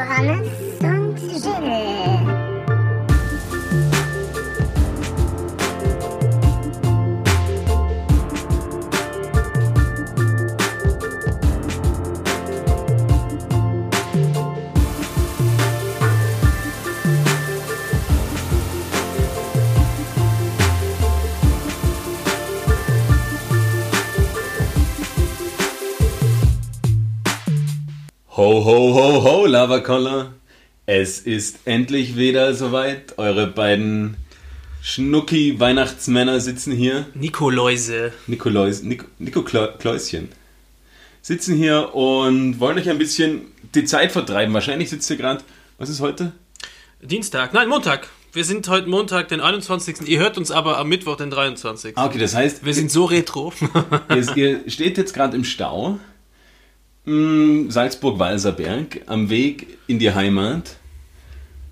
Johannes Lavacollar. Es ist endlich wieder soweit. Eure beiden Schnucki-Weihnachtsmänner sitzen hier. Nikoläuse. Nikolaus, Nik, Nico Kläuschen. Sitzen hier und wollen euch ein bisschen die Zeit vertreiben. Wahrscheinlich sitzt ihr gerade, was ist heute? Dienstag. Nein, Montag. Wir sind heute Montag, den 21. Ihr hört uns aber am Mittwoch, den 23. Ah, okay, das heißt, Wir sind so retro. ihr steht jetzt gerade im Stau. Mm, Salzburg-Walserberg am Weg in die Heimat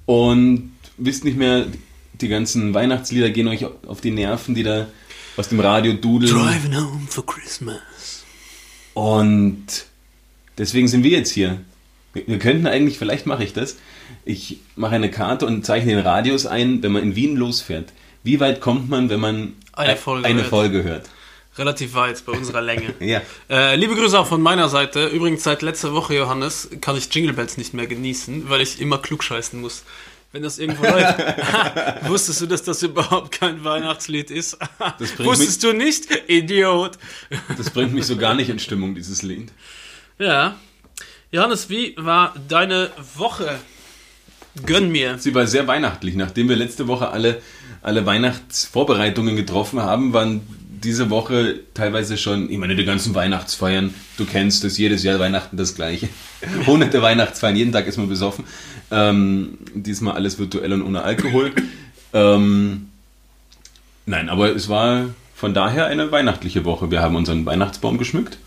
und wisst nicht mehr, die ganzen Weihnachtslieder gehen euch auf die Nerven, die da aus dem Radio dudeln. Driving home for Christmas. Und deswegen sind wir jetzt hier. Wir, könnten eigentlich, vielleicht mache ich das, ich mache eine Karte und zeichne den Radius ein, wenn man in Wien losfährt. Wie weit kommt man, wenn man Eine Folge eine hört. Folge hört? Relativ weit bei unserer Länge. Ja. Äh, liebe Grüße auch von meiner Seite. Übrigens, seit letzter Woche, Johannes, kann ich Jingle Bells nicht mehr genießen, weil ich immer klugscheißen muss. Wenn das irgendwo läuft. Wusstest du, dass das überhaupt kein Weihnachtslied ist? Wusstest du nicht? Idiot. Das bringt mich so gar nicht in Stimmung, dieses Lied. Ja. Johannes, wie war deine Woche? Gönn mir. Sie war sehr weihnachtlich. Nachdem wir letzte Woche alle, alle Weihnachtsvorbereitungen getroffen haben, waren diese Woche teilweise schon, ich meine, die ganzen Weihnachtsfeiern, du kennst es, jedes Jahr Weihnachten das gleiche. Hunderte Weihnachtsfeiern, jeden Tag ist man besoffen. Ähm, diesmal alles virtuell und ohne Alkohol. Ähm, nein, aber es war von daher eine weihnachtliche Woche. Wir haben unseren Weihnachtsbaum geschmückt.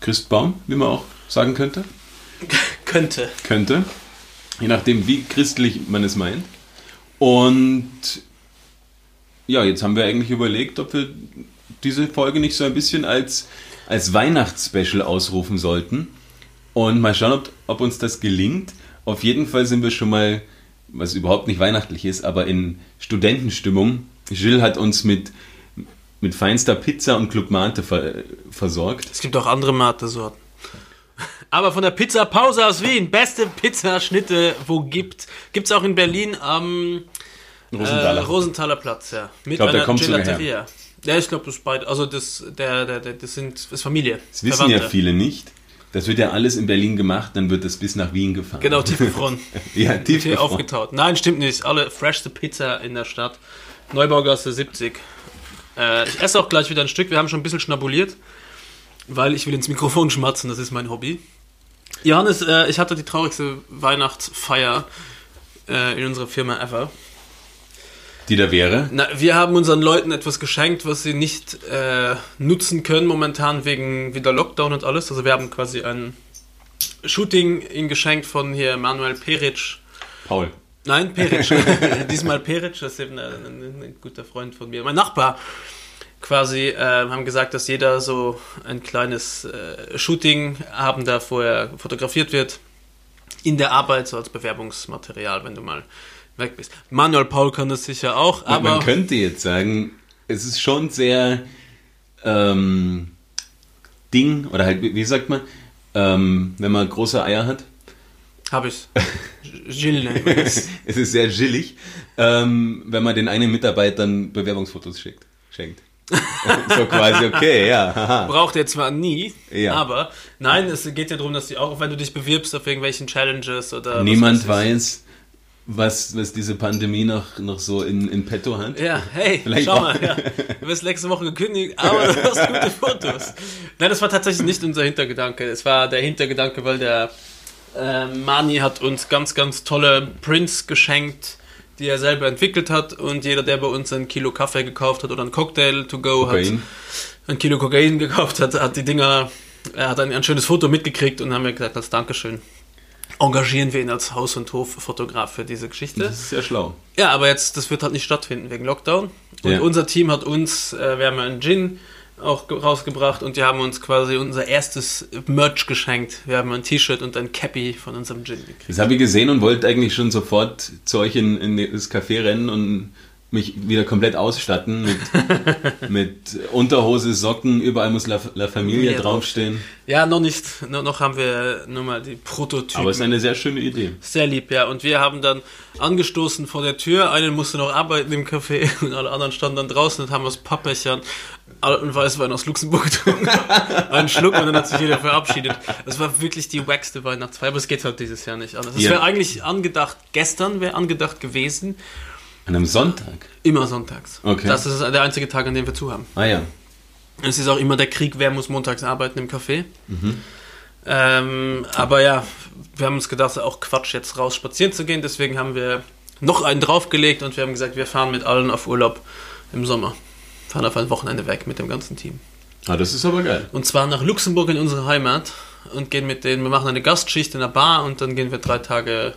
Christbaum, wie man auch sagen könnte. Könnte. Könnte. Je nachdem, wie christlich man es meint. Und ja, jetzt haben wir eigentlich überlegt, ob wir diese Folge nicht so ein bisschen als, als Weihnachtsspecial ausrufen sollten. Und mal schauen, ob, ob uns das gelingt. Auf jeden Fall sind wir schon mal, was überhaupt nicht weihnachtlich ist, aber in Studentenstimmung. Jill hat uns mit, mit feinster Pizza und Club Mate ver, versorgt. Es gibt auch andere Mate-Sorten. Aber von der Pizza Pause aus Wien, beste Pizzaschnitte, wo gibt. Gibt's auch in Berlin am äh, Rosenthaler. Rosenthaler Platz, ja. Mit glaub, der einer Gelateria. Ja, ich glaube, das ist beide. Also das, der, der, der, das sind das Familie. Das wissen ja Verwandte. viele nicht. Das wird ja alles in Berlin gemacht, dann wird das bis nach Wien gefahren. Genau, tiefgefroren. ja, tiefgefroren. aufgetaut. Nein, stimmt nicht. Alle freshste Pizza in der Stadt. Neubaugasse 70. Äh, ich esse auch gleich wieder ein Stück. Wir haben schon ein bisschen schnabuliert, weil ich will ins Mikrofon schmatzen. Das ist mein Hobby. Johannes, äh, ich hatte die traurigste Weihnachtsfeier äh, in unserer Firma ever. Die da wäre. Na, wir haben unseren Leuten etwas geschenkt, was sie nicht äh, nutzen können momentan wegen wieder Lockdown und alles. Also wir haben quasi ein Shooting ihnen geschenkt von hier Manuel Peric. Paul. Nein, Peric. Diesmal Peric, das ist eben ein, ein, guter Freund von mir. Mein Nachbar quasi äh, haben gesagt, dass jeder so ein kleines äh, Shooting haben da vorher fotografiert wird. In der Arbeit, so als Bewerbungsmaterial, wenn du mal weg bist. Manuel Paul kann das sicher auch, aber man könnte jetzt sagen, es ist schon sehr ähm, Ding, oder halt, wie sagt man, ähm, wenn man große Eier hat. habe ich. Gilles nennt man es ist sehr gillig, ähm, wenn man den einen Mitarbeitern Bewerbungsfotos schickt, schenkt. so quasi, okay, ja. haha. Braucht er zwar nie, Ja. aber nein, es geht ja darum, dass die auch, wenn du dich bewirbst auf irgendwelchen Challenges oder Niemand weiß, was, was diese Pandemie noch, noch so in, in petto hat. Ja, hey, Vielleicht schau mal, ja. du wirst nächste Woche gekündigt, aber du hast gute Fotos. Nein, das war tatsächlich nicht unser Hintergedanke. Es war der Hintergedanke, weil der äh, Mani hat uns ganz, ganz tolle Prints geschenkt, die er selber entwickelt hat und jeder, der bei uns ein Kilo Kaffee gekauft hat oder ein Cocktail to go hat, Kokain. ein Kilo Kokain gekauft hat, hat die Dinger, er hat ein, ein schönes Foto mitgekriegt und haben wir gesagt, als Dankeschön engagieren wir ihn als Haus- und Hoffotograf für diese Geschichte. Das ist sehr schlau. Ja, aber jetzt, das wird halt nicht stattfinden wegen Lockdown. Und Ja. unser Team hat uns, äh, wir haben einen Gin auch ge- rausgebracht und die haben uns quasi unser erstes Merch geschenkt. Wir haben ein T-Shirt und ein Cappy von unserem Gin gekriegt. Das habe ich gesehen und wollte eigentlich schon sofort zu euch in, in das Café rennen und mich wieder komplett ausstatten mit, mit Unterhose, Socken, überall muss La, La Familia Ja, draufstehen. Ja, noch nicht. No- Noch haben wir nur mal die Prototypen. Aber es ist eine sehr schöne Idee. Sehr lieb, ja. Und wir haben dann angestoßen vor der Tür. Einen musste noch arbeiten im Café und alle anderen standen dann draußen und haben aus Pappbechern alten Weißwein aus Luxemburg getrunken. Einen Schluck und dann hat sich jeder verabschiedet. Das war wirklich die wackste Weihnachtsfeier, aber es geht halt dieses Jahr nicht anders. Es Ja. wäre eigentlich angedacht, gestern wäre angedacht gewesen, An einem Sonntag. immer sonntags. Okay. Das ist der einzige Tag, an dem wir zu haben. Ah ja. Es ist auch immer der Krieg, wer muss montags arbeiten im Café. Mhm. Ähm, aber ja, wir haben uns gedacht, es ist auch Quatsch, jetzt raus spazieren zu gehen. Deswegen haben wir noch einen draufgelegt und wir haben gesagt, wir fahren mit allen auf Urlaub im Sommer. Fahren auf ein Wochenende weg mit dem ganzen Team. Ah, das ist aber geil. Und zwar nach Luxemburg in unsere Heimat und gehen mit denen, wir machen eine Gastschicht in der Bar und dann gehen wir drei Tage,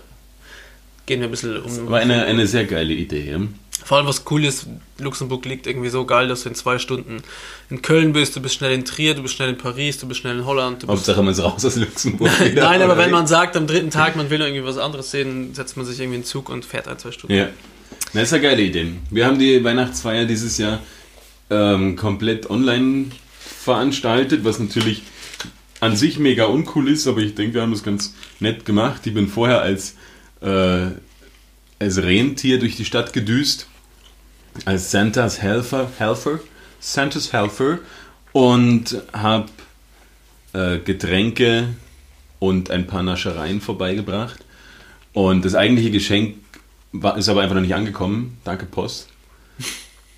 gehen wir ein bisschen um. War eine, eine sehr geile Idee. Ja? Vor allem was cool ist, Luxemburg liegt irgendwie so geil, dass du in zwei Stunden in Köln bist, du bist schnell in Trier, du bist schnell in Paris, du bist schnell in Holland. Du Hauptsache man ist raus aus Luxemburg. wieder. Nein, aber wenn man sagt, am dritten Tag, man will irgendwie was anderes sehen, setzt man sich irgendwie in den Zug und fährt ein, zwei Stunden. Ja. Das ist eine geile Idee. Wir haben die Weihnachtsfeier dieses Jahr ähm, komplett online veranstaltet, was natürlich an sich mega uncool ist, aber ich denke, wir haben das ganz nett gemacht. Ich bin vorher als, äh, als Rentier durch die Stadt gedüst, als Santas Helfer, Helfer, Santas Helfer und habe äh, Getränke und ein paar Naschereien vorbeigebracht. Und das eigentliche Geschenk war, ist aber einfach noch nicht angekommen. Danke, Post.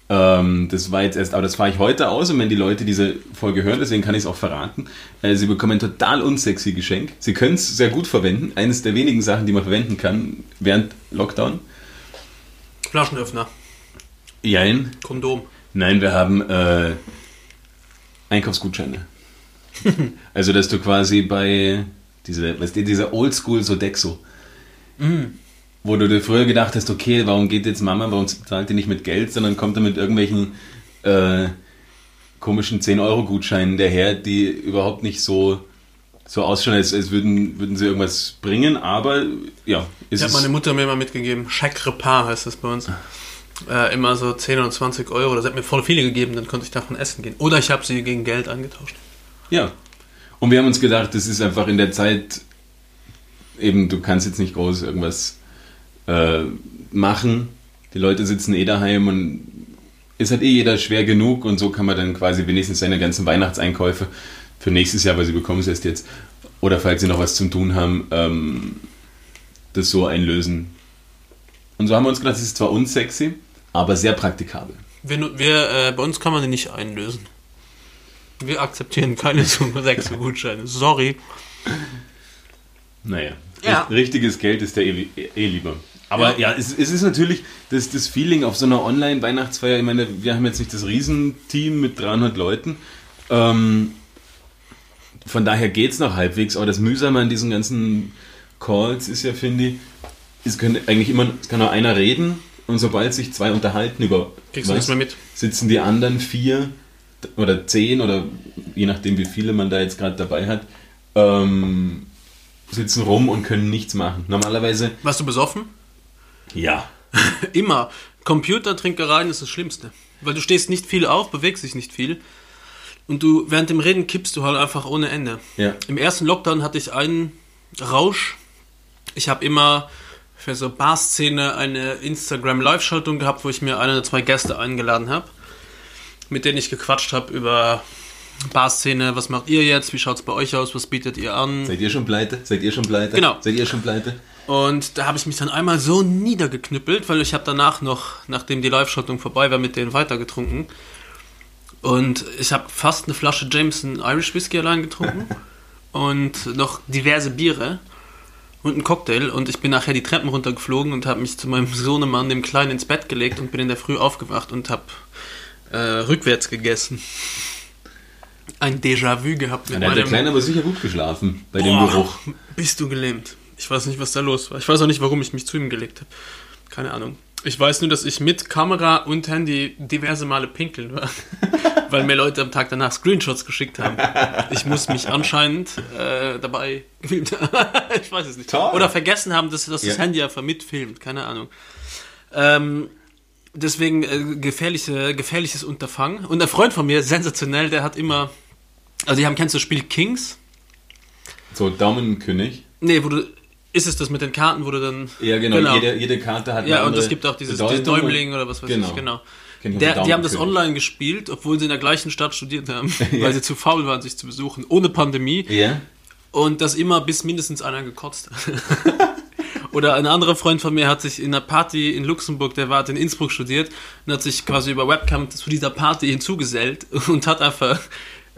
Ähm, das war jetzt erst, aber das fahre ich heute aus und wenn die Leute diese Folge hören, deswegen kann ich es auch verraten. Äh, sie bekommen ein total unsexy Geschenk. Sie können es sehr gut verwenden. Eines der wenigen Sachen, die man verwenden kann während Lockdown. Flaschenöffner, Jein. Kondom. Nein, wir haben äh, Einkaufsgutscheine. also, dass du quasi bei diese, weißt du, dieser Oldschool Sodexo, wo du dir früher gedacht hast, okay, warum geht jetzt Mama, warum zahlt die nicht mit Geld, sondern kommt er mit irgendwelchen äh, komischen 10-Euro-Gutscheinen daher, die überhaupt nicht so, so ausschauen, als, als würden, würden sie irgendwas bringen, aber ja, ist Ich habe meine Mutter mir immer mitgegeben, Chaque Repas heißt das bei uns. Äh, immer so 10 oder 20 Euro. Das hat mir voll viele gegeben, dann konnte ich davon essen gehen. Oder ich habe sie gegen Geld eingetauscht. Ja. Und wir haben uns gedacht, das ist einfach in der Zeit, eben, du kannst jetzt nicht groß irgendwas äh, machen. Die Leute sitzen eh daheim und es hat eh jeder schwer genug und so kann man dann quasi wenigstens seine ganzen Weihnachtseinkäufe für nächstes Jahr, weil sie bekommen es erst jetzt, oder falls sie noch was zum Tun haben, ähm, das so einlösen. Und so haben wir uns gedacht, das ist zwar unsexy, aber sehr praktikabel. Wir, wir, äh, bei uns kann man die nicht einlösen. Wir akzeptieren keine Summe 6 Gutscheine. Sorry. Naja, Ja. richt- richtiges Geld ist der eh, eh lieber. Aber ja, es, es ist natürlich das, das Feeling auf so einer Online-Weihnachtsfeier. Ich meine, wir haben jetzt nicht das Riesenteam mit 300 Leuten. Ähm, von daher geht es noch halbwegs. Aber das Mühsame an diesen ganzen Calls ist ja, finde ich, es können eigentlich immer, es kann nur einer reden und sobald sich zwei unterhalten über Kriegst mehr mit. sitzen die anderen vier oder zehn oder je nachdem, wie viele man da jetzt gerade dabei hat, ähm, sitzen rum und können nichts machen. Normalerweise, Warst du besoffen? Ja. Immer. Computertrinkereien ist das Schlimmste. Weil du stehst nicht viel auf, bewegst dich nicht viel. Und du, während dem Reden kippst du halt einfach ohne Ende. Ja. Im ersten Lockdown hatte ich einen Rausch. Ich habe immer für so Bar-Szene eine Instagram-Live-Schaltung gehabt, wo ich mir eine oder zwei Gäste eingeladen habe, mit denen ich gequatscht habe über Bar-Szene, was macht ihr jetzt, wie schaut es bei euch aus, was bietet ihr an. Seid ihr schon pleite? Seid ihr schon pleite? Genau. Seid ihr schon pleite? Und da habe ich mich dann einmal so niedergeknüppelt, weil ich habe danach noch, nachdem die Live-Schaltung vorbei war, mit denen weitergetrunken. Und ich habe fast eine Flasche Jameson Irish Whiskey allein getrunken und noch diverse Biere und einen Cocktail. Und ich bin nachher die Treppen runtergeflogen und habe mich zu meinem Sohnemann, dem Kleinen, ins Bett gelegt und bin in der Früh aufgewacht und habe äh, rückwärts gegessen. Ein Déjà-vu gehabt mit Dann hat der meinem... Kleine aber sicher gut geschlafen bei dem Boah, Geruch. Bist du gelähmt? Ich weiß nicht, was da los war. Ich weiß auch nicht, warum ich mich zu ihm gelegt habe. Keine Ahnung. Ich weiß nur, dass ich mit Kamera und Handy diverse Male pinkeln war, weil mir Leute am Tag danach Screenshots geschickt haben. Ich muss mich anscheinend äh, dabei gefilmt haben. ich weiß es nicht. Toll. Oder vergessen haben, dass, dass das Ja. Handy einfach mitfilmt, keine Ahnung. Ähm, deswegen äh, gefährliche, gefährliches Unterfangen. Und ein Freund von mir, sensationell, der hat immer, also die haben, kennst du das Spiel Kings? So, Daumenkönig. Nee, wo du, ist es das mit den Karten, wo du dann... Ja, genau. Jede, jede Karte hat eine Ja, und es gibt auch dieses. Däumling oder was weiß Genau. ich, genau. Auch Der, die haben das online gespielt, obwohl sie in der gleichen Stadt studiert haben, weil sie zu faul waren, sich zu besuchen, ohne Pandemie. Ja. Und das immer bis mindestens einer gekotzt hat. Oder ein anderer Freund von mir hat sich in einer Party in Luxemburg, der war in Innsbruck studiert, und hat sich quasi über Webcam zu dieser Party hinzugesellt und hat einfach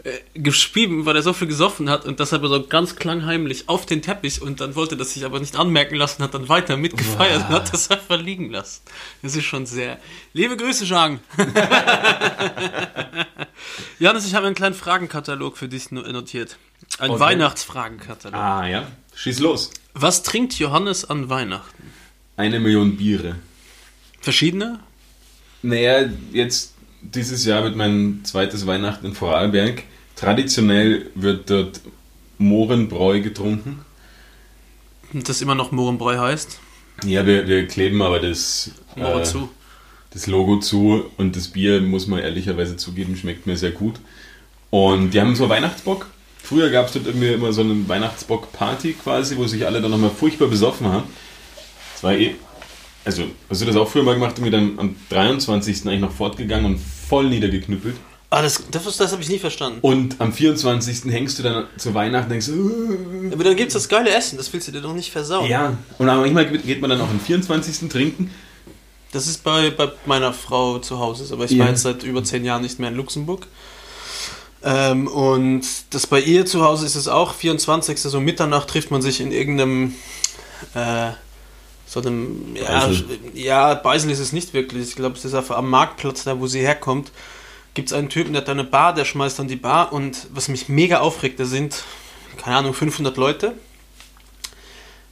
äh, geschrieben, weil er so viel gesoffen hat und das aber so ganz klangheimlich auf den Teppich und dann wollte das sich aber nicht anmerken lassen, hat dann weiter mitgefeiert und hat das einfach liegen lassen. Das ist schon sehr. Liebe Grüße, Jean. Janis, ich habe einen kleinen Fragenkatalog für dich no- notiert. Ein Okay. Weihnachtsfragenkatalog. Ah, ja. Schieß los. Was trinkt Johannes an Weihnachten? Eine Million Biere. Verschiedene? Naja, jetzt dieses Jahr wird mein zweites Weihnachten in Vorarlberg. Traditionell wird dort Mohrenbräu getrunken. Und das immer noch Mohrenbräu heißt? Ja, wir, wir kleben aber das, äh, zu. das Logo zu und das Bier, muss man ehrlicherweise zugeben, schmeckt mir sehr gut. Und die haben so Weihnachtsbock. Früher gab es dort irgendwie immer so eine Weihnachtsbock-Party quasi, wo sich alle dann nochmal furchtbar besoffen haben. Das war eh. Also, hast du das auch früher mal gemacht, irgendwie dann am 23. eigentlich noch fortgegangen und voll niedergeknüppelt? Ah, das, das, das habe ich nie verstanden. Und am 24. hängst du dann zu Weihnachten und denkst, "Uh." Aber dann gibt es das geile Essen, das willst du dir doch nicht versauen. ja. Und manchmal geht man dann auch am 24. trinken. Das ist bei, bei meiner Frau zu Hause, aber ich Ja. war jetzt seit über zehn Jahren nicht mehr in Luxemburg. Ähm, und das bei ihr zu Hause ist es auch, 24. so Mitternacht trifft man sich in irgendeinem äh, so einem ja, Beisel. ja, Beisel ist es nicht wirklich. Ich glaube, es ist einfach am Marktplatz, da wo sie herkommt, gibt es einen Typen, der hat da eine Bar, der schmeißt dann die Bar und was mich mega aufregt, da sind, keine Ahnung, 500 Leute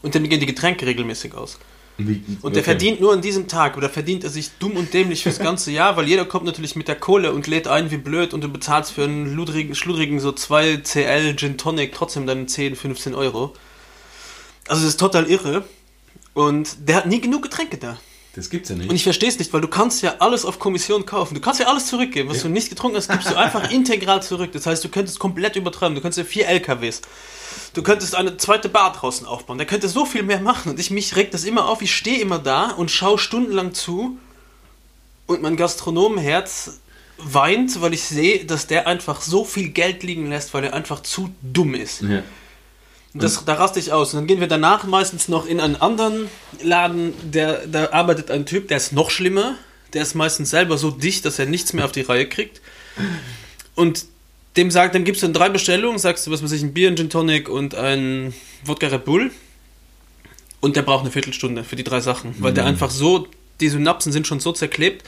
und dann gehen die Getränke regelmäßig aus. Wie- Und der okay. verdient nur an diesem Tag oder verdient er sich dumm und dämlich fürs ganze Jahr, weil jeder kommt natürlich mit der Kohle und lädt ein wie blöd und du bezahlst für einen ludrigen, schludrigen so 2 CL Gin Tonic trotzdem dann 10, 15 Euro. Also das ist total irre. Und der hat nie genug Getränke da. Das gibt's ja nicht. Und ich verstehe es nicht, weil du kannst ja alles auf Kommission kaufen. Du kannst ja alles zurückgeben. Was Ja. du nicht getrunken hast, gibst du einfach integral zurück. Das heißt, du könntest komplett übertreiben. Du könntest ja vier LKWs. Du könntest eine zweite Bar draußen aufbauen. Der könnte so viel mehr machen. Und ich, mich regt das immer auf. Ich stehe immer da und schaue stundenlang zu. Und mein Gastronomenherz weint, weil ich sehe, dass der einfach so viel Geld liegen lässt, weil er einfach zu dumm ist. ja. Das, da raste ich aus. Und dann gehen wir danach meistens noch in einen anderen Laden, der, da arbeitet ein Typ, der ist noch schlimmer. Der ist meistens selber so dicht, dass er nichts mehr auf die Reihe kriegt. Und dem sagt, dem gibst du dann drei Bestellungen, sagst du, was weiß ich, ein Bier, ein Gin Tonic und ein Wodka Red Bull. Und der braucht eine Viertelstunde für die drei Sachen, weil der einfach so, die Synapsen sind schon so zerklebt.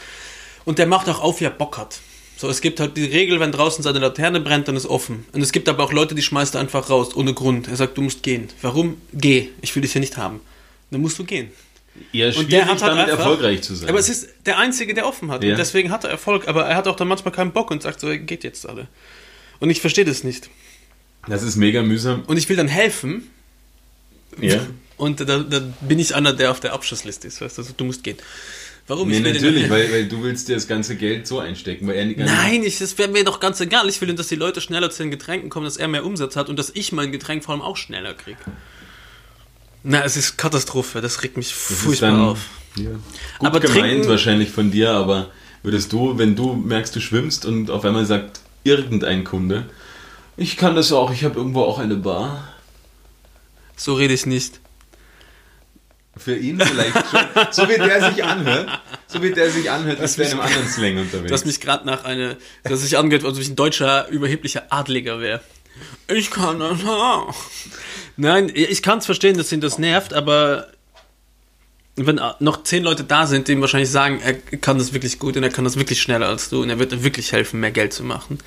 Und der macht auch auf, wie er Bock hat. So, es gibt halt die Regel, wenn draußen seine Laterne brennt, dann ist offen. Und es gibt aber auch Leute, die schmeißt er einfach raus, ohne Grund. Er sagt, du musst gehen. Warum? Geh. Ich will dich hier nicht haben. Dann musst du gehen. Schwierig, Und der hat halt damit einfach, erfolgreich zu sein. Aber es ist der Einzige, der offen hat. Ja. Und deswegen hat er Erfolg. Aber er hat auch dann manchmal keinen Bock und sagt so, geht jetzt alle. Und ich verstehe das nicht. das ist mega mühsam. Und ich will dann helfen. Ja. Und da, da bin ich einer, der auf der Abschussliste ist. Weißt du, also, du musst gehen. Warum? Nee, natürlich, weil, weil du willst dir das ganze Geld so einstecken, weil er nicht Nein, ich, das wäre mir doch ganz egal. Ich will, dass die Leute schneller zu den Getränken kommen, dass er mehr Umsatz hat und dass ich mein Getränk vor allem auch schneller kriege. Na, es ist Katastrophe. Das regt mich Das furchtbar dann, auf. Ja. Gut Aber gemeint trinken- wahrscheinlich von dir, aber würdest du, wenn du merkst, du schwimmst und auf einmal sagt irgendein Kunde, ich kann das auch, ich habe irgendwo auch eine Bar. So rede ich nicht. Für ihn vielleicht schon. so wie der sich anhört. So wie der sich anhört, ist der in einem anderen Slang unterwegs. Dass mich gerade nach eine, dass sich angeht, als ob ich ein deutscher, überheblicher Adliger wäre. Ich kann das auch. Nein, ich kann es verstehen, dass ihn das nervt, aber wenn noch zehn Leute da sind, die ihm wahrscheinlich sagen, er kann das wirklich gut und er kann das wirklich schneller als du und er wird dir wirklich helfen, mehr Geld zu machen,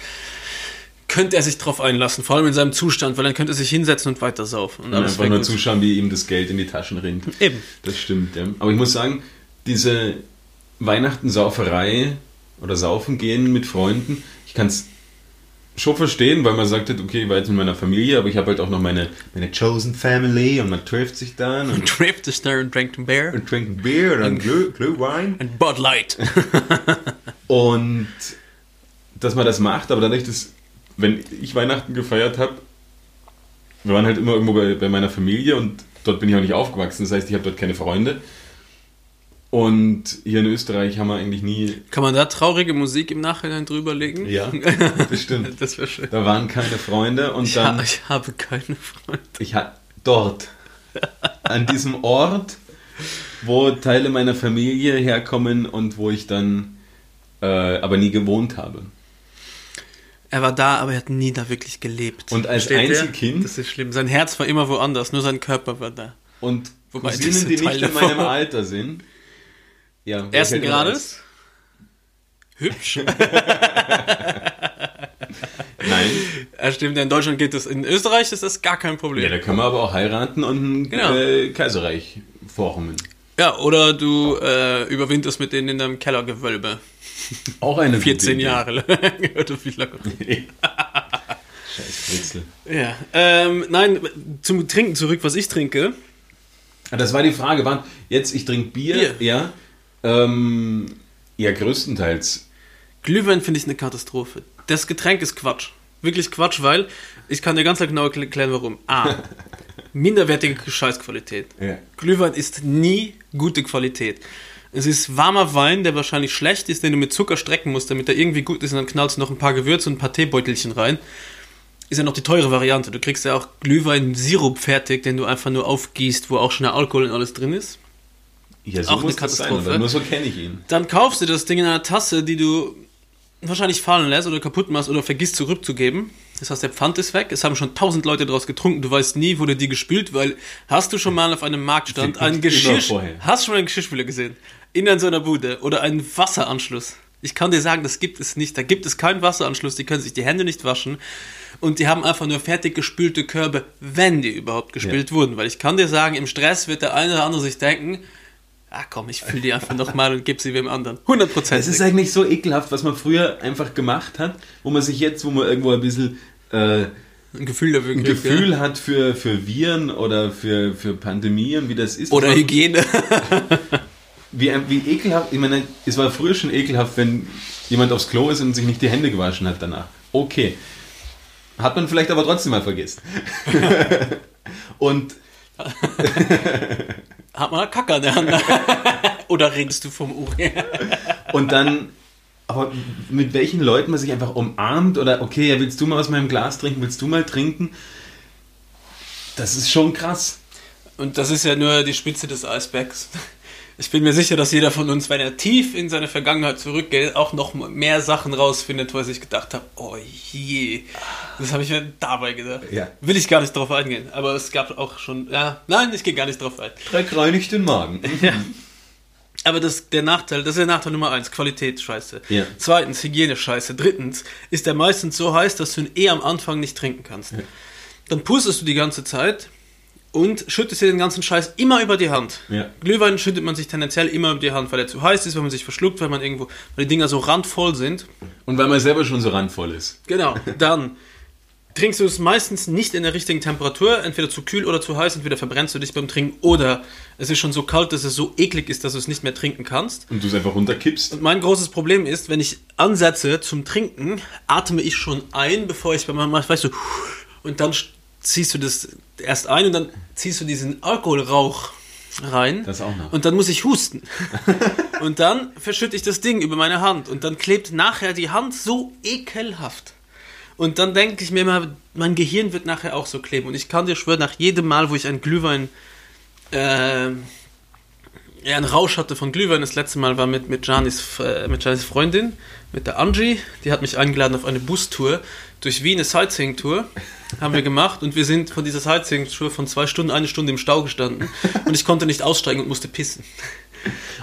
könnte er sich drauf einlassen, vor allem in seinem Zustand, weil dann könnte er sich hinsetzen und weiter saufen. Und Und alles einfach nur gut. zuschauen, wie ihm das Geld in die Taschen rinnt. Eben. Das stimmt, ja. Aber ich muss sagen, diese Weihnachtensauferei oder Saufen gehen mit Freunden, ich kann es schon verstehen, weil man sagt, halt, okay, ich war jetzt mit meiner Familie, aber ich habe halt auch noch meine, meine Chosen Family und man trifft sich dann und, Tripped the Star and drank the beer und trinkt Bier und dann Glüh, Glühwein. and Bud Light. Und dass man das macht, aber dadurch, dass, wenn ich Weihnachten gefeiert habe, wir waren halt immer irgendwo bei, bei meiner Familie und dort bin ich auch nicht aufgewachsen. Das heißt, ich habe dort keine Freunde. Und hier in Österreich haben wir eigentlich nie. Kann man da traurige Musik im Nachhinein drüberlegen? Ja, bestimmt. Das wäre schön. Da waren keine Freunde und Ja, dann. ich habe keine Freunde. Ich hatte dort, an diesem Ort, wo Teile meiner Familie herkommen und wo ich dann äh, aber nie gewohnt habe. Er war da, aber er hat nie da wirklich gelebt. Und als Versteht ihr? Einzelkind? Das ist schlimm. Sein Herz war immer woanders, nur sein Körper war da. Und Wobei, das Cousinen, die nicht in meinem. Alter sind. Ja, Ersten Grades? Hübsch. ein? Nein. Ja, stimmt, in Deutschland geht das. In Österreich ist das gar kein Ja, Problem. da können wir aber auch heiraten und ein Genau. äh, Kaiserreich formen. Ja, oder du äh, überwinterst mit denen in deinem Kellergewölbe. Auch eine 14 gute Jahre lang. oder wie lange? Scheiß Fritzel. Ja. Ähm, nein, zum Trinken zurück, was ich trinke. Ah, Das war die Frage. Wann? Jetzt, ich trinke Bier, Bier. ja. Ähm, ja, größtenteils. Glühwein finde ich eine Katastrophe. Das Getränk ist Quatsch. Wirklich Quatsch, weil ich kann dir ganz genau erklären, warum. A. Minderwertige Scheißqualität. Ja. Glühwein ist nie gute Qualität. Es ist warmer Wein, der wahrscheinlich schlecht ist, den du mit Zucker strecken musst, damit er irgendwie gut ist und dann knallst du noch ein paar Gewürze und ein paar Teebeutelchen rein. Ist ja noch die teure Variante. Du kriegst ja auch Glühwein-Sirup fertig, den du einfach nur aufgießt, wo auch schon der Alkohol und alles drin ist. Ja, so Auch eine muss das sein, Katastrophe. nur so kenne ich ihn. Dann kaufst du das Ding in einer Tasse, die du wahrscheinlich fallen lässt oder kaputt machst oder vergisst zurückzugeben. Das heißt, der Pfand ist weg. Es haben schon tausend Leute daraus getrunken. Du weißt nie, wurde die gespült, weil hast du schon mal auf einem Marktstand einen immer Geschirr, hast du schon mal einen Geschirrspüler gesehen? In so einer Bude oder einen Wasseranschluss. Ich kann dir sagen, das gibt es nicht. Da gibt es keinen Wasseranschluss. Die können sich die Hände nicht waschen. Und die haben einfach nur fertig gespülte Körbe, wenn die überhaupt gespült wurden. Weil ich kann dir sagen, im Stress wird der eine oder andere sich denken, ah komm, ich fülle die einfach nochmal und gebe sie wem anderen. 100 Prozent. Es ist eigentlich so ekelhaft, was man früher einfach gemacht hat, wo man sich jetzt, wo man irgendwo ein bisschen äh, ein Gefühl dafür ein kriegt, Gefühl hat für, für Viren oder für, für Pandemien, wie das ist. Ja. Oder war- Hygiene. Wie, wie ekelhaft, ich meine, es war früher schon ekelhaft, wenn jemand aufs Klo ist und sich nicht die Hände gewaschen hat danach. Okay. Hat man vielleicht aber trotzdem mal vergessen. und Hat man Kacke an der Hand. Oder redest du vom Urin? Und dann, aber mit welchen Leuten man sich einfach umarmt oder okay, ja, willst du mal aus meinem Glas trinken, willst du mal trinken? Das ist schon krass. Und das ist ja nur die Spitze des Eisbergs. Ich bin mir sicher, dass jeder von uns, wenn er tief in seine Vergangenheit zurückgeht, auch noch mehr Sachen rausfindet, wo er sich gedacht hat, oh je, das habe ich mir dabei gedacht. Ja. Will ich gar nicht drauf eingehen, aber es gab auch schon, ja, nein, ich gehe gar nicht drauf ein. Dreck reinigt den Magen. Aber das, der Nachteil, das ist der Nachteil Nummer eins, Qualitätsscheiße. Ja. Zweitens, Hygienescheiße. Drittens, ist der meistens so heiß, dass du ihn eh am Anfang nicht trinken kannst. Dann pustest du die ganze Zeit und schüttest dir den ganzen Scheiß immer über die Hand. Ja. Glühwein schüttet man sich tendenziell immer über die Hand, weil er zu heiß ist, weil man sich verschluckt, weil man irgendwo, weil die Dinger so randvoll sind. Und weil man selber schon so randvoll ist. Genau. Dann trinkst du es meistens nicht in der richtigen Temperatur, entweder zu kühl oder zu heiß, entweder verbrennst du dich beim Trinken oder es ist schon so kalt, dass es so eklig ist, dass du es nicht mehr trinken kannst. Und du es einfach runterkippst. Und mein großes Problem ist, wenn ich ansetze zum Trinken, atme ich schon ein, bevor ich bei meinem weißt du, und dann ziehst du das erst ein und dann ziehst du diesen Alkoholrauch rein. Das auch noch. Und dann muss ich husten. und dann verschütte ich das Ding über meine Hand und dann klebt nachher die Hand so ekelhaft. Und dann denke ich mir immer, mein Gehirn wird nachher auch so kleben. Und ich kann dir schwören, nach jedem Mal, wo ich einen Glühwein äh, ja, einen Rausch hatte von Glühwein. Das letzte Mal war mit, mit, Janis, äh, mit Janis Freundin, mit der Angie. Die hat mich eingeladen auf eine Bustour durch Wien, eine Sightseeing-Tour. Haben wir gemacht und wir sind von dieser Sightseeing-Tour von zwei Stunden, eine Stunde im Stau gestanden. Und ich konnte nicht aussteigen und musste pissen.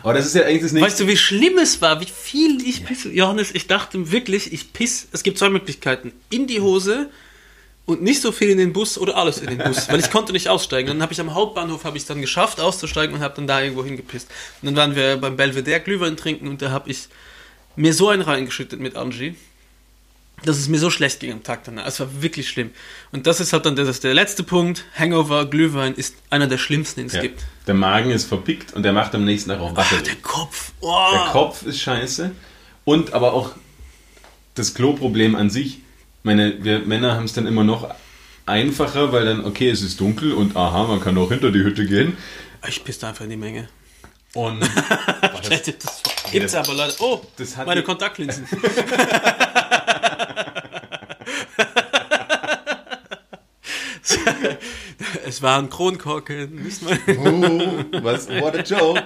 Aber das ist ja eigentlich das nächste. Weißt du, wie schlimm es war, wie viel ich pisse? Johannes, ich dachte wirklich, ich piss. Es gibt zwei Möglichkeiten. In die Hose und nicht so viel in den Bus oder alles in den Bus, weil ich konnte nicht aussteigen. Dann habe ich am Hauptbahnhof habe ich dann geschafft auszusteigen und habe dann da irgendwo hingepisst. Und dann waren wir beim Belvedere Glühwein trinken und da habe ich mir so einen reingeschüttet mit Angie, dass es mir so schlecht ging am Tag danach. Es war wirklich schlimm. Und das ist halt dann das ist der letzte Punkt. Hangover Glühwein ist einer der schlimmsten, den es Ja. gibt. Der Magen ist verpickt und der macht am nächsten Tag auch Ah, wackelig. der Kopf. Oh. Der Kopf ist scheiße. Und aber auch das Kloproblem an sich. Meine, wir Männer haben es dann immer noch einfacher, weil dann, okay, es ist dunkel und aha, man kann auch hinter die Hütte gehen. Ich pisse einfach in die Menge. Und das, Das gibt's aber Leute. Oh, das hat meine Kontaktlinsen. es waren Kronkorken, oh, was, what a joke.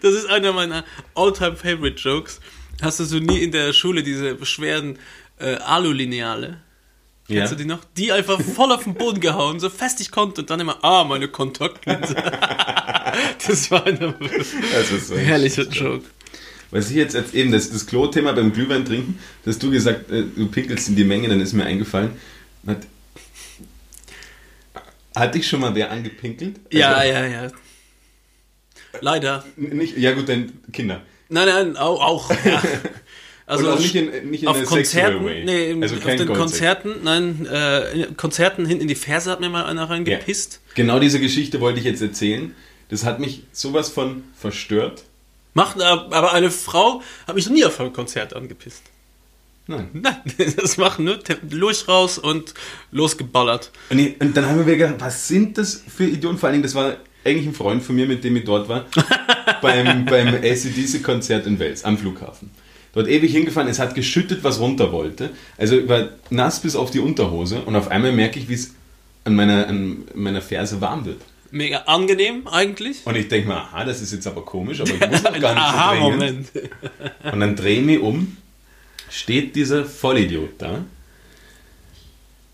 Das ist einer meiner all-time favorite Jokes. Hast du so nie in der Schule diese schweren äh, Alulineale? Ja. Kennst du die noch? Die einfach voll auf den Boden gehauen, so fest ich konnte und dann immer, ah, meine Kontaktlinse. das war ein Das herrlicher Joke. Was ich jetzt, jetzt eben, das, das Klo-Thema beim Glühwein trinken, dass du gesagt, äh, du pinkelst in die Menge, dann ist mir eingefallen, hat, hat dich schon mal wer angepinkelt? Ja, Also, ja, ja. Leider. n- Nicht, ja gut, dann Kinder. Nein, nein, auch. auch ja. Also Und auch nicht in, nicht in auf Konzerten, nee, also auf den Konzert. Konzerten, nein, äh, Konzerten hinten in die Ferse hat mir mal einer reingepisst. Genau diese Geschichte wollte ich jetzt erzählen. Das hat mich sowas von verstört. Macht, aber eine Frau hat mich noch nie auf einem Konzert angepisst. Nein. Nein, das machen nur Lurch raus und losgeballert. Und, ich, und dann haben wir gedacht, was sind das für Idioten? Vor allen Dingen, das war eigentlich ein Freund von mir, mit dem ich dort war, beim, beim ACDC-Konzert in Wels am Flughafen. Dort ewig hingefahren, es hat geschüttet, was runter wollte. Also ich war nass bis auf die Unterhose und auf einmal merke ich, wie es an meiner, an meiner Ferse warm wird. Mega angenehm eigentlich. Und ich denke mir, aha, das ist jetzt aber komisch, aber ich muss noch gar nicht so dringend. Aha-Moment. Und dann drehe ich mich um, steht dieser Vollidiot da.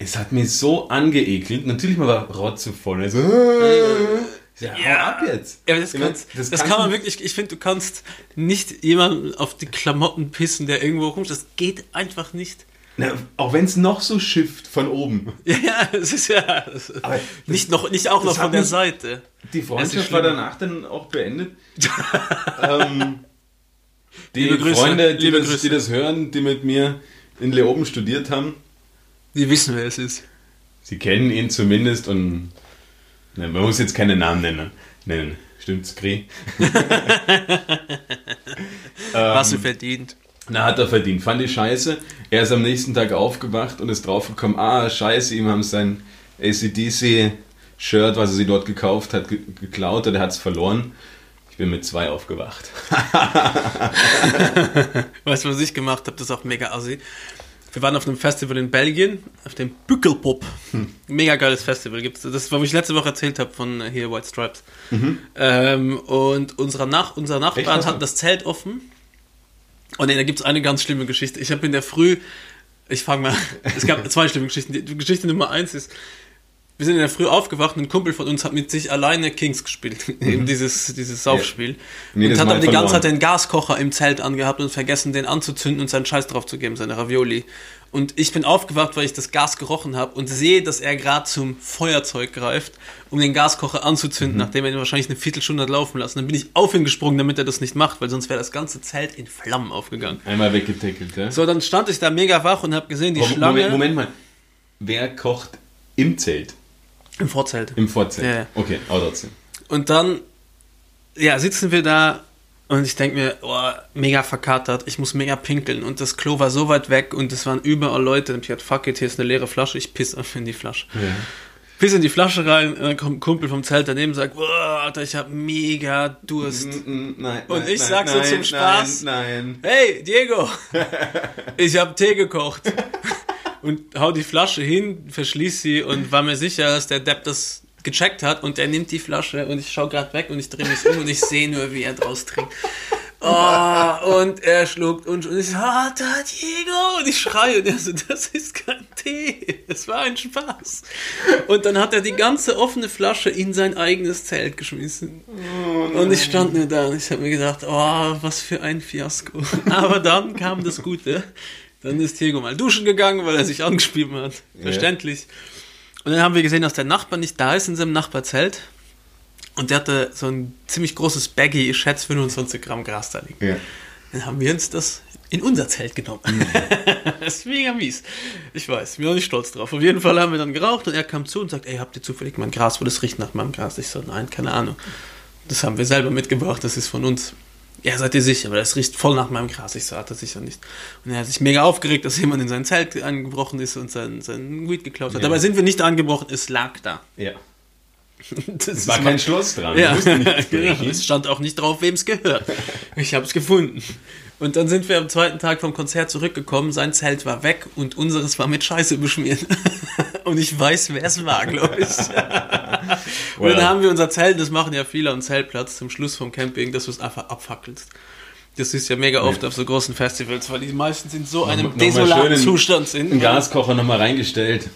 Es hat mich so angeekelt. Natürlich mal war rotzevoll. Also, ich sag, hau ab jetzt. Ja, das, kannst, das, kannst kann man wirklich, ich finde, du kannst nicht jemanden auf die Klamotten pissen, der irgendwo rumsteht. Das geht einfach nicht. Na, auch wenn es noch so schifft von oben. Ja, ja, es ist ja das, das- nicht, noch, nicht auch noch das von der Seite. Die Freundschaft war danach dann auch beendet. ähm, die Liebe Grüße, Freunde, die, liebe das, Grüße. die das hören, die mit mir in Leoben studiert haben, Die wissen, wer es ist. sie kennen ihn zumindest und na, man muss jetzt keine Namen nennen. nennen. Stimmt's, Kri? Was Ähm. sie verdient. Na, hat er verdient. Fand ich scheiße. Er ist am nächsten Tag aufgewacht und ist draufgekommen, ah, scheiße, ihm haben sein ACDC-Shirt, was er sie dort gekauft hat, ge geklaut und er hat es verloren. Ich bin mit zwei aufgewacht. Weißt du, was ich gemacht habe? Das ist auch mega assi. Wir waren auf einem Festival in Belgien, auf dem Bückelpop. Mega geiles Festival gibt's. Das war, was ich letzte Woche erzählt habe von äh, hier White Stripes. Ähm, und unser, Nach unser Nachbarn Echt? hatten das Zelt offen. Und da gibt es eine ganz schlimme Geschichte. Ich habe in der Früh, ich fange mal, es gab zwei schlimme Geschichten. Die Geschichte Nummer eins ist, wir sind in der Früh aufgewacht und ein Kumpel von uns hat mit sich alleine Kings gespielt. Eben dieses, dieses Saufspiel. Mhm. Jedes und hat aber die ganze. Zeit den Gaskocher im Zelt angehabt und vergessen, den anzuzünden und seinen Scheiß drauf zu geben, seine Ravioli. Und ich bin aufgewacht, weil ich das Gas gerochen habe und sehe, dass er gerade zum Feuerzeug greift, um den Gaskocher anzuzünden, Mhm. nachdem er ihn wahrscheinlich eine Viertelstunde hat laufen lassen. Dann bin ich auf ihn gesprungen, damit er das nicht macht, weil sonst wäre das ganze Zelt in Flammen aufgegangen. Einmal weggetackelt, ja? So, dann stand ich da mega wach und habe gesehen, die Schlange Moment, Moment mal. Wer kocht im Zelt? Im Vorzelt. Im Vorzelt? Ja, ja. Okay, aber trotzdem. Und dann, ja, sitzen wir da und ich denke mir, oh, mega verkatert, ich muss mega pinkeln. Und das Klo war so weit weg und es waren überall Leute. Und ich dachte, fuck it, hier ist eine leere Flasche, ich piss einfach in die Flasche. Piss in die Flasche rein und dann kommt ein Kumpel vom Zelt daneben und sagt, boah, Alter, ich hab mega Durst. Mm, Nein, Und nein, ich nein, sag so nein, zum Spaß, Nein, nein. Hey, Diego, ich hab Tee gekocht. Und hau die Flasche hin, verschließ sie und war mir sicher, dass der Depp das gecheckt hat und er nimmt die Flasche und ich schau gerade weg und ich drehe mich um und ich sehe nur, wie er draus trinkt. Oh, und er schluckt und, und ich so, ah, da, Diego! Und ich schreie und er so, das ist kein Tee, es war ein Spaß. Und dann hat er die ganze offene Flasche in sein eigenes Zelt geschmissen. Und ich stand nur da und ich habe mir gedacht, oh, was für ein Fiasko. Aber dann kam das Gute. Dann ist Diego mal duschen gegangen, weil er sich angespielt hat. Verständlich. Und dann haben wir gesehen, dass der Nachbar nicht da ist in seinem Nachbarzelt. Und der hatte so ein ziemlich großes Baggy, ich schätze 25 Gramm Gras da liegen. Ja. Dann haben wir uns das in unser Zelt genommen. das ist mega mies. Ich weiß, bin auch nicht stolz drauf. Auf jeden Fall haben wir dann geraucht und er kam zu und sagt, ey, habt ihr zufällig mein Gras, wo das riecht nach meinem Gras? Ich so, nein, keine Ahnung. Das haben wir selber mitgebracht, das ist von uns. Ja, seid ihr sicher, aber das riecht voll nach meinem Gras. Ich so, hat er sicher nicht. Und er hat sich mega aufgeregt, dass jemand in sein Zelt angebrochen ist und sein, sein Weed geklaut hat. Ja. Dabei sind wir nicht angebrochen, es lag da. ja. Das Es war kein Schloss dran. ja, genau. es stand auch nicht drauf, wem es gehört. Ich habe es gefunden. Und dann sind wir am zweiten Tag vom Konzert zurückgekommen. Sein Zelt war weg und unseres war mit Scheiße beschmiert. Und ich weiß, wer es war, glaube ich. Und Well. dann haben wir unser Zelt, das machen ja viele am Zeltplatz zum Schluss vom Camping, dass du es einfach abfackelst. Das ist ja mega oft auf so großen Festivals, weil die meisten in so einem Noch desolaten Zustand sind. Einen Gaskocher nochmal reingestellt.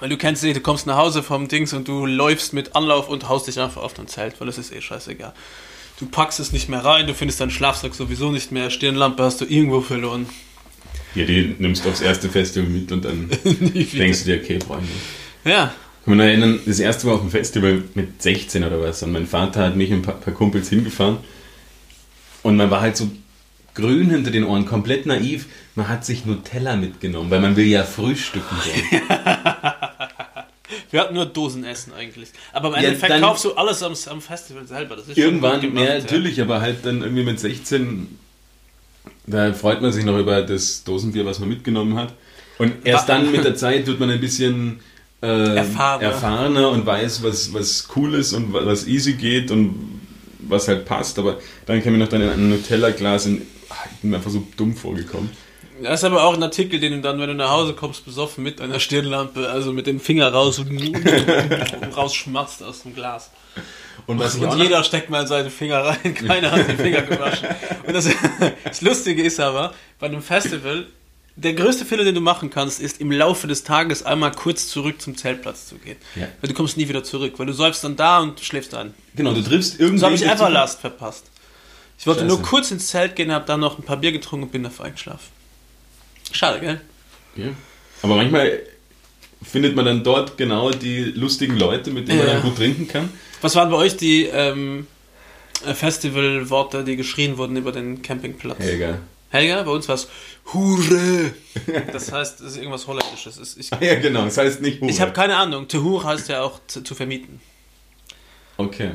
Weil du kennst dich, du kommst nach Hause vom Dings und du läufst mit Anlauf und haust dich einfach auf dein Zelt, weil es ist eh scheißegal. Du packst es nicht mehr rein, du findest deinen Schlafsack sowieso nicht mehr, Stirnlampe hast du irgendwo verloren. Ja, die nimmst du aufs erste Festival mit und dann denkst du dir, okay, Freunde. Ja, Ich kann mich noch erinnern, das erste Mal auf dem Festival mit 16 oder was. Und mein Vater hat mich und ein paar, paar Kumpels hingefahren. Und man war halt so grün hinter den Ohren, komplett naiv. Man hat sich Nutella mitgenommen, weil man will ja frühstücken gehen. wir hatten nur Dosenessen eigentlich. Aber im Ja, Endeffekt dann- kaufst du alles am, am Festival selber. Irgendwann, gemacht, ja, natürlich, aber halt dann irgendwie mit 16, da freut man sich noch über das Dosenbier, was man mitgenommen hat. Und erst dann mit der Zeit wird man ein bisschen äh, Erfahrener. erfahrener und weiß, was, was cool ist und wa- was easy geht und was halt passt. Aber dann kam mir noch dann in ein Nutella-Glas und ah, ich bin mir einfach so dumm vorgekommen. Das ist aber auch ein Artikel, den du dann, wenn du nach Hause kommst, besoffen mit einer Stirnlampe, also mit dem Finger raus und rausschmatzt aus dem Glas. Und was Und noch- jeder steckt mal seine Finger rein, keiner hat die Finger gewaschen. Und das, das Lustige ist aber, bei einem Festival, der größte Fehler, den du machen kannst, ist im Laufe des Tages einmal kurz zurück zum Zeltplatz zu gehen. Ja. Weil du kommst nie wieder zurück, weil du säufst dann da und schläfst ein. Genau, du triffst irgendwie. So habe ich Everlast verpasst. Ich wollte Scheiße. nur kurz ins Zelt gehen, habe dann noch ein paar Bier getrunken und bin dafür eingeschlafen. Schade, gell? Ja. Aber manchmal findet man dann dort genau die lustigen Leute, mit denen Ja. man dann gut trinken kann. Was waren bei euch die ähm, äh, Festivalworte, die geschrien wurden über den Campingplatz? Helga. Helga, bei uns war es Hure. Das heißt, es ist irgendwas Holländisches. Es- Ich, Ja, genau, das heißt nicht Hure. ich habe keine Ahnung. Te Hure heißt ja auch zu, zu vermieten. Okay.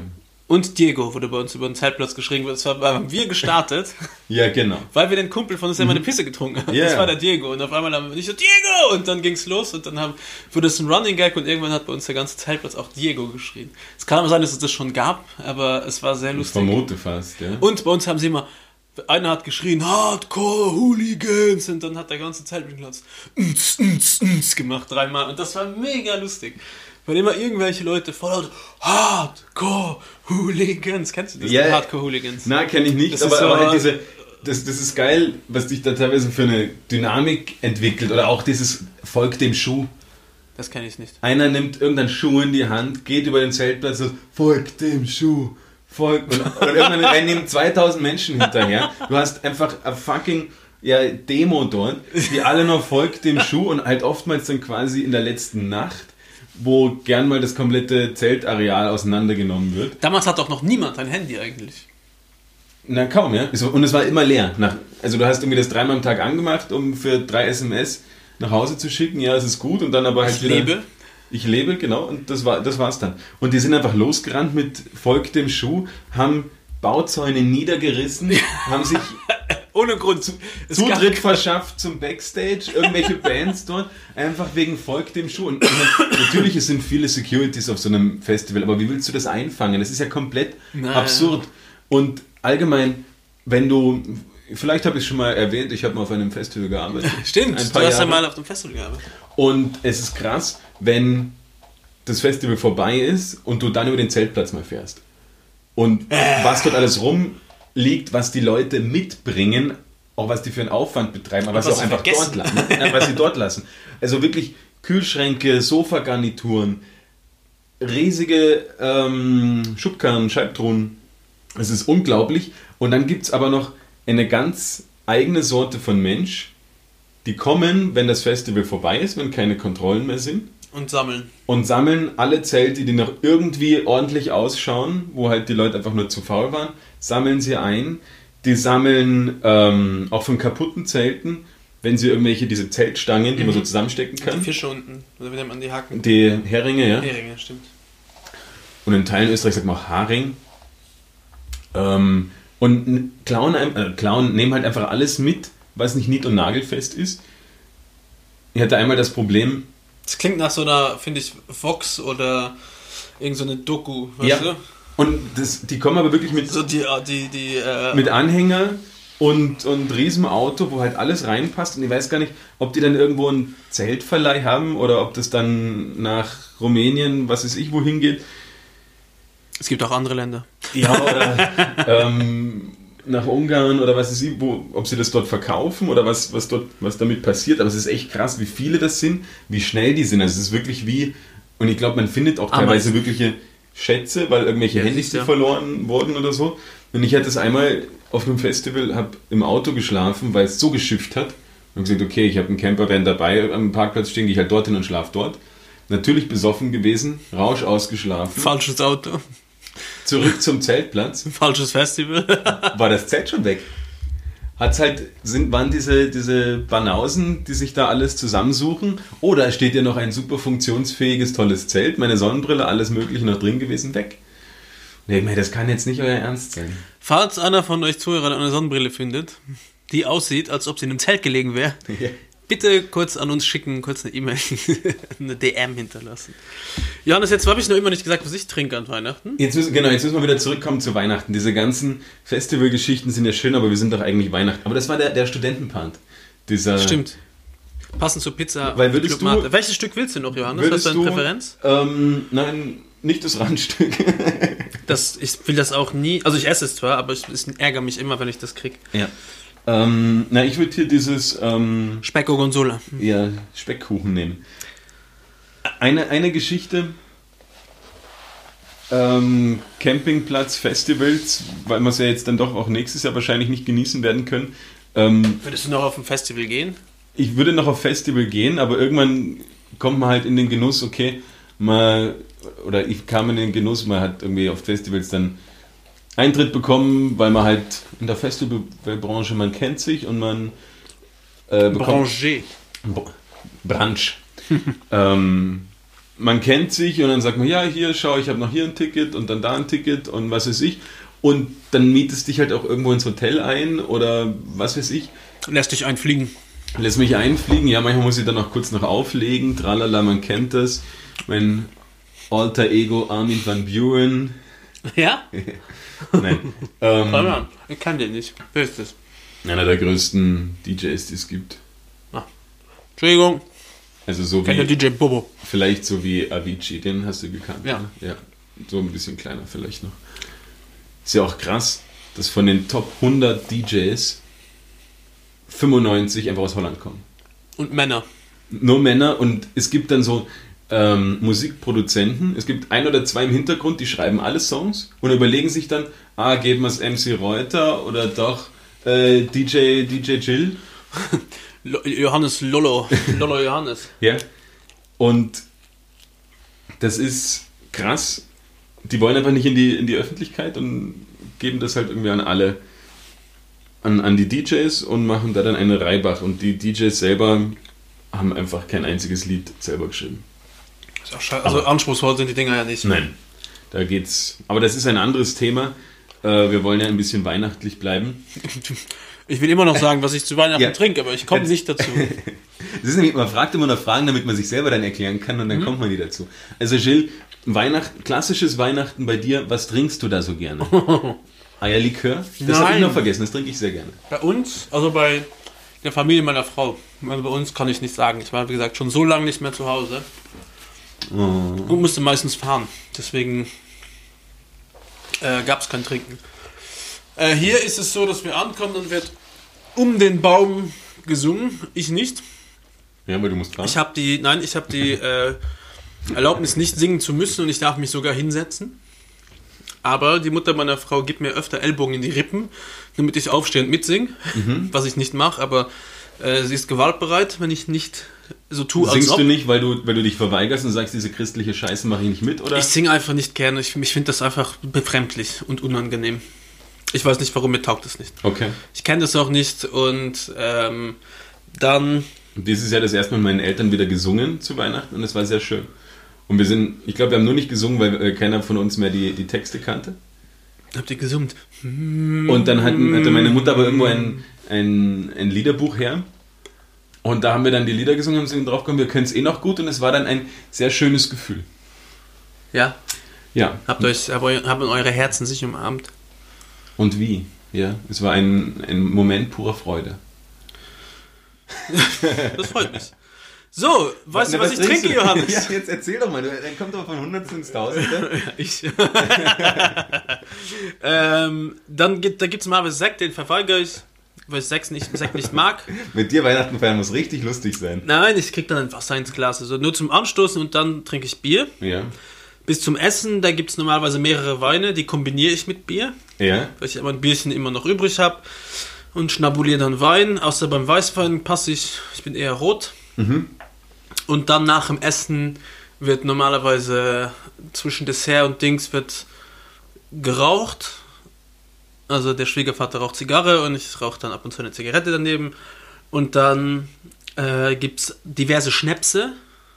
Und Diego wurde bei uns über den Zeltplatz geschrien. Das war, haben wir gestartet, Ja, genau. weil wir den Kumpel von uns, der mal eine Pisse getrunken hat. Ja. Das war der Diego. Und auf einmal haben wir nicht so, Diego! Und dann ging's los und dann haben, wurde es ein Running Gag und irgendwann hat bei uns der ganze Zeltplatz auch Diego geschrien. Es kann aber sein, dass es das schon gab, aber es war sehr Ich lustig. vermute fast, ja. Und bei uns haben sie immer, einer hat geschrien, Hardcore Hooligans, und dann hat der ganze Zeltplatz ns, ns, ns gemacht dreimal. Und das war mega lustig. Weil immer irgendwelche Leute voll laut, Hardcore Hooligans. Kennst du das? Ja. Hardcore Hooligans. Na, kenne ich nicht, Das aber, ist so- aber halt diese, das, das ist geil, was sich da teilweise für eine Dynamik entwickelt. Oder auch dieses Folgt dem Schuh. Das kenne ich nicht. Einer nimmt irgendeinen Schuh in die Hand, geht über den Zeltplatz und folgt dem Schuh. Folgt. Und, und irgendwann rennen 2000 Menschen hinterher. Du hast einfach eine fucking ja, Demo dort, die alle noch folgt dem Schuh und halt oftmals dann quasi in der letzten Nacht, wo gern mal das komplette Zeltareal auseinandergenommen wird. Damals hat doch noch niemand ein Handy eigentlich. Na kaum, ja. Und es war immer leer. Also du hast irgendwie das dreimal am Tag angemacht, um für drei SMS nach Hause zu schicken. Ja, es ist gut. Und dann aber halt Ich wieder... lebe. Ich lebe, genau. Und das, war, das war's dann. Und die sind einfach losgerannt mit Volk dem Schuh, haben Bauzäune niedergerissen, haben sich Ohne Grund. Es Zutritt verschafft zum Backstage, irgendwelche Bands dort, einfach wegen Volk dem Schuh. Und und natürlich es sind viele Securities auf so einem Festival, aber wie willst du das einfangen? Das ist ja komplett Nein. absurd. Und allgemein, wenn du, vielleicht habe ich es schon mal erwähnt, ich habe mal auf einem Festival gearbeitet. Stimmt, Ein du paar hast ja mal auf dem Festival gearbeitet. Und es ist krass, wenn das Festival vorbei ist und du dann über den Zeltplatz mal fährst. Und was dort alles rumliegt, was die Leute mitbringen, auch was die für einen Aufwand betreiben, aber was, was sie auch einfach vergessen. dort lassen. Ja, was sie dort lassen. Also wirklich Kühlschränke, Sofagarnituren, riesige ähm, Schubkarren, Scheibtruhen. Es ist unglaublich. Und dann gibt es aber noch eine ganz eigene Sorte von Mensch, Die kommen, wenn das Festival vorbei ist, wenn keine Kontrollen mehr sind Und sammeln. und sammeln alle Zelte, die noch irgendwie ordentlich ausschauen, wo halt die Leute einfach nur zu faul waren, sammeln sie ein. Die sammeln ähm, auch von kaputten Zelten, wenn sie irgendwelche diese Zeltstangen, die man so zusammenstecken Die kann, Fische unten. Oder wie nennt man die Haken? die Heringe, ja. Heringe, stimmt. Und in Teilen Österreich sagt man auch Haring. Ähm, und klauen, äh, klauen, nehmen halt einfach alles mit, was nicht nied- und nagelfest ist. Ich hatte einmal das Problem, Das klingt nach so einer, finde ich, Vox oder irgend so eine Doku, weißt ja, du? Und das, die kommen aber wirklich mit, So die, die, die, äh, mit Anhänger und, und Riesenauto, wo halt alles reinpasst. Und ich weiß gar nicht, ob die dann irgendwo einen Zeltverleih haben oder ob das dann nach Rumänien, was weiß ich, wohin geht. es gibt auch andere Länder. Ja, oder ähm, nach Ungarn oder was weiß ich, wo, ob sie das dort verkaufen oder was, was dort, was damit passiert. Aber es ist echt krass, wie viele das sind, wie schnell die sind. Also es ist wirklich wie, und ich glaube, man findet auch teilweise Ameisen. wirkliche Schätze, weil irgendwelche Ja, Handys die ja. verloren wurden oder so. Und ich hatte es einmal auf einem Festival, habe im Auto geschlafen, weil es so geschifft hat. Und gesagt, okay, ich habe einen Campervan dabei am Parkplatz stehen, gehe ich halt dorthin und schlafe dort. Natürlich besoffen gewesen, Rausch ausgeschlafen, Falsches Auto, zurück zum Zeltplatz falsches Festival. war das Zelt schon weg. Hat's halt, sind, waren diese, diese Banausen, die sich da alles zusammensuchen. Oh, da steht ja noch ein super funktionsfähiges, tolles Zelt, meine Sonnenbrille, alles Mögliche noch drin gewesen, weg. Nee, das kann jetzt nicht euer Ernst sein. Falls einer von euch Zuhörern eine Sonnenbrille findet, die aussieht, als ob sie in einem Zelt gelegen wäre, Ja. Bitte kurz an uns schicken, kurz eine E-Mail, eine DM hinterlassen. Johannes, jetzt habe ich noch immer nicht gesagt, was ich trinke an Weihnachten. Jetzt müssen, genau, jetzt müssen wir wieder zurückkommen zu Weihnachten. Diese ganzen Festivalgeschichten sind ja schön, aber wir sind doch eigentlich Weihnachten. Aber das war der, der Studentenpart. Dieser, Stimmt. Passend zur Pizza. Weil würdest du-. Welches Stück willst du noch, Johannes? Würdest Hast du eine Präferenz? Ähm, nein, nicht das Randstück. Das, ich will das auch nie. Also ich esse es zwar, aber ich, es ärgere mich immer, wenn ich das kriege. ja. Ähm, na, ich würde hier dieses ähm, Speck Gorgonzola. ja, Speckkuchen nehmen. Eine, eine Geschichte. Ähm, Campingplatz, Festivals, weil wir es ja jetzt dann doch auch nächstes Jahr wahrscheinlich nicht genießen werden können. Ähm, Würdest du noch auf ein Festival gehen? ich würde noch auf Festival gehen, aber irgendwann kommt man halt in den Genuss, okay, mal, oder ich kam in den Genuss, man hat irgendwie auf Festivals dann Eintritt bekommen, weil man halt in der Festivalbranche, man kennt sich und man äh, bekommt Branger. Br- Branch. ähm, man kennt sich und dann sagt man, ja, hier, schau, ich habe noch hier ein Ticket und dann da ein Ticket und was weiß ich. Und dann mietest dich halt auch irgendwo ins Hotel ein oder was weiß ich. Lässt dich einfliegen. Lässt mich einfliegen. Ja, manchmal muss ich dann noch kurz noch auflegen. Tralala, man kennt das. Mein alter Ego Armin van Buren. Ja? Nein. ähm, Ich kann den nicht. Wer ist das? einer der größten DJs, die es gibt. Entschuldigung. Also so Kennt der wie, DJ Bobo. vielleicht so wie Avicii, den hast du gekannt. Ja. ne? ja. So ein bisschen kleiner vielleicht noch. Ist ja auch krass, dass von den Top 100 DJs 95 einfach aus Holland kommen. Und Männer. nur Männer und es gibt dann so ähm, Musikproduzenten, es gibt ein oder zwei im Hintergrund, die schreiben alle Songs und überlegen sich dann, ah, geben wir es MC Reuter oder doch äh, DJ, DJ Jill. Johannes Lolo. Lolo Johannes. Ja. Und das ist krass. Die wollen einfach nicht in die, in die Öffentlichkeit und geben das halt irgendwie an alle, an, an die DJs und machen da dann eine Reibach. Und die DJs selber haben einfach kein einziges Lied selber geschrieben. Also anspruchsvoll sind die Dinger ja nicht. Nein, da geht's. Aber das ist ein anderes Thema. Äh, wir wollen ja ein bisschen weihnachtlich bleiben. Ich will immer noch sagen, was ich zu Weihnachten Ja. trinke, aber ich komme nicht dazu. Das ist nämlich, man fragt immer noch Fragen, damit man sich selber dann erklären kann und dann kommt man nie dazu. Also Gilles, Weihnachten, klassisches Weihnachten bei dir, was trinkst du da so gerne? Eierlikör? Das habe ich noch vergessen, das trinke ich sehr gerne. Bei uns, also bei der Familie meiner Frau, weil bei uns kann ich nicht sagen. Ich war, wie gesagt, schon so lange nicht mehr zu Hause und musste meistens fahren. Deswegen äh, gab es kein Trinken. Äh, hier ist es so, dass wir ankommen und wird um den Baum gesungen. Ich nicht. Ja, aber du musst fahren. Ich habe die, nein, ich habe die äh, Erlaubnis, nicht singen zu müssen und ich darf mich sogar hinsetzen. Aber die Mutter meiner Frau gibt mir öfter Ellbogen in die Rippen, damit ich aufstehe und mitsinge, was ich nicht mache. Aber Äh, sie ist gewaltbereit, wenn ich nicht so tue, Singst ob. du nicht, weil du, weil du dich verweigerst und sagst, diese christliche Scheiße mache ich nicht mit, oder? Ich singe einfach nicht gerne. Ich, ich finde das einfach befremdlich und unangenehm. Ich weiß nicht, warum mir taugt es nicht. Okay. Ich kenne das auch nicht und ähm, dann dieses Jahr das erste Mal mit meinen Eltern wieder gesungen zu Weihnachten und es war sehr schön. Und wir sind, ich glaube, wir haben nur nicht gesungen, weil äh, keiner von uns mehr die, die Texte kannte. habt ihr gesummt. Und dann hatten, hatte meine Mutter aber irgendwo ein, ein, ein Liederbuch her. Und da haben wir dann die Lieder gesungen und sind drauf gekommen, wir können es eh noch gut und es war dann ein sehr schönes Gefühl. Ja, Ja. habt euch, hab eu- haben eure Herzen sich umarmt. Und wie? Ja, es war ein, ein Moment purer Freude. Das freut mich. So, weißt du, was, ich trinkst trinke, du? Johannes? Ja, jetzt erzähl doch mal. Dann kommt doch von 100 ins 1000. Ich. ähm, dann gibt, da gibt es mal Sekt, den verweigere ich, weil ich Sekt nicht, Sekt nicht mag. Mit dir Weihnachten feiern muss richtig lustig sein. Nein, ich krieg dann ein Wasser ins Glas. Also nur zum Anstoßen und dann trinke ich Bier. Ja. Bis zum Essen, da gibt es normalerweise mehrere Weine, die kombiniere ich mit Bier, Ja. weil ich aber ein Bierchen immer noch übrig habe. Und schnabuliere dann Wein. Außer beim Weißwein passe ich, ich bin eher rot. Und dann nach dem Essen wird normalerweise zwischen Dessert und Dings wird geraucht. Also der Schwiegervater raucht Zigarre und ich rauche dann ab und zu eine Zigarette daneben. Und dann äh, gibt es diverse Schnäpse.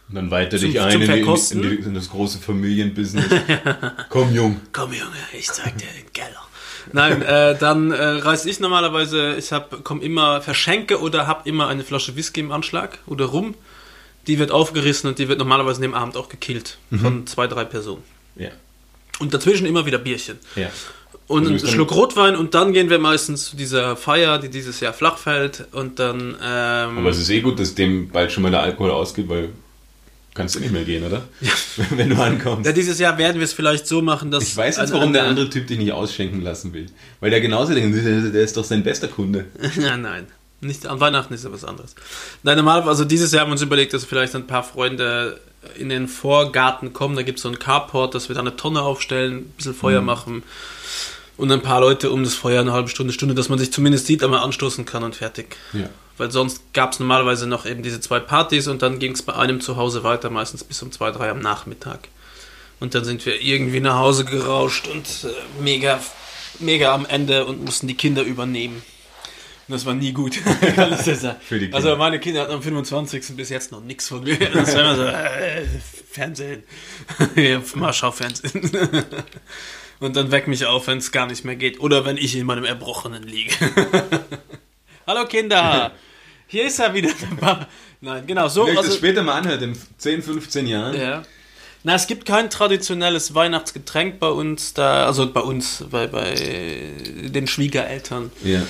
Und dann weiter Zum- dich ein in, die, in, die, in das große Familienbusiness. Komm, Jung. Komm Junge, ich zeig dir den Keller. Nein, äh, dann äh, reiß ich normalerweise, ich hab, komm immer, verschenke oder hab immer eine Flasche Whisky im Anschlag oder Rum. Die wird aufgerissen und die wird normalerweise an dem Abend auch gekillt von zwei, drei Personen. Ja. Und dazwischen immer wieder Bierchen. Ja. Und Also einen Schluck Rotwein und dann gehen wir meistens zu dieser Feier, die dieses Jahr flach fällt und dann ähm, Aber es ist eh gut, dass dem bald schon mal der Alkohol ausgeht, weil kannst du nicht mehr gehen, oder? Wenn du ankommst. ja, dieses Jahr werden wir es vielleicht so machen, dass Ich weiß jetzt, eine- warum der andere Typ dich nicht ausschenken lassen will. Weil der genauso denkt, der ist doch sein bester Kunde. Nein, nein. Nicht, an Weihnachten ist ja was anderes. Nein, normalerweise, also dieses Jahr haben wir uns überlegt, dass vielleicht ein paar Freunde in den Vorgarten kommen. Da gibt es so einen Carport, dass wir da eine Tonne aufstellen, ein bisschen Feuer machen und ein paar Leute um das Feuer eine halbe Stunde, Stunde, dass man sich zumindest sieht, einmal anstoßen kann und fertig. Ja. Weil sonst gab es normalerweise noch eben diese zwei Partys und dann ging es bei einem zu Hause weiter, meistens bis um zwei, drei am Nachmittag. Und dann sind wir irgendwie nach Hause gerauscht und äh, mega, mega am Ende und mussten die Kinder übernehmen. Und das war nie gut. Also meine Kinder hatten am 25. bis jetzt noch nichts von mir. Das war immer so, äh, Fernsehen. ja, mal schau Fernsehen. Und dann weck mich auf, wenn es gar nicht mehr geht. Oder wenn ich in meinem Erbrochenen liege. Hallo Kinder! Hier ist er wieder. Nein, genau so. Wenn ich das Also, später mal anhört, in 10, 15 Jahren. ja. Na, es gibt kein traditionelles Weihnachtsgetränk bei uns da, also bei uns, bei, bei den Schwiegereltern. Ja.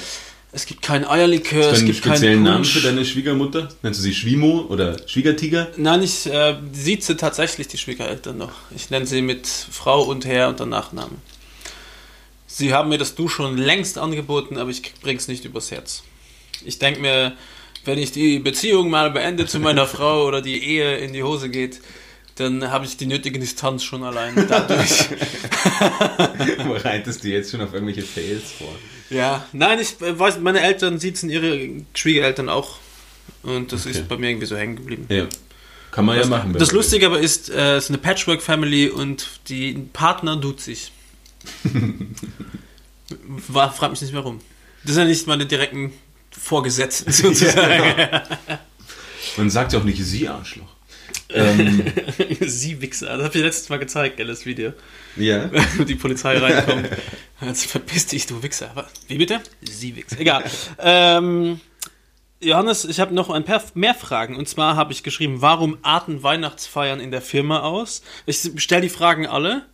Es gibt kein Eierlikör, es gibt speziellen keinen Namen Punsch. für deine Schwiegermutter? Nennst du sie Schwimo oder Schwiegertiger? Nein, ich äh, sieze tatsächlich die Schwiegereltern noch. Ich nenne sie mit Frau und Herr und dann Nachname. Sie haben mir das Du schon längst angeboten, aber ich bring's nicht übers Herz. Ich denke mir, wenn ich die Beziehung mal beende zu meiner Frau oder die Ehe in die Hose geht, dann habe ich die nötige Distanz schon allein dadurch. Bereitest du jetzt schon auf irgendwelche Fails vor? Ja, nein, ich weiß, meine Eltern siezen ihre Schwiegereltern auch. Und das Okay. ist bei mir irgendwie so hängen geblieben. Ja. Kann man ja machen. Das Lustige aber ist, äh, es ist eine Patchwork-Family und die Partner duzt sich. War, frag mich nicht warum. Das sind ja nicht meine direkten Vorgesetzten sozusagen. will. Man sagt ja auch nicht sie Arschloch. Ähm, Sie Wichser. Das habe ich letztes Mal gezeigt, gell, das Video. ja. Wo die Polizei reinkommt. Jetzt verpiss dich, du Wichser. Aber, wie bitte? Sie Wichser. Egal. ähm, Johannes, ich habe noch ein paar mehr Fragen. Und zwar habe ich geschrieben, warum arten Weihnachtsfeiern in der Firma aus? Ich stelle die Fragen alle,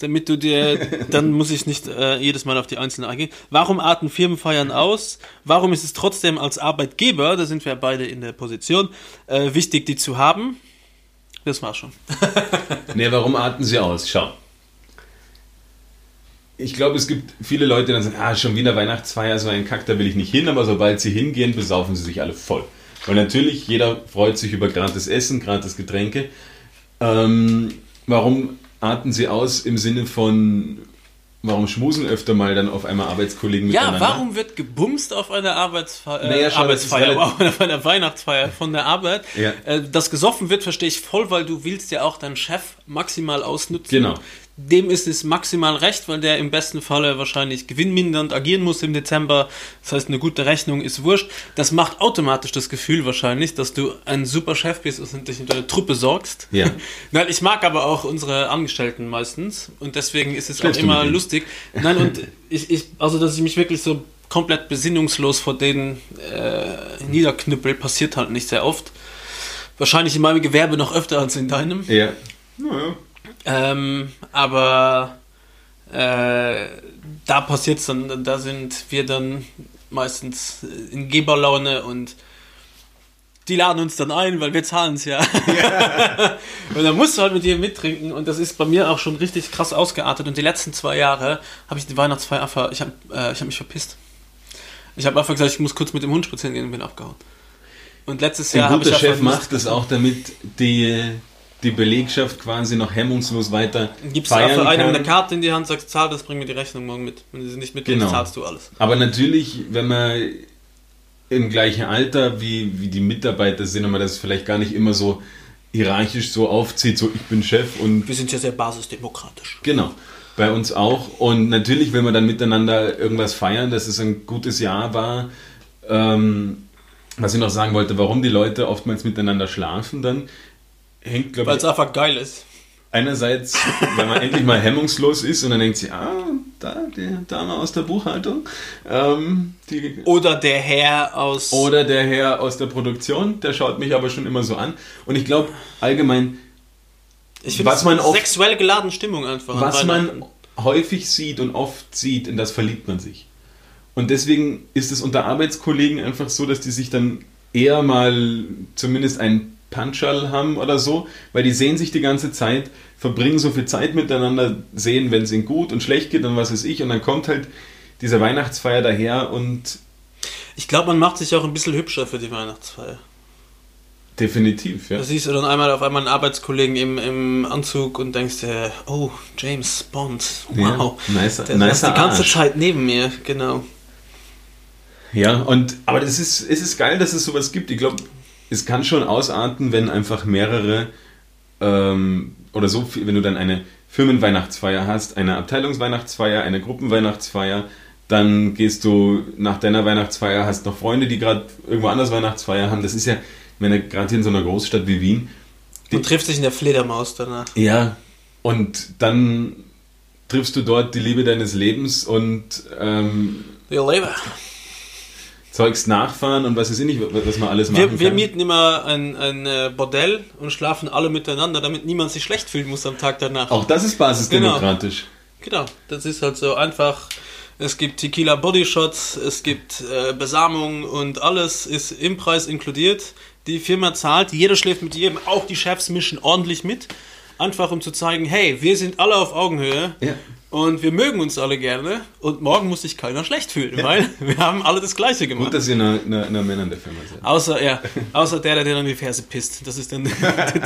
damit du dir, dann muss ich nicht äh, jedes Mal auf die einzelnen eingehen. Warum arten Firmenfeiern aus? Warum ist es trotzdem als Arbeitgeber, da sind wir beide in der Position, äh, wichtig, die zu haben? Das war's schon. Ne, warum arten sie aus? Schau. Ich glaube, es gibt viele Leute, die dann sagen, ah, schon wieder Weihnachtsfeier, so ein Kack, da will ich nicht hin, aber sobald sie hingehen, besaufen sie sich alle voll. Weil natürlich, jeder freut sich über gratis Essen, gratis Getränke. Ähm, warum arten sie aus im Sinne von, warum schmusen öfter mal dann auf einmal Arbeitskollegen Ja, miteinander? warum wird gebumst auf einer Arbeitsfeier, äh, Naja, ist Arbeitsfeier, auf einer Weihnachtsfeier von der Arbeit? Ja. Äh, das gesoffen wird, verstehe ich voll, weil du willst ja auch deinen Chef maximal ausnutzen. Genau. Dem ist es maximal recht, weil der im besten Falle wahrscheinlich gewinnmindernd agieren muss im Dezember. Das heißt, eine gute Rechnung ist wurscht. Das macht automatisch das Gefühl wahrscheinlich, dass du ein super Chef bist und dich um deine Truppe sorgst. Ja. Nein, ich mag aber auch unsere Angestellten meistens und deswegen ist es auch Schläfst du immer lustig. Nein, und ich, ich, also dass ich mich wirklich so komplett besinnungslos vor denen äh, niederknüppel, passiert halt nicht sehr oft. Wahrscheinlich in meinem Gewerbe noch öfter als in deinem. Ja. Naja. Ähm, aber äh, da passiert es dann, da sind wir dann meistens in Geberlaune und die laden uns dann ein, weil wir zahlen es ja. und dann musst du halt mit dir mittrinken und das ist bei mir auch schon richtig krass ausgeartet und die letzten zwei Jahre habe ich die Weihnachtsfeier einfach, ich habe äh, ich hab mich verpisst. Ich habe einfach gesagt, ich muss kurz mit dem Hund spazieren gehen und bin abgehauen. Und letztes Jahr habe ich einfach Chef macht das auch, damit die, die Belegschaft quasi noch hemmungslos weiter Gibst feiern einfach einem eine Karte in die Hand, sagst, zahl das, bring mir die Rechnung morgen mit. Wenn du sie nicht mitbringst, Genau. zahlst du alles. Aber natürlich, wenn man im gleichen Alter wie, wie die Mitarbeiter sind und man das vielleicht gar nicht immer so hierarchisch so aufzieht, so ich bin Chef und Wir sind ja sehr basisdemokratisch. Genau, bei uns auch. Und natürlich will man dann miteinander irgendwas feiern, dass es ein gutes Jahr war. Ähm, was ich noch sagen wollte, warum die Leute oftmals miteinander schlafen, dann hängt, glaube Weil ich, es einfach geil ist. einerseits, weil man endlich mal hemmungslos ist und dann denkt sie, ah, da, die Dame aus der Buchhaltung, ähm, die, Oder der Herr aus. oder der Herr aus der Produktion, der schaut mich aber schon immer so an. Und ich glaube, allgemein, ich finde, sexuell geladene Stimmung einfach. was man häufig sieht und oft sieht, in das verliebt man sich. Und deswegen ist es unter Arbeitskollegen einfach so, dass die sich dann eher mal zumindest ein Puncherl haben oder so, weil die sehen sich die ganze Zeit, verbringen so viel Zeit miteinander, sehen, wenn es ihnen gut und schlecht geht und was weiß ich, und dann kommt halt diese Weihnachtsfeier daher und Ich glaube, man macht sich auch ein bisschen hübscher für die Weihnachtsfeier. definitiv, ja. Da siehst du dann einmal auf einmal einen Arbeitskollegen im, im Anzug und denkst dir, oh, James Bond, wow. Ja, nicer- der nicer ist die ganze Arsch. Zeit neben mir, genau. Ja, und aber das ist, es ist geil, dass es sowas gibt. Ich glaube, es kann schon ausarten, wenn einfach mehrere ähm, oder so viel, wenn du dann eine Firmenweihnachtsfeier hast, eine Abteilungsweihnachtsfeier, eine Gruppenweihnachtsfeier, dann gehst du nach deiner Weihnachtsfeier, hast noch Freunde, die gerade irgendwo anders Weihnachtsfeier haben. Das ist ja, wenn du gerade hier in so einer Großstadt wie Wien, Und trifft sich in der Fledermaus danach. ja, und dann triffst du dort die Liebe deines Lebens und ähm, Your labor. Zeugs nachfahren und was weiß ich nicht, was man alles machen Wir, wir kann. mieten immer ein, ein äh, Bordell und schlafen alle miteinander, damit niemand sich schlecht fühlen muss am Tag danach. Auch das ist basisdemokratisch. Genau, das ist halt so einfach. Es gibt Tequila Bodyshots, es gibt äh, Besamung und alles ist im Preis inkludiert. Die Firma zahlt, jeder schläft mit jedem, auch die Chefs mischen ordentlich mit. Einfach um zu zeigen, hey, wir sind alle auf Augenhöhe Ja. Und wir mögen uns alle gerne und morgen muss sich keiner schlecht fühlen, weil wir haben alle das Gleiche gemacht. Gut, dass ihr eine Männer in der Firma seid. Außer, ja, außer der, der dir dann die Ferse pisst. Das ist dann,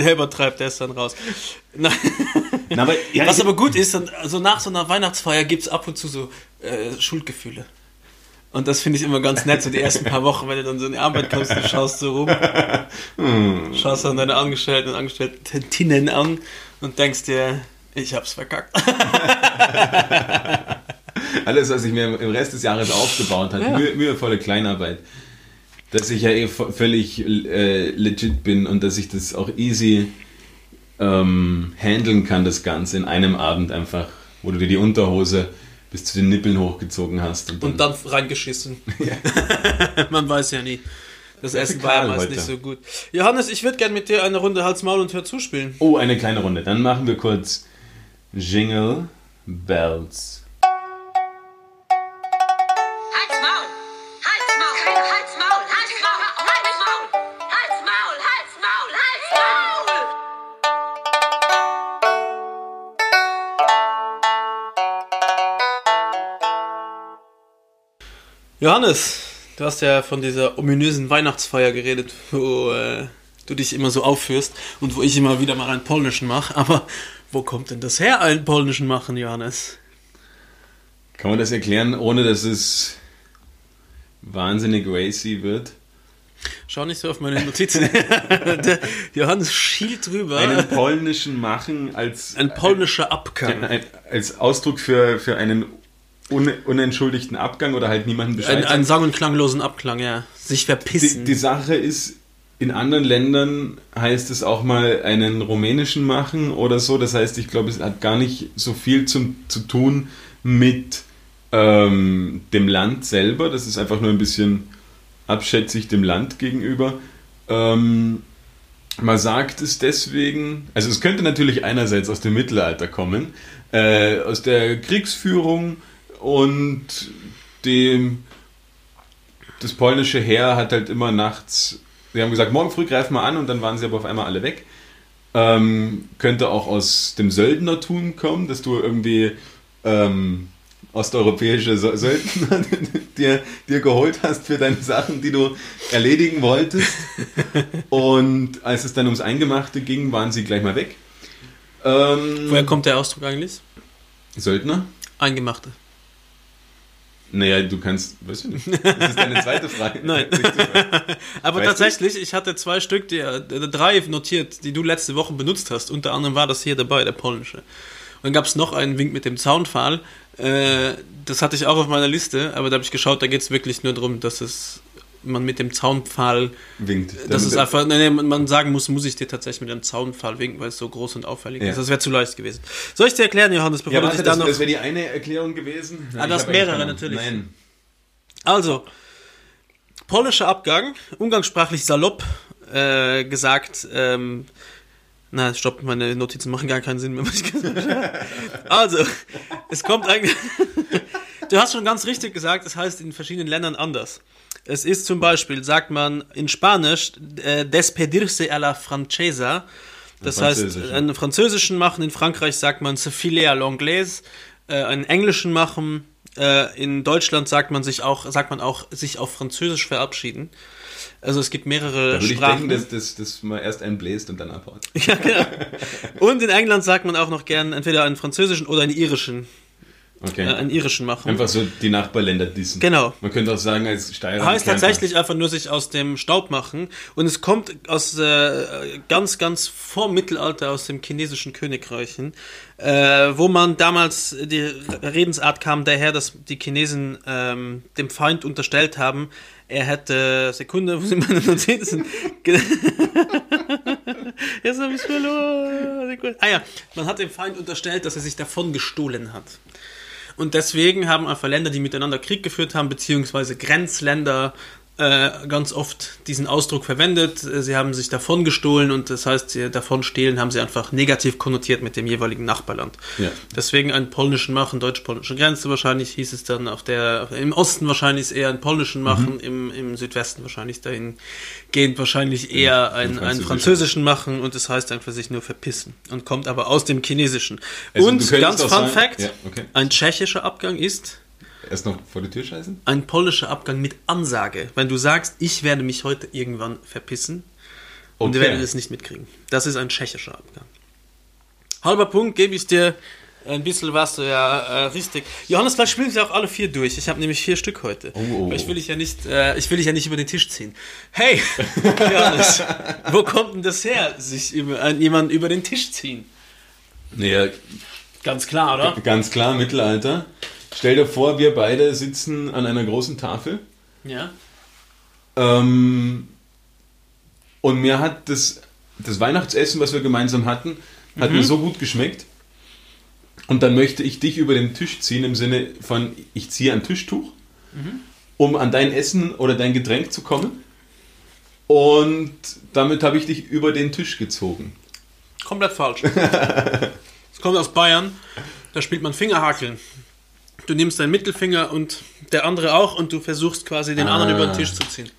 der übertreibt, der ist dann raus. Nein. Na, aber, ja, Was aber gut ist, also nach so einer Weihnachtsfeier gibt es ab und zu so äh, Schuldgefühle. Und das finde ich immer ganz nett, so die ersten paar Wochen, wenn du dann so in die Arbeit kommst, du schaust so rum, Hm. schaust dann deine Angestellten und Angestellten an und denkst dir, ich hab's verkackt. alles, was ich mir im Rest des Jahres aufgebaut habe, Ja. mühe, mühevolle Kleinarbeit, dass ich ja eh völlig äh, legit bin und dass ich das auch easy ähm, handeln kann, das Ganze in einem Abend einfach, wo du dir die Unterhose bis zu den Nippeln hochgezogen hast. Und dann, Und dann reingeschissen. Man weiß ja nie. Das Essen war ja heute. nicht so gut. Johannes, ich würde gerne mit dir eine Runde Hals, Maul und Hör zuspielen. oh, eine kleine Runde. Dann machen wir kurz Jingle Bells. Halt's Maul! Halt's Maul! Halt's Maul! Halt's Maul! Halt's Maul! Halt's Maul! Halt's Maul! Halt's Maul! Johannes, du hast ja von dieser ominösen Weihnachtsfeier geredet, wo äh, du dich immer so aufführst und wo ich immer wieder mal einen polnischen mache. Aber wo kommt denn das her, einen polnischen machen, Johannes? Kann man das erklären, ohne dass es wahnsinnig racy wird? Schau nicht so auf meine Notizen. Johannes schielt drüber. Einen polnischen machen als, Ein polnischer Abgang. ein, als Ausdruck für, für einen un, unentschuldigten Abgang oder halt niemanden Bescheid Ein, einen sang- und klanglosen Abklang, ja. Sich die, verpissen. die Sache ist, in anderen Ländern heißt es auch mal einen rumänischen machen oder so. Das heißt, ich glaube, es hat gar nicht so viel zum, zu tun mit ähm, dem Land selber. Das ist einfach nur ein bisschen abschätzig dem Land gegenüber. Ähm, man sagt es deswegen, also es könnte natürlich einerseits aus dem Mittelalter kommen, äh, aus der Kriegsführung und dem das polnische Heer hat halt immer nachts, sie haben gesagt, morgen früh greifen wir an und dann waren sie aber auf einmal alle weg. Ähm, könnte auch aus dem Söldnertum kommen, dass du irgendwie ähm, osteuropäische Sö- Söldner dir, dir geholt hast für deine Sachen, die du erledigen wolltest. Und als es dann ums Eingemachte ging, waren sie gleich mal weg. Ähm, Woher kommt der Ausdruck eigentlich? Söldner? Eingemachte. Naja, du kannst, weißt du nicht. Das ist deine zweite Frage. Nein. Aber Weißt du? tatsächlich, ich hatte zwei Stück, die, äh, drei notiert, die du letzte Woche benutzt hast. Unter anderem war das hier dabei, der polnische. Und dann gab es noch einen Wink mit dem Zaunpfahl. Äh, das hatte ich auch auf meiner Liste, aber da habe ich geschaut, da geht es wirklich nur darum, dass es man mit dem Zaunpfahl, Winkt. das Damit- ist einfach, nee, nee, man sagen muss, muss ich dir tatsächlich mit dem Zaunpfahl winken, weil es so groß und auffällig Ja. ist. Das wäre zu leicht gewesen. Soll ich dir erklären, Johannes, bevor Ja, du dich das, dann noch... das wäre die eine Erklärung gewesen. Ah, hast hab eigentlich mehrere natürlich. Nein. Also, polnischer Abgang, umgangssprachlich salopp äh, gesagt, ähm, na, stopp, meine Notizen machen gar keinen Sinn mehr. was ich gesagt habe. also, es kommt eigentlich. du hast schon ganz richtig gesagt, es heißt in verschiedenen Ländern anders. Es ist zum Beispiel, sagt man in Spanisch, äh, despedirse a la francesa. Das heißt, einen französischen machen, in Frankreich sagt man se filer à l'anglaise, äh, einen englischen machen, äh, in Deutschland sagt man sich auch, sagt man auch, sich auf Französisch verabschieden. Also es gibt mehrere Da würde ich Sprachen. denken, dass, dass, dass man erst einen bläst und dann abhaut. ja, genau. Und in England sagt man auch noch gern entweder einen französischen oder einen irischen, Okay. äh, einen irischen machen. Einfach so die Nachbarländer dissen. Genau. Man könnte auch sagen, als Steirer. heißt tatsächlich einfach nur sich aus dem Staub machen und es kommt aus äh, ganz ganz vor Mittelalter aus dem chinesischen Königreichen, äh, wo man damals die Redensart kam daher, dass die Chinesen ähm, dem Feind unterstellt haben, er hätte Sekunde, wo sind meine Notizen? Jetzt habe ich verloren. Ah ja, man hat dem Feind unterstellt, dass er sich davon gestohlen hat. Und deswegen haben einfach Länder, die miteinander Krieg geführt haben, beziehungsweise Grenzländer, äh, ganz oft diesen Ausdruck verwendet. Äh, Sie haben sich davon gestohlen und das heißt, davon stehlen haben sie einfach negativ konnotiert mit dem jeweiligen Nachbarland. Ja. Deswegen einen polnischen Machen, deutsch-polnische Grenze wahrscheinlich hieß es dann auf der, im Osten wahrscheinlich eher einen polnischen Machen, im, im Südwesten wahrscheinlich dahin gehend wahrscheinlich eher einen, einen französischen. Machen und es heißt einfach sich nur verpissen und kommt aber aus dem Chinesischen. Also und ganz Fun sagen- Fact, Ja, okay. ein tschechischer Abgang ist Erst noch vor die Tür scheißen? ein polnischer Abgang mit Ansage. Wenn du sagst, ich werde mich heute irgendwann verpissen und Okay. wir werden es nicht mitkriegen. Das ist ein tschechischer Abgang. Halber Punkt gebe ich dir ein bisschen was, ja, äh, richtig. Johannes, vielleicht spielen sie auch alle vier durch. Ich habe nämlich vier Stück heute. Oh, oh, oh. will ich ja nicht, äh, ich will dich ja nicht über den Tisch ziehen. Hey, Johannes, wo kommt denn das her, sich über, äh, jemanden über den Tisch ziehen? Naja, Ganz klar, oder? ganz klar, Mittelalter. Stell dir vor, wir beide sitzen an einer großen Tafel. Ja. Ähm, und mir hat das, das Weihnachtsessen, was wir gemeinsam hatten, hat Mhm. mir so gut geschmeckt. Und dann möchte ich dich über den Tisch ziehen im Sinne von, ich ziehe ein Tischtuch, Mhm. um an dein Essen oder dein Getränk zu kommen. Und damit habe ich dich über den Tisch gezogen. Komplett falsch. Es kommt aus Bayern, da spielt man Fingerhakeln. Du nimmst deinen Mittelfinger und der andere auch und du versuchst quasi den anderen Ah. über den Tisch zu ziehen.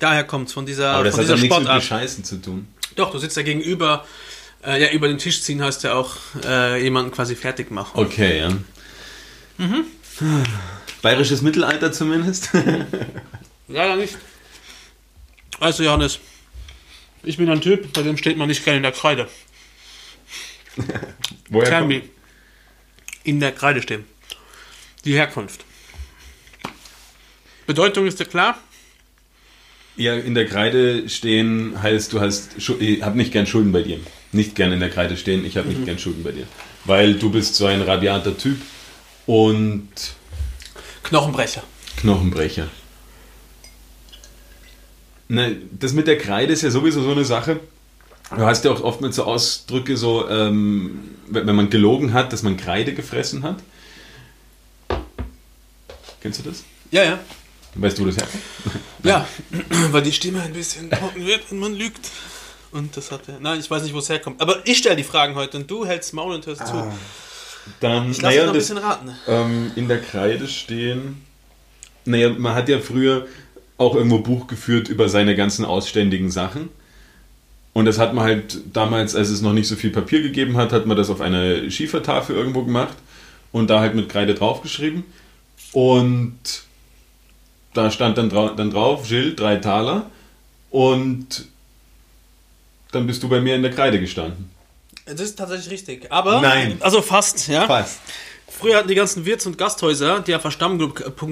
Daher kommt es von dieser, Aber das von hat dieser dann nichts mit Sportart. Bescheißen zu tun. Doch, du sitzt da gegenüber. Äh, ja, über den Tisch ziehen heißt ja auch äh, jemanden quasi fertig machen. Okay, ja. Mhm. Bayerisches Mittelalter zumindest. Leider nicht. Also Johannes, ich bin ein Typ, bei dem steht man nicht gerne in der Kreide. Woher Tell kommt- me. In der Kreide stehen. Die Herkunft. Bedeutung ist dir klar? Ja, in der Kreide stehen heißt, du hast, ich hab nicht gern Schulden bei dir. Nicht gern in der Kreide stehen, ich habe nicht gern Schulden bei dir. Weil du bist so ein rabiater Typ und Knochenbrecher. Knochenbrecher. Ne, das mit der Kreide ist ja sowieso so eine Sache. Du hast ja auch oft mit so Ausdrücke so, ähm, wenn man gelogen hat, dass man Kreide gefressen hat. Kennst du das? Ja, ja. Weißt du, wo das herkommt? Ja, weil die Stimme ein bisschen trocken wird, wenn man lügt. Und das hat er. Nein, ich weiß nicht, wo es herkommt. Aber ich stelle die Fragen heute und du hältst Maul und hörst zu. Dann, Ich lasse naja, dich noch ein das- bisschen raten. ähm, in der Kreide stehen. Naja, man hat ja früher auch irgendwo Buch geführt über seine ganzen ausständigen Sachen. Und das hat man halt damals, als es noch nicht so viel Papier gegeben hat, hat man das auf einer Schiefertafel irgendwo gemacht und da halt mit Kreide draufgeschrieben. Und da stand dann, drau dann drauf, Gilles, drei Taler. Und dann bist du bei mir in der Kreide gestanden. Das ist tatsächlich richtig. Aber. Nein. Also fast, ja. Fast. Früher hatten die ganzen Wirts- und Gasthäuser, die einfach Stamm,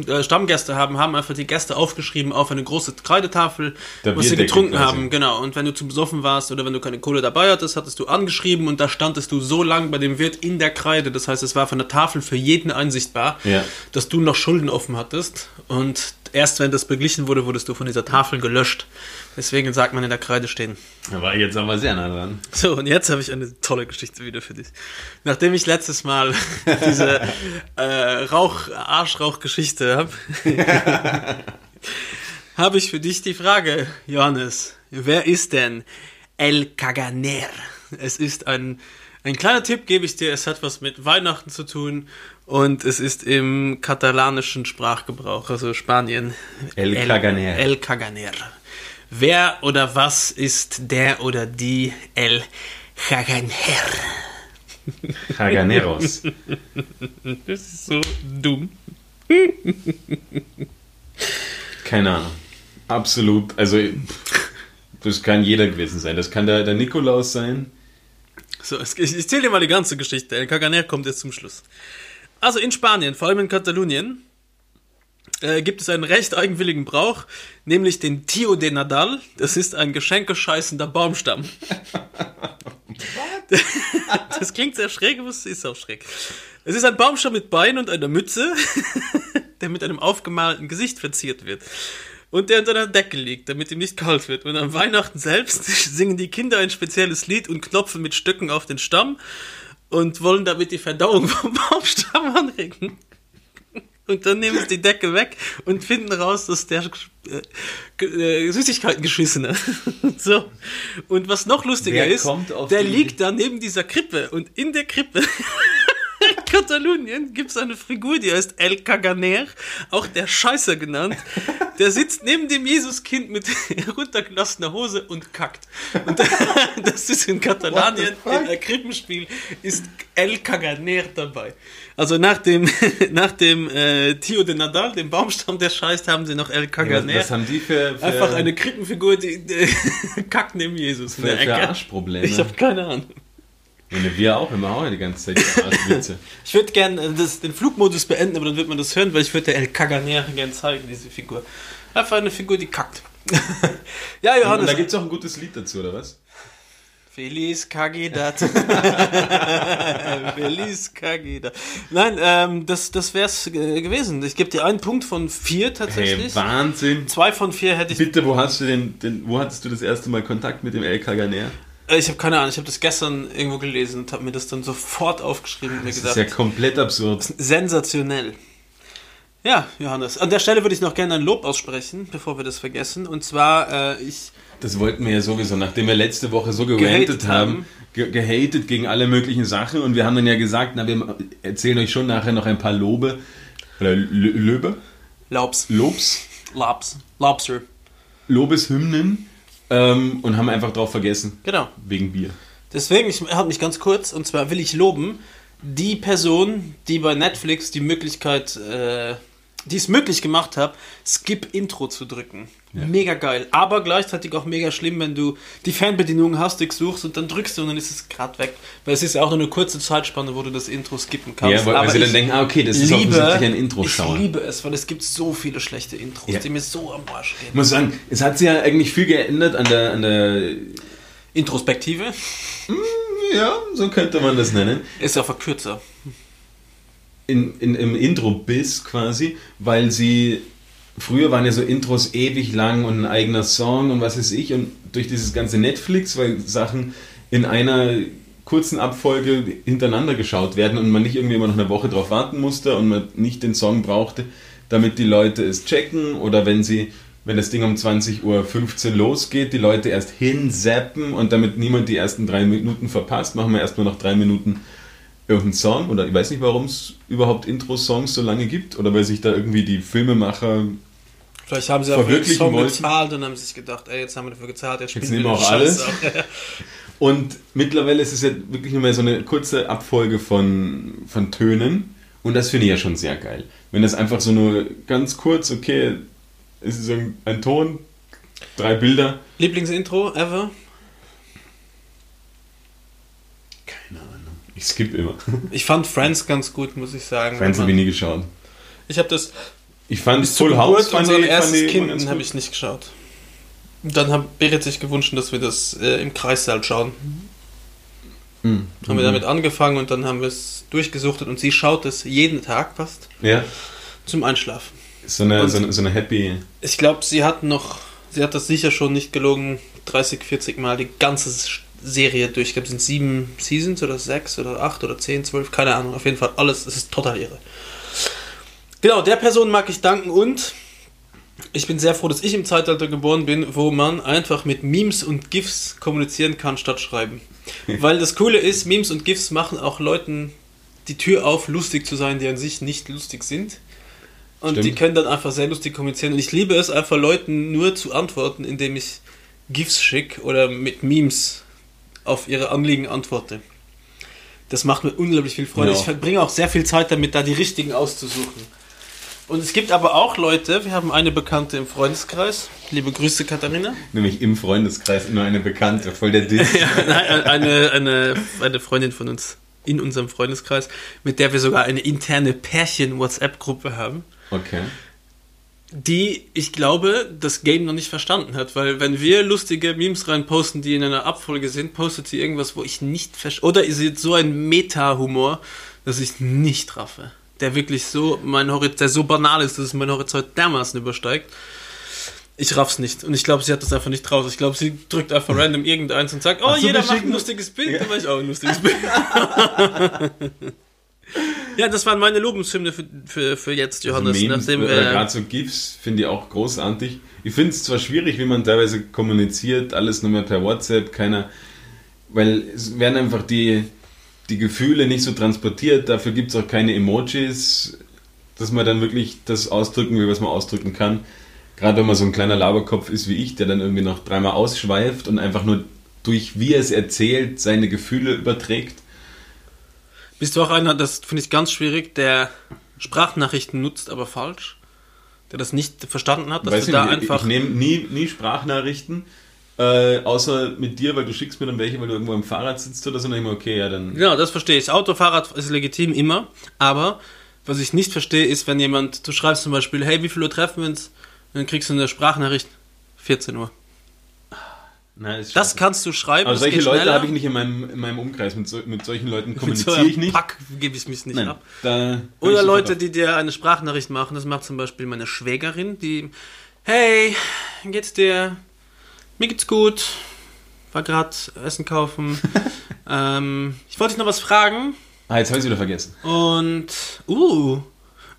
äh, Stammgäste haben, haben einfach die Gäste aufgeschrieben auf eine große Kreidetafel, Der was sie getrunken quasi. haben. Genau. Und wenn du zu besoffen warst oder wenn du keine Kohle dabei hattest, hattest du angeschrieben und da standest du so lang bei dem Wirt in der Kreide. Das heißt, es war von der Tafel für jeden einsichtbar, Ja. dass du noch Schulden offen hattest. Und erst wenn das beglichen wurde, wurdest du von dieser Tafel gelöscht. Deswegen sagt man in der Kreide stehen. Da war ich jetzt aber sehr nah dran. So, und jetzt habe ich eine tolle Geschichte wieder für dich. Nachdem ich letztes Mal diese äh, Rauch, Arschrauch-Geschichte habe, habe ich für dich die Frage, Johannes, wer ist denn El Caganer? Es ist ein, ein kleiner Tipp, gebe ich dir, es hat was mit Weihnachten zu tun und es ist im katalanischen Sprachgebrauch, also Spanien. El Caganer. El Caganer. Wer oder was ist der oder die El Caganer? Haganeros. Das ist so dumm. Keine Ahnung. Absolut. Also, das kann jeder gewesen sein. Das kann der, der Nikolaus sein. So, ich, ich erzähle dir mal die ganze Geschichte. El Caganer kommt jetzt zum Schluss. Also in Spanien, vor allem in Katalonien, äh, gibt es einen recht eigenwilligen Brauch, nämlich den Tio de Nadal. Das ist ein geschenkescheißender Baumstamm. das klingt sehr schräg, aber es ist auch schräg. Es ist ein Baumstamm mit Beinen und einer Mütze, der mit einem aufgemalten Gesicht verziert wird. Und der unter einer Decke liegt, damit ihm nicht kalt wird. Und am Weihnachten selbst singen die Kinder ein spezielles Lied und klopfen mit Stöcken auf den Stamm und wollen damit die Verdauung vom Baumstamm anregen. Und dann nehmen sie die Decke weg und finden raus, dass der äh, äh, Süßigkeiten geschissen hat. so. Und was noch lustiger Wer ist, der liegt da neben dieser Krippe und in der Krippe Katalonien gibt es eine Figur, die heißt El Caganer, auch der Scheißer genannt. Der sitzt neben dem Jesuskind mit heruntergelassener Hose und kackt. Und das ist in Katalonien, in der Krippenspiel, ist El Caganer dabei. Also nach dem, nach dem äh, Tio de Nadal, dem Baumstamm, der scheißt, haben sie noch El Was, Caganer. was haben die für, für, Einfach eine Krippenfigur, die, die kackt neben Jesus für, für. Arschprobleme? Ich habe keine Ahnung. Ja, wir auch, immer auch die ganze Zeit Arschwitze. Ich würde gerne den Flugmodus beenden, aber dann wird man das hören, weil ich würde der El Caganer gerne zeigen, diese Figur. Einfach eine Figur, die kackt. ja, Und Johannes. da gibt es auch ein gutes Lied dazu, oder was? Feliz Cagidat. Feliz Cagidat. Nein, ähm, das, das wäre es gewesen. Ich gebe dir einen Punkt von vier Hey, tatsächlich. Wahnsinn. Zwei von vier hätte ich. Bitte, wo hast du denn, denn, wo hattest du das erste Mal Kontakt mit dem El Caganer? Äh, Ich habe keine Ahnung, ich habe das gestern irgendwo gelesen und habe mir das dann sofort aufgeschrieben und mir Das gedacht. ist ja komplett absurd. Sensationell. Ja, Johannes. An der Stelle würde ich noch gerne ein Lob aussprechen, bevor wir das vergessen. Und zwar, äh, ich. Das wollten wir ja sowieso, nachdem wir letzte Woche so gerantet haben, haben. ge gehatet gegen alle möglichen Sachen und wir haben dann ja gesagt, na, wir erzählen euch schon nachher noch ein paar Lobe, oder Lö- Löbe, Laubs. Lobs, Lobs. Lobster. Lobeshymnen ähm, und haben einfach drauf vergessen, Genau. wegen Bier. Deswegen, ich halte mich ganz kurz, und zwar will ich loben die Person, die bei Netflix die Möglichkeit äh, die es möglich gemacht haben, Skip-Intro zu drücken. Mega geil. Aber gleichzeitig auch mega schlimm, wenn du die Fernbedienung hastig suchst und dann drückst du und dann ist es gerade weg. Weil es ist ja auch nur eine kurze Zeitspanne, wo du das Intro skippen kannst. Ja, weil, weil Aber sie dann denken, ah, okay, das ist offensichtlich ein Intro-Schauer. Ich liebe es, weil es gibt so viele schlechte Intros, Ja. die mir so am Arsch gehen. Ich muss sagen, es hat sich ja eigentlich viel geändert an der, an der Introspektive ja, so könnte man das nennen. ist ja verkürzer. In, in, im Intro-Biss quasi, weil sie früher waren ja so Intros ewig lang und ein eigener Song und was weiß ich und durch dieses ganze Netflix, weil Sachen in einer kurzen Abfolge hintereinander geschaut werden und man nicht irgendwie immer noch eine Woche drauf warten musste und man nicht den Song brauchte, damit die Leute es checken oder wenn sie wenn das Ding um 20.15 Uhr losgeht, die Leute erst hinzappen und damit niemand die ersten drei Minuten verpasst, machen wir erstmal noch drei Minuten irgendeinen Song oder ich weiß nicht, warum es überhaupt Intro-Songs so lange gibt oder weil sich da irgendwie die Filmemacher Vielleicht haben sie auch Verwirklichen Song wollten. gezahlt und haben sich gedacht, ey, jetzt haben wir dafür gezahlt, jetzt, spielen nehmen wir auch alles. und mittlerweile ist es ja wirklich nur mehr so eine kurze Abfolge von, von Tönen und das finde ich ja schon sehr geil. Wenn das einfach so nur ganz kurz, okay, es ist ein, ein Ton, drei Bilder. Lieblingsintro ever? Keine Ahnung. Ich skippe immer. Ich fand Friends ganz gut, muss ich sagen. Friends habe ich nie geschaut. Ich habe das Ich fand zur Full House fand fand erstes Kind habe ich nicht geschaut. Dann hat Berit sich gewünscht, dass wir das äh, im Kreissaal schauen. Mhm. Haben wir damit angefangen und dann haben wir es durchgesuchtet und sie schaut es jeden Tag fast Ja, zum Einschlafen. so eine, so eine, so eine Happy... Ich glaube, sie hat noch, sie hat das sicher schon nicht gelogen, 30, 40 Mal die ganze Serie durch. Ich glaube, es sind sieben Seasons oder sechs oder acht oder zehn, zwölf, keine Ahnung. Auf jeden Fall alles, es ist total irre. Genau, der Person mag ich danken und ich bin sehr froh, dass ich im Zeitalter geboren bin, wo man einfach mit Memes und GIFs kommunizieren kann statt schreiben. Weil das Coole ist, Memes und GIFs machen auch Leuten die Tür auf, lustig zu sein, die an sich nicht lustig sind. Und Stimmt. die können dann einfach sehr lustig kommunizieren. Und ich liebe es einfach, Leuten nur zu antworten, indem ich GIFs schicke oder mit Memes auf ihre Anliegen antworte. Das macht mir unglaublich viel Freude. Ja. Ich verbringe auch sehr viel Zeit damit, da die richtigen auszusuchen. Und es gibt aber auch Leute, wir haben eine Bekannte im Freundeskreis. Liebe Grüße, Katharina. Nämlich im Freundeskreis nur eine Bekannte, voll der Diss. Ja, nein, eine, eine, eine Freundin von uns in unserem Freundeskreis, mit der wir sogar eine interne Pärchen-WhatsApp-Gruppe haben, Okay. Die, ich glaube, das Game noch nicht verstanden hat, weil wenn wir lustige Memes reinposten, die in einer Abfolge sind, postet sie irgendwas, wo ich nicht verstehe. Oder sie hat so ein Meta-Humor, dass ich nicht raffe. Der wirklich so mein Horizont, der so banal ist, dass es mein Horizont dermaßen übersteigt. Ich raff's nicht. Und ich glaube, sie hat das einfach nicht draus. Ich glaube, sie drückt einfach random irgendeins und sagt, oh, so, jeder macht ein lustiges Bild, Ja. dann mach ich auch ein lustiges Bild. ja, das waren meine Lobeshymne für, für, für jetzt, Johannes. Also Memes nachdem oder wir, gerade so GIFs finde ich auch großartig. Ich finde es zwar schwierig, wie man teilweise kommuniziert, alles nur mehr per WhatsApp, keiner, weil es werden einfach die, die Gefühle nicht so transportiert, dafür gibt es auch keine Emojis, dass man dann wirklich das ausdrücken will, was man ausdrücken kann. Gerade wenn man so ein kleiner Laberkopf ist wie ich, der dann irgendwie noch dreimal ausschweift und einfach nur durch wie er es erzählt, seine Gefühle überträgt. Bist du auch einer, das finde ich ganz schwierig, der Sprachnachrichten nutzt, aber falsch? Der das nicht verstanden hat, dass Weiß du ich da nicht, einfach. ich nehme nie, nie Sprachnachrichten, äh, außer mit dir, weil du schickst mir dann welche, weil du irgendwo am Fahrrad sitzt oder so, dann mir, okay, ja, dann. Genau, das verstehe ich. Auto, Fahrrad ist legitim immer, aber was ich nicht verstehe, ist, wenn jemand, du schreibst zum Beispiel, hey, wie viel Uhr treffen wir uns? Und dann kriegst du eine Sprachnachricht, 14 Uhr. Ist Das kannst du schreiben. Aber solche Leute habe ich nicht in meinem, in meinem Umkreis. Mit, so, mit solchen Leuten so kommuniziere einem ich nicht. Pack gebe ich mich nicht Nein, ab. Oder Leute, die dir eine Sprachnachricht machen. Das macht zum Beispiel meine Schwägerin, die, hey, geht's dir? Mir geht's gut. War gerade Essen kaufen. ähm, ich wollte dich noch was fragen. Ah, jetzt habe ich wieder vergessen. Und, uh,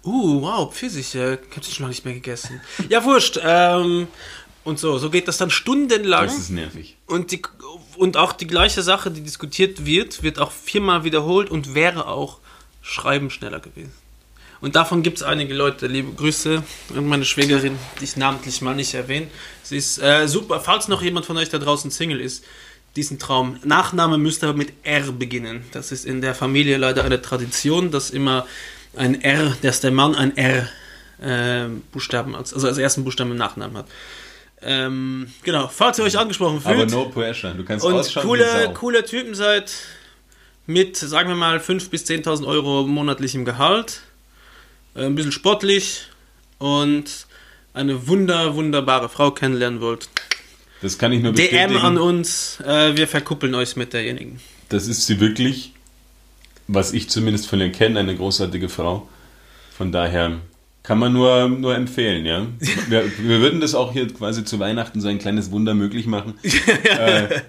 uh, wow, Pfirsiche. Ich hab sie schon lange nicht mehr gegessen. Ja, wurscht. Ähm, und so, so geht das dann stundenlang. Das ist nervig. Und, die, und auch die gleiche Sache, die diskutiert wird, wird auch viermal wiederholt und wäre auch Schreiben schneller gewesen. Und davon gibt es einige Leute. Liebe Grüße an meine Schwägerin, die ich namentlich mal nicht erwähne. Sie ist äh, super. Falls noch jemand von euch da draußen Single ist, diesen Traum. Nachname müsste aber mit R beginnen. Das ist in der Familie leider eine Tradition, dass immer ein R, dass der Mann ein R ähm, Buchstaben, als, also als ersten Buchstaben im Nachnamen hat. Ähm, genau, falls ihr euch angesprochen Aber fühlt no pressure. Du kannst und coole, coole Typen seid, mit, sagen wir mal, 5.000 bis 10.000 Euro monatlichem Gehalt, äh, ein bisschen sportlich und eine wunder, wunderbare Frau kennenlernen wollt, Das kann ich nur bestätigen. DM an uns, äh, wir verkuppeln euch mit derjenigen. Das ist sie wirklich, was ich zumindest von ihr kenne, eine großartige Frau. Von daher kann man nur, nur empfehlen, ja. Wir, wir würden das auch hier quasi zu Weihnachten so ein kleines Wunder möglich machen. äh,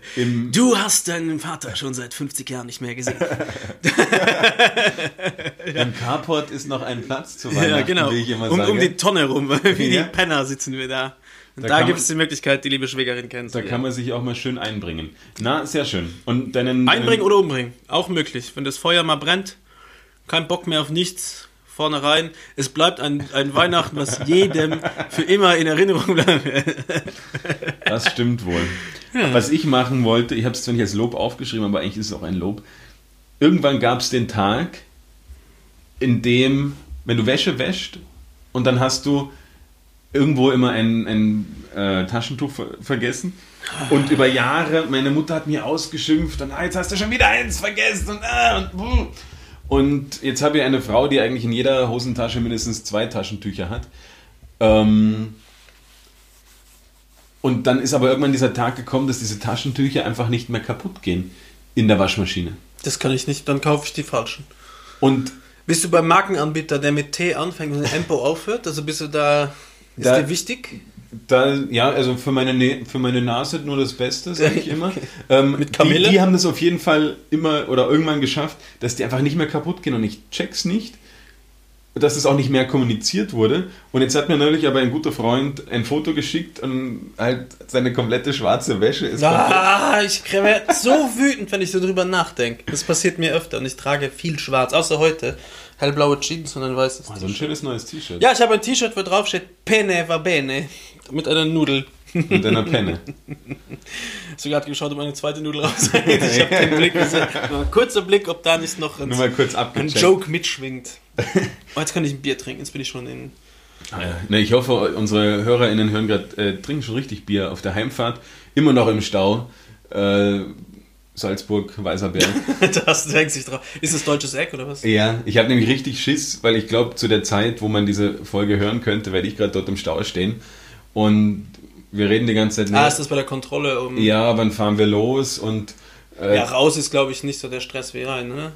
Du hast deinen Vater schon seit 50 Jahren nicht mehr gesehen. Im Carport ist noch ein Platz zu Weihnachten, ja, genau. wie ich immer Um, sage. um die Tonne rum, wie Ja. die Penner sitzen wir da. Und Da da, gibt es die Möglichkeit, die liebe Schwägerin da kennenzulernen. kann man sich auch mal schön einbringen. Na, sehr schön. Und deinen, Einbringen deinen, oder umbringen, auch möglich. Wenn das Feuer mal brennt, kein Bock mehr auf nichts, vorne rein. Es bleibt ein, ein Weihnachten, was jedem für immer in Erinnerung bleibt. Das stimmt wohl. Was ich machen wollte, ich habe es zwar nicht als Lob aufgeschrieben, aber eigentlich ist es auch ein Lob. Irgendwann gab es den Tag, in dem, wenn du Wäsche wäscht und dann hast du irgendwo immer ein, ein äh, Taschentuch ver vergessen. Und über Jahre, meine Mutter hat mir ausgeschimpft und ah, jetzt hast du schon wieder eins vergessen und, ah, und. Und jetzt habe ich eine Frau, die eigentlich in jeder Hosentasche mindestens zwei Taschentücher hat. Ähm, und dann ist aber irgendwann dieser Tag gekommen, dass diese Taschentücher einfach nicht mehr kaputt gehen in der Waschmaschine. Das kann ich nicht, dann kaufe ich die falschen. Und Bist du beim Markenanbieter, der mit T anfängt und Empo aufhört? Also bist du da, ist Da- dir wichtig? Da, ja, also für meine, Ne- für meine Nase nur das Beste, sage ich immer. Ähm, Mit Kamille? Die, die haben das auf jeden Fall immer oder irgendwann geschafft, dass die einfach nicht mehr kaputt gehen und ich check's nicht, dass es auch nicht mehr kommuniziert wurde. Und jetzt hat mir neulich aber ein guter Freund ein Foto geschickt und halt seine komplette schwarze Wäsche ist Ah, ich werde so wütend, wenn ich so drüber nachdenke. Das passiert mir öfter und ich trage viel schwarz, außer heute. Hellblaue Jeans und ein weißes so ein schönes neues T-Shirt Ja, ich habe ein T-Shirt, wo drauf steht Penne va bene. Mit einer Nudel. mit einer Penne. Sogar hat geschaut, ob eine zweite Nudel rausgeht. Ich habe den Blick gesehen. Kurzer Blick, ob da nicht noch ein, ein. Joke mitschwingt. Oh, jetzt kann ich ein Bier trinken. Jetzt bin ich schon in. Ah ja. Ne, ich hoffe, unsere HörerInnen hören gerade, äh, trinken schon richtig Bier auf der Heimfahrt. Immer noch im Stau. Äh, Salzburg, Weißerberg. Das denkt sich drauf. Ist das deutsches Eck oder was? ja, ich habe nämlich richtig Schiss, weil ich glaube, zu der Zeit, wo man diese Folge hören könnte, werde ich gerade dort im Stau stehen. Und wir reden die ganze Zeit, Ah, ist das bei der Kontrolle um. ja, wann fahren wir los? Und äh, Ja, raus ist, glaube ich, nicht so der Stress wie rein, ne?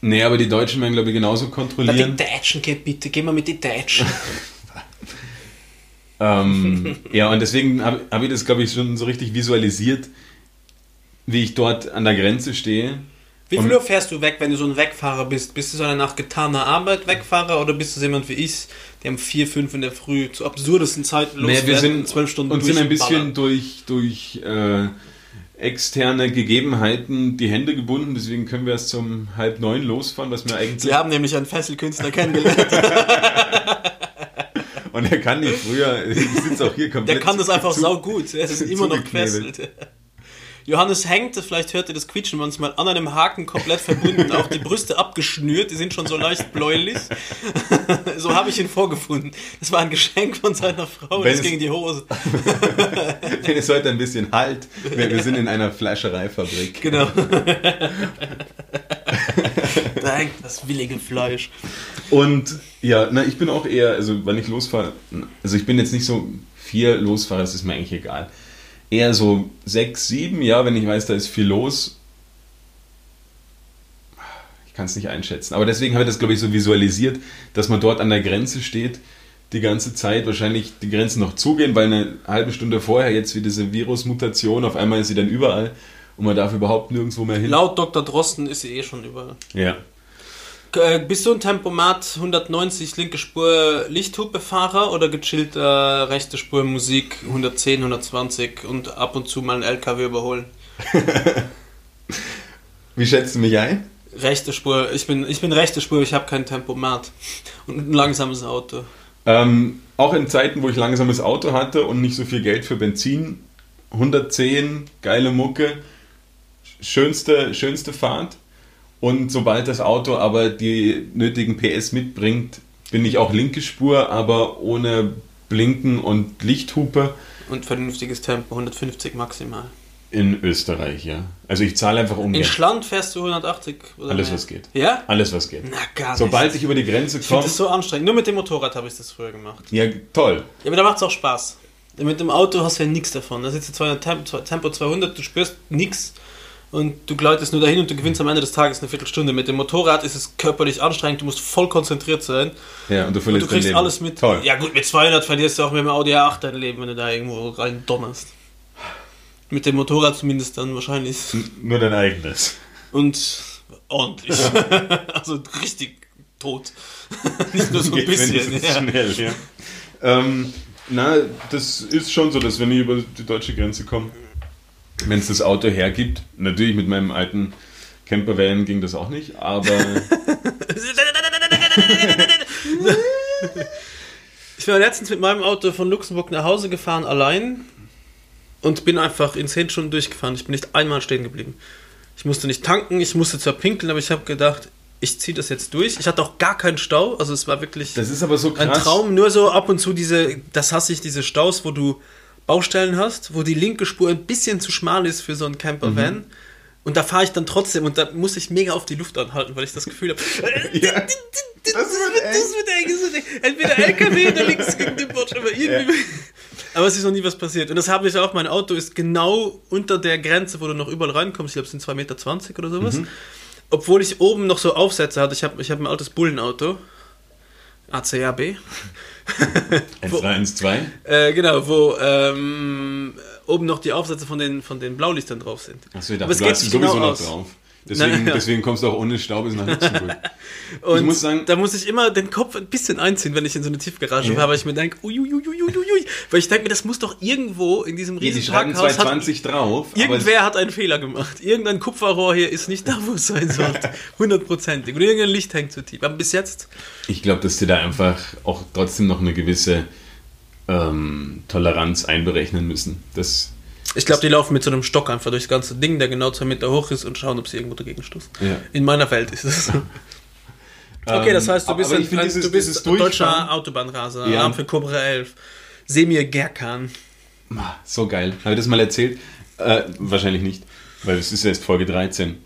nee, aber die Deutschen werden, glaube ich, genauso Na, die kontrollieren. Deutschen, geh bitte, geh mal mit den Deutschen. Ähm, ja, und deswegen habe hab ich das, glaube ich, schon so richtig visualisiert, wie ich dort an der Grenze stehe. Wie viel Uhr fährst du weg, wenn du so ein Wegfahrer bist? Bist du so einer nach getaner Arbeit Wegfahrer oder bist du so jemand wie ich, der um 4, 5 in der Früh zu absurdesten Zeiten losfährt wir und sind, zwölf Stunden und sind ein bisschen durch, durch äh, externe Gegebenheiten die Hände gebunden, deswegen können wir erst zum halb neun losfahren, was mir eigentlich. Sie haben nämlich einen Fesselkünstler kennengelernt. Und er kann nicht früher, ich sitze auch hier komplett. Der kann das einfach zu- sau gut. Er ist immer noch gefesselt. Johannes hängt, vielleicht hört ihr das Quietschen manchmal, an einem Haken komplett verbunden, auch die Brüste abgeschnürt, die sind schon so leicht bläulich. so habe ich ihn vorgefunden. Das war ein Geschenk von seiner Frau, Wenn das es- ging in die Hose. Wenn es heute ein bisschen halt, wir, wir sind in einer Fleischereifabrik. Genau. da hängt das willige Fleisch. Und ja, na, ich bin auch eher, also wenn ich losfahre, also ich bin jetzt nicht so vier Losfahrer, das ist mir eigentlich egal. Eher so sechs, sieben, ja, wenn ich weiß, da ist viel los. Ich kann es nicht einschätzen. Aber deswegen habe ich das, glaube ich, so visualisiert, dass man dort an der Grenze steht, die ganze Zeit, wahrscheinlich die Grenzen noch zugehen, weil eine halbe Stunde vorher jetzt wie diese Virusmutation, auf einmal ist sie dann überall und man darf überhaupt nirgendwo mehr hin. Laut Dr. Drosten ist sie eh schon überall. Ja. Äh, Bist du ein Tempomat 190 linke Spur Lichthupefahrer oder gechillter rechte Spur Musik 110, 120 und ab und zu mal einen LKW überholen? Wie schätzt du mich ein? Rechte Spur, ich bin, ich bin rechte Spur, ich habe kein Tempomat und ein langsames Auto. Ähm, auch in Zeiten, wo ich langsames Auto hatte und nicht so viel Geld für Benzin, 110, geile Mucke, schönste, schönste Fahrt. Und sobald das Auto aber die nötigen PS mitbringt, bin ich auch linke Spur, aber ohne Blinken und Lichthupe Und vernünftiges Tempo, 150 maximal. in Österreich, ja. Also ich zahle einfach In ungern. Schland fährst du 180 oder Alles, mehr? was geht. Ja? Alles, was geht. Na, gar Sobald nicht. ich über die Grenze komme. das so anstrengend. Nur mit dem Motorrad habe ich das früher gemacht. Ja, toll. Ja, aber da macht es auch Spaß. Mit dem Auto hast du ja nichts davon. Da sitzt du 200 Tempo, Tempo 200, du spürst nichts und du gleitest nur dahin und du gewinnst am Ende des Tages eine Viertelstunde. Mit dem Motorrad ist es körperlich anstrengend, du musst voll konzentriert sein Ja, und du und verlierst du kriegst dein Leben. alles mit. Toll. Ja gut, mit 200 verlierst du auch mit dem Audi A8 dein Leben, wenn du da irgendwo rein donnerst. Mit dem Motorrad zumindest dann wahrscheinlich. Nur dein eigenes. Und ordentlich. also richtig tot. Nicht nur so ein Geht bisschen. Ja. schnell, ja. Ähm, na, das ist schon so, dass wenn ich über die deutsche Grenze komme, wenn es das Auto hergibt, natürlich mit meinem alten Campervan ging das auch nicht, aber Ich bin letztens mit meinem Auto von Luxemburg nach Hause gefahren, allein. Und bin einfach in 10 Stunden durchgefahren. Ich bin nicht einmal stehen geblieben. Ich musste nicht tanken, ich musste zwar pinkeln, aber ich habe gedacht, ich ziehe das jetzt durch. Ich hatte auch gar keinen Stau. Also es war wirklich das ist aber so krass. ein Traum. Nur so ab und zu diese, das hasse ich, diese Staus, wo du Baustellen hast, wo die linke Spur ein bisschen zu schmal ist für so einen Campervan. Mhm. Und da fahre ich dann trotzdem und da muss ich mega auf die Luft anhalten, weil ich das Gefühl habe, Ja. das, Das wird wird das wird eng, das wird eng. Entweder LKW oder links gegen den Bordsch, aber irgendwie. Aber es ist noch nie was passiert. Und das habe ich auch, mein Auto ist genau unter der Grenze, wo du noch überall reinkommst. Ich glaube, es sind 2,20 Meter oder sowas. Mhm. Obwohl ich oben noch so Aufsätze hatte. Ich habe ich hab ein altes Bullenauto. ACAB. 1312. Äh, genau, wo ähm, oben noch die Aufsätze von den, von den Blaulichtern drauf sind. Achso, ich dachte, du hast sich sowieso genau noch drauf. Deswegen, Naja. deswegen kommst du auch ohne Stau bis nach Luxemburg. Und Ich muss sagen- da muss ich immer den Kopf ein bisschen einziehen, wenn ich in so eine Tiefgarage Ja. fahre, weil ich mir denke, uiuiuiuiui, weil ich denke mir, das muss doch irgendwo in diesem Ja, die Parkhaus hat, 220 drauf. aber Irgendwer hat einen Fehler gemacht. Irgendein Kupferrohr hier ist nicht da, wo es sein sollte. Hundertprozentig. Oder irgendein Licht hängt zu tief. Aber bis jetzt, Ich glaube, dass die da einfach auch trotzdem noch eine gewisse ähm, Toleranz einberechnen müssen. Das, ich glaube, die laufen mit so einem Stock einfach durchs ganze Ding, der genau zwei Meter hoch ist und schauen, ob sie irgendwo dagegen stoßen. Ja. In meiner Welt ist es so. Okay, das heißt, du Ähm, bist ein, dieses- du bist deutscher Autobahnraser, Ja. Alarm für Cobra 11. Semir Gerkan. Ah, so geil. Habe ich das mal erzählt? Äh, wahrscheinlich nicht, weil es ist erst Folge 13.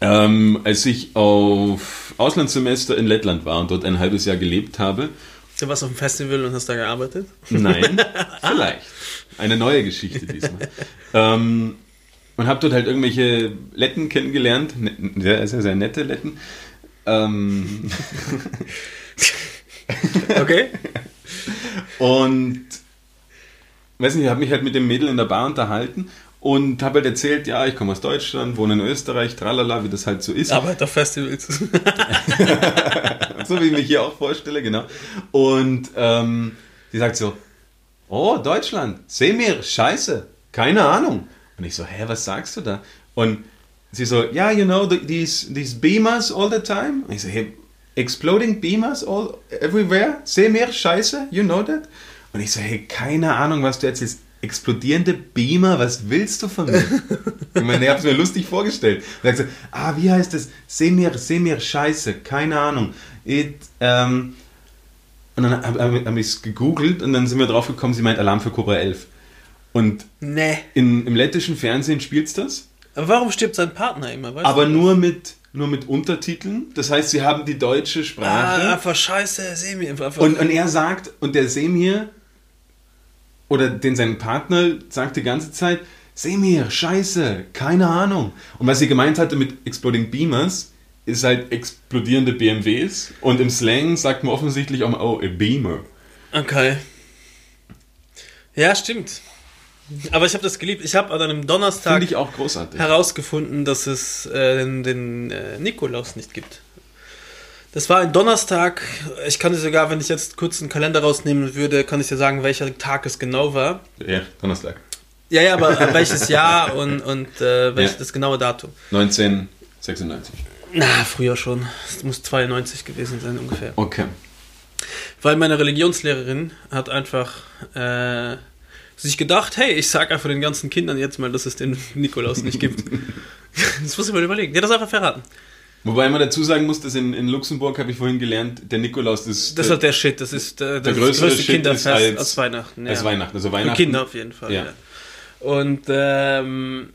Ähm, als ich auf Auslandssemester in Lettland war und dort ein halbes Jahr gelebt habe, Du warst auf dem Festival und hast da gearbeitet? Nein, vielleicht. Eine neue Geschichte diesmal. ähm, und habe dort halt irgendwelche Letten kennengelernt, ne- sehr, sehr, sehr nette Letten. Ähm, Okay. und weiß nicht, ich habe mich halt mit dem Mädel in der Bar unterhalten und habe halt erzählt, ja, ich komme aus Deutschland, wohne in Österreich, tralala, wie das halt so ist. Arbeit auf Festivals. so wie ich mich hier auch vorstelle, genau. Und ähm, sie sagt so, oh, Deutschland, seh mir, scheiße, keine Ahnung. Und ich so, hä, was sagst du da? Und sie so, ja, yeah, you know, the, these, these beamers all the time. Und ich so, hey, exploding beamers all, everywhere, seh mir, scheiße, you know that? Und ich so, hey, keine Ahnung, was du erzählst. Explodierende Beamer, was willst du von mir? ich meine, ich habe es mir lustig vorgestellt. Und sagt so, ah, wie heißt das? Seh mir, seh mir, scheiße, keine Ahnung. It, ähm, und dann habe hab, hab ich es gegoogelt und dann sind wir drauf gekommen, sie meint Alarm für Cobra 11. Und nee. in, im lettischen Fernsehen spielt's das, Aber warum stirbt sein Partner immer? Weißt aber nur mit, nur mit Untertiteln. Das heißt, sie haben die deutsche Ah, Sprache. einfach scheiße, seh mir einfach. und, und er sagt, und der Semir, oder den sein Partner sagt die ganze Zeit, Semir, scheiße, keine Ahnung. Und was sie gemeint hatte mit Exploding Beamers, ist halt explodierende BMWs. Und im Slang sagt man offensichtlich auch mal, oh, a Beamer. Okay. Ja, stimmt. Aber ich habe das geliebt. Ich habe an einem Donnerstag herausgefunden, dass es äh, den, den äh, Nikolaus nicht gibt. Das war ein Donnerstag. Ich kann dir sogar, wenn ich jetzt kurz einen Kalender rausnehmen würde, kann ich dir sagen, welcher Tag es genau war. Ja, Donnerstag. Ja, ja, aber welches Jahr und, und äh, welches Ja. das genaue Datum. 1996. Na, früher schon. Es muss 92 gewesen sein ungefähr. Okay. Weil meine Religionslehrerin hat einfach äh, sich gedacht, hey, ich sag einfach den ganzen Kindern jetzt mal, dass es den Nikolaus nicht gibt. das muss ich mal überlegen. Die hat das einfach verraten. Wobei man dazu sagen muss, dass in, in Luxemburg, habe ich vorhin gelernt, der Nikolaus ist Das ist der, der Shit, das ist der, der das größere größte Shit Kinderfest ist als- als, Weihnachten. als ja. Weihnachten. Also Für Weihnachten. Kinder auf jeden Fall. Ja. Ja. Und ähm,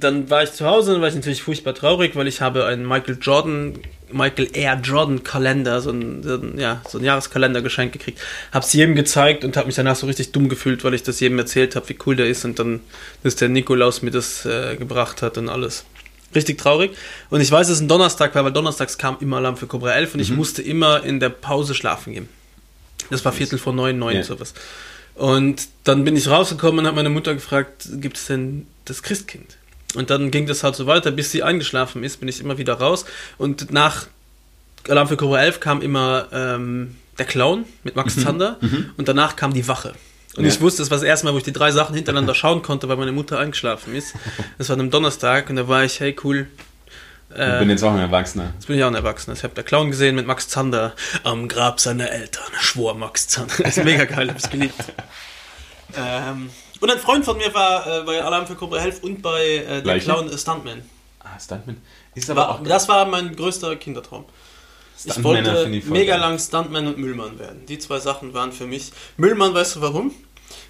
dann war ich zu Hause und war ich natürlich furchtbar traurig, weil ich habe einen Michael Jordan, Michael Air Jordan Kalender, so ein, ja, so Jahreskalender geschenkt gekriegt. Hab's jedem gezeigt und habe mich danach so richtig dumm gefühlt, weil ich das jedem erzählt habe, wie cool der ist und dann, dass der Nikolaus mir das äh, gebracht hat und alles. Richtig traurig. Und ich weiß, dass es ein Donnerstag war, weil donnerstags kam immer Alarm für Cobra 11 und Mhm. ich musste immer in der Pause schlafen gehen. Das war Viertel vor neun, neun, Ja. sowas. Und dann bin ich rausgekommen und habe meine Mutter gefragt, gibt es denn das Christkind? Und dann ging das halt so weiter, bis sie eingeschlafen ist, bin ich immer wieder raus. Und nach Alarm für Cobra 11 kam immer ähm, der Clown mit Max Zander und danach kam die Wache. Und Ja. ich wusste, das war das erste Mal, wo ich die drei Sachen hintereinander schauen konnte, weil meine Mutter eingeschlafen ist. Das war an einem Donnerstag und da war ich, hey cool, Ich bin jetzt auch ein Erwachsener. Jetzt bin ich auch ein Erwachsener. Ich habe der Clown gesehen mit Max Zander am Grab seiner Eltern. Schwor Max Zander. Das ist mega geil, hab's geliebt. Ähm, und ein Freund von mir war äh, bei Alarm für Cobra 11 und bei äh, der? Clown äh, Stuntman. Ah, Stuntman. Ist aber War, auch das war mein größter Kindertraum. Ich wollte ich mega geil. lang Stuntman und Müllmann werden. Die zwei Sachen waren für mich. Müllmann, weißt du warum?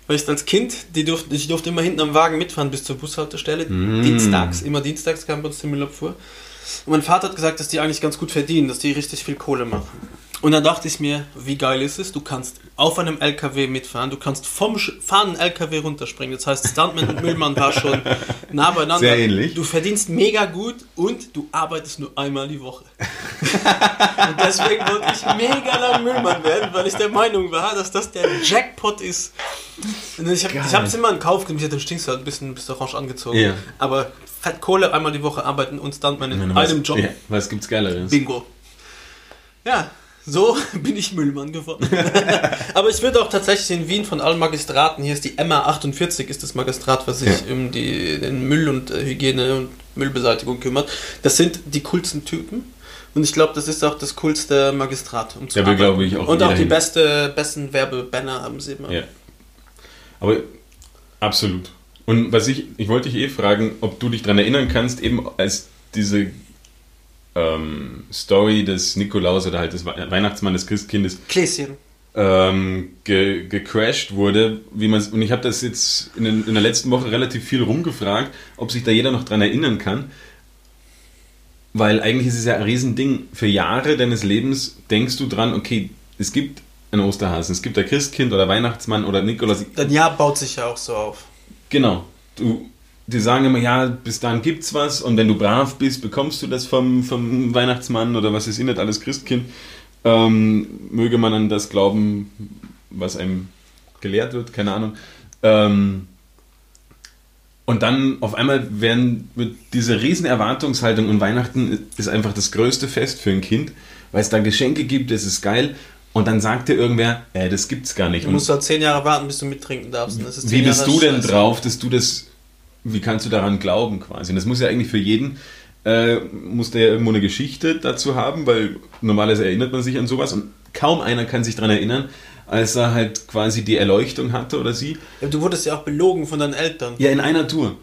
Weil ich als Kind, die durfte, ich durfte immer hinten am Wagen mitfahren bis zur Bushaltestelle. Mm. Dienstags, immer dienstags kam bei uns die Müllabfuhr. Und mein Vater hat gesagt, dass die eigentlich ganz gut verdienen, dass die richtig viel Kohle machen. Und dann dachte ich mir, wie geil ist es? Du kannst auf einem LKW mitfahren, du kannst vom fahrenden LKW runterspringen. Das heißt, Stuntman und Müllmann war schon nah beieinander. Sehr ähnlich. Du verdienst mega gut und du arbeitest nur einmal die Woche. Und deswegen wollte ich mega lang Müllmann werden, weil ich der Meinung war, dass das der Jackpot ist. Und ich habe es immer in Kauf genommen. Du stinkst halt ein bisschen, bist orange angezogen. Ja. Aber Fett Kohle einmal die Woche arbeiten und Stuntman in Ich meine, was- einem Job. Ja, was gibt's Geileres? Bingo. Ja, so bin ich Müllmann geworden. Aber ich würde auch tatsächlich in Wien von allen Magistraten, hier ist die Emma 48, ist das Magistrat, was sich Ja. um die, den Müll und äh, Hygiene und Müllbeseitigung kümmert. Das sind die coolsten Typen. Und ich glaube, das ist auch das coolste Magistrat. Um zu glaube ich, auch Und auch die hin. beste, besten Werbebanner haben sie immer. Ja. Aber absolut. Und was ich, ich wollte dich eh fragen, ob du dich daran erinnern kannst, eben als diese ähm, Story des Nikolaus oder halt des We- Weihnachtsmann, des Christkindes Kläschen. ähm, ge gecrashed wurde, wie man und ich habe das jetzt in, den, in der letzten Woche relativ viel rumgefragt, ob sich da jeder noch dran erinnern kann. Weil eigentlich ist es ja ein Riesending. Für Jahre deines Lebens denkst du dran, okay, es gibt einen Osterhasen, es gibt ein Christkind oder Weihnachtsmann oder Nikolaus. Dein Jahr baut sich ja auch so auf. Genau. Du, die sagen immer, ja, bis dahin gibt's was und wenn du brav bist, bekommst du das vom, vom Weihnachtsmann oder was ist nicht alles Christkind. Ähm, möge man an das glauben, was einem gelehrt wird, keine Ahnung. Ähm, und dann auf einmal werden wird diese riesen Erwartungshaltung und Weihnachten ist einfach das größte Fest für ein Kind, weil es da Geschenke gibt, das ist geil. Und dann sagt dir irgendwer, äh, das gibt's gar nicht. Du musst halt zehn Jahre warten, bis du mittrinken darfst. Und das ist wie zehn bist Jahre du denn Scheiße. drauf, dass du das, wie kannst du daran glauben quasi? Und das muss ja eigentlich für jeden, äh, muss der ja irgendwo eine Geschichte dazu haben, weil normalerweise erinnert man sich an sowas und kaum einer kann sich daran erinnern, als er halt quasi die Erleuchtung hatte oder sie. Ja, du wurdest ja auch belogen von deinen Eltern. Ja, in einer Tour.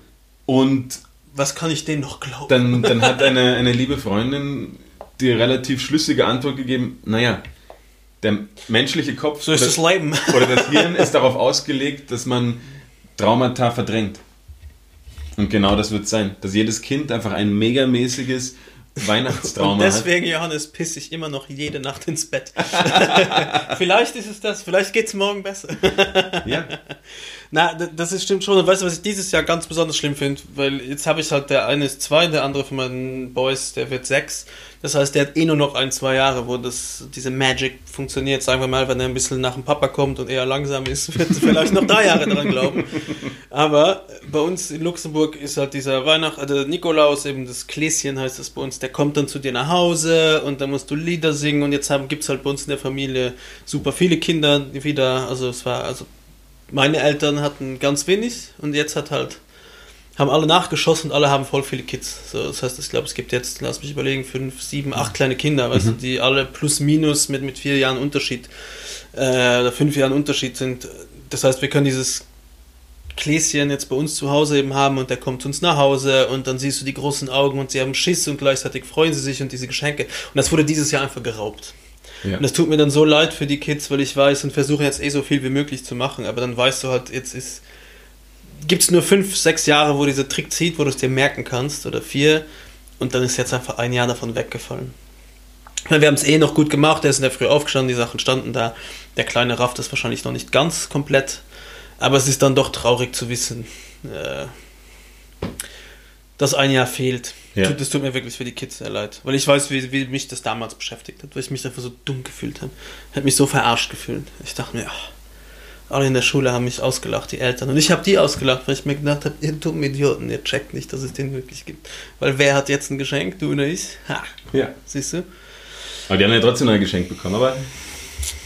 Und Was kann ich denen noch glauben? dann, dann hat eine, eine liebe Freundin die relativ schlüssige Antwort gegeben, naja, der menschliche Kopf so ist oder- das Leben. oder das Hirn ist darauf ausgelegt, dass man Traumata verdrängt. Und genau das wird sein, dass jedes Kind einfach ein megamäßiges Weihnachtstrauma Und hat. deswegen, Johannes, pisse ich immer noch jede Nacht ins Bett. vielleicht ist es das, vielleicht geht es morgen besser. Ja, Na, das ist, stimmt schon. Und weißt du, was ich dieses Jahr ganz besonders schlimm finde? Weil jetzt habe ich halt, der eine ist zwei, der andere von meinen Boys, der wird sechs. Das heißt, der hat eh nur noch ein, zwei Jahre, wo das, diese Magic funktioniert. Sagen wir mal, wenn er ein bisschen nach dem Papa kommt und eher langsam ist, wird er vielleicht noch drei Jahre daran glauben. Aber bei uns in Luxemburg ist halt dieser Weihnacht, also Nikolaus, eben das Kläschen heißt das bei uns, der kommt dann zu dir nach Hause und dann musst du Lieder singen und jetzt gibt es halt bei uns in der Familie super viele Kinder wieder, also es war, also meine Eltern hatten ganz wenig und jetzt hat halt haben alle nachgeschossen und alle haben voll viele Kids. So, das heißt, ich glaube, es gibt jetzt, lass mich überlegen, fünf, sieben, acht kleine Kinder, weißt du, die alle plus minus mit, mit vier Jahren Unterschied äh, oder fünf Jahren Unterschied sind. Das heißt, wir können dieses Kläschen jetzt bei uns zu Hause eben haben und der kommt zu uns nach Hause und dann siehst du die großen Augen und sie haben Schiss und gleichzeitig freuen sie sich und diese Geschenke. Und das wurde dieses Jahr einfach geraubt. Ja. Und das tut mir dann so leid für die Kids, weil ich weiß und versuche jetzt eh so viel wie möglich zu machen, aber dann weißt du halt, jetzt ist gibt es nur fünf, sechs Jahre, wo dieser Trick zieht, wo du es dir merken kannst, oder vier, und dann ist jetzt einfach ein Jahr davon weggefallen. Weil Wir haben es eh noch gut gemacht, er ist in der Früh aufgestanden, die Sachen standen da. Der kleine rafft das wahrscheinlich noch nicht ganz komplett, aber es ist dann doch traurig zu wissen, äh, dass ein Jahr fehlt. Ja. Tut- Das tut mir wirklich für die Kids sehr leid, weil ich weiß, wie, wie mich das damals beschäftigt hat, weil ich mich einfach so dumm gefühlt habe. Ich habe mich so verarscht gefühlt. Ich dachte mir, ach, alle in der Schule haben mich ausgelacht, die Eltern. Und ich habe die ausgelacht, weil ich mir gedacht habe, ihr dummen Idioten, ihr checkt nicht, dass es den wirklich gibt. Weil wer hat jetzt ein Geschenk? Du oder ich? Ha, Ja. siehst du? Aber die haben ja trotzdem ein Geschenk bekommen. Aber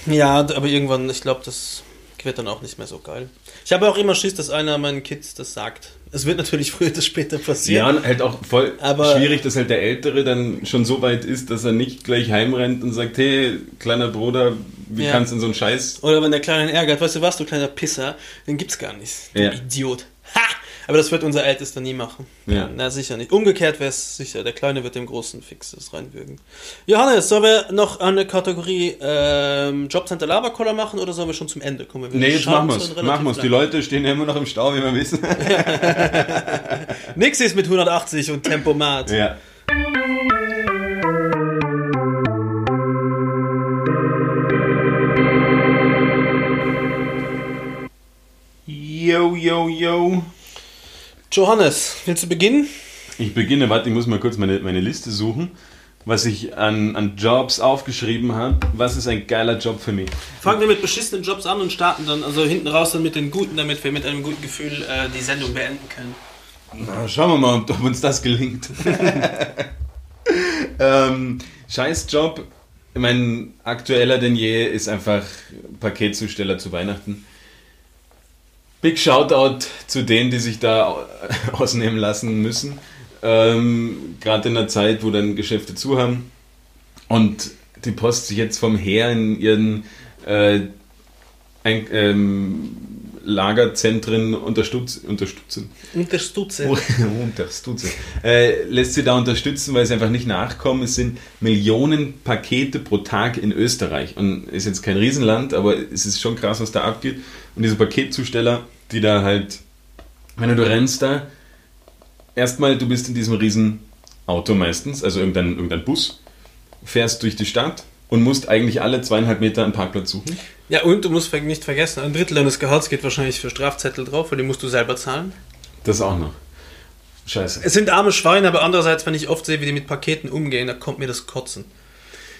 Ja, aber irgendwann, ich glaube, das wird dann auch nicht mehr so geil. Ich habe auch immer Schiss, dass einer meinen Kids das sagt. Es wird natürlich früher oder später ja, passieren. und halt auch voll Aber- schwierig, dass halt der Ältere dann schon so weit ist, dass er nicht gleich heimrennt und sagt, hey, kleiner Bruder, wie Ja. kannst du in so einen Scheiß... Oder wenn der Kleine ihn ärgert, weißt du was, du kleiner Pisser, den gibt's gar nicht. Du Ja. Idiot. Ha! Aber das wird unser Ältester nie machen. Ja. Na, sicher nicht. Umgekehrt wäre es sicher. Der Kleine wird dem Großen fix das reinwürgen. Johannes, sollen wir noch eine Kategorie ähm, Jobcenter Labercoller machen oder sollen wir schon zum Ende kommen? Wir Nee, jetzt machen wir es. Machen wir es. Die. Leute stehen ja immer noch im Stau, wie wir wissen. Nix ist mit 180 und Tempomat. ja. Yo, yo, yo. Johannes, willst du beginnen? Ich beginne, warte, ich muss mal kurz meine, meine Liste suchen, was ich an, an Jobs aufgeschrieben habe. Was ist ein geiler Job für mich? Fangen wir mit beschissenen Jobs an und starten dann, also hinten raus dann mit den guten, damit wir mit einem guten Gefühl äh, die Sendung beenden können. Na, schauen wir mal, ob, uns das gelingt. ähm, scheiß Job. Mein aktueller denn je ist einfach Paketzusteller zu Weihnachten. Big Shoutout zu denen, die sich da au- ausnehmen lassen müssen. Ähm, Gerade in der Zeit, wo dann Geschäfte zu haben und die Post sich jetzt vom Heer in ihren äh, ein, ähm, Lagerzentren unterstütz, unterstützen. Unterstütze. Unterstütze. Äh, lässt sie da unterstützen, weil sie einfach nicht nachkommen. Es sind Millionen Pakete pro Tag in Österreich. Und ist jetzt kein Riesenland, aber es ist schon krass, was da abgeht. Und diese Paketzusteller, die da halt, wenn du rennst da, erstmal, du bist in diesem riesen Auto meistens, also irgendein, irgendein Bus, fährst durch die Stadt und musst eigentlich alle zweieinhalb Meter einen Parkplatz suchen. Ja, und du musst nicht vergessen, ein Drittel deines Gehalts geht wahrscheinlich für Strafzettel drauf, weil die musst du selber zahlen. Das auch noch. Scheiße. Es sind arme Schweine, aber andererseits, wenn ich oft sehe, wie die mit Paketen umgehen, da kommt mir das Kotzen.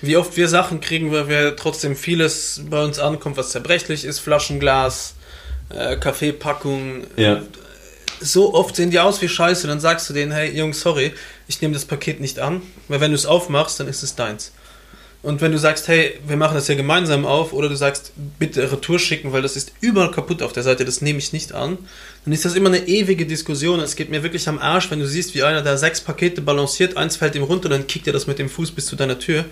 Wie oft wir Sachen kriegen, weil wir trotzdem vieles bei uns ankommt, was zerbrechlich ist, Flaschenglas, äh, Kaffeepackung. Ja. So oft sehen die aus wie Scheiße, dann sagst du denen, hey Jungs, sorry, ich nehme das Paket nicht an, weil wenn du es aufmachst, dann ist es deins. Und wenn du sagst, hey, wir machen das ja gemeinsam auf, oder du sagst, bitte Retour schicken, weil das ist überall kaputt auf der Seite, das nehme ich nicht an, dann ist das immer eine ewige Diskussion. Es geht mir wirklich am Arsch, wenn du siehst, wie einer da sechs Pakete balanciert, eins fällt ihm runter, dann kickt er das mit dem Fuß bis zu deiner Tür.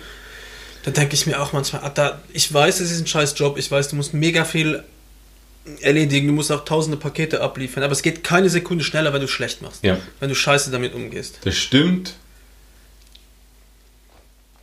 Da denke ich mir auch manchmal, ah, da, ich weiß, es ist ein scheiß Job, ich weiß, du musst mega viel erledigen, du musst auch tausende Pakete abliefern, aber es geht keine Sekunde schneller, wenn du schlecht machst. Ja. Wenn du scheiße damit umgehst. Das stimmt.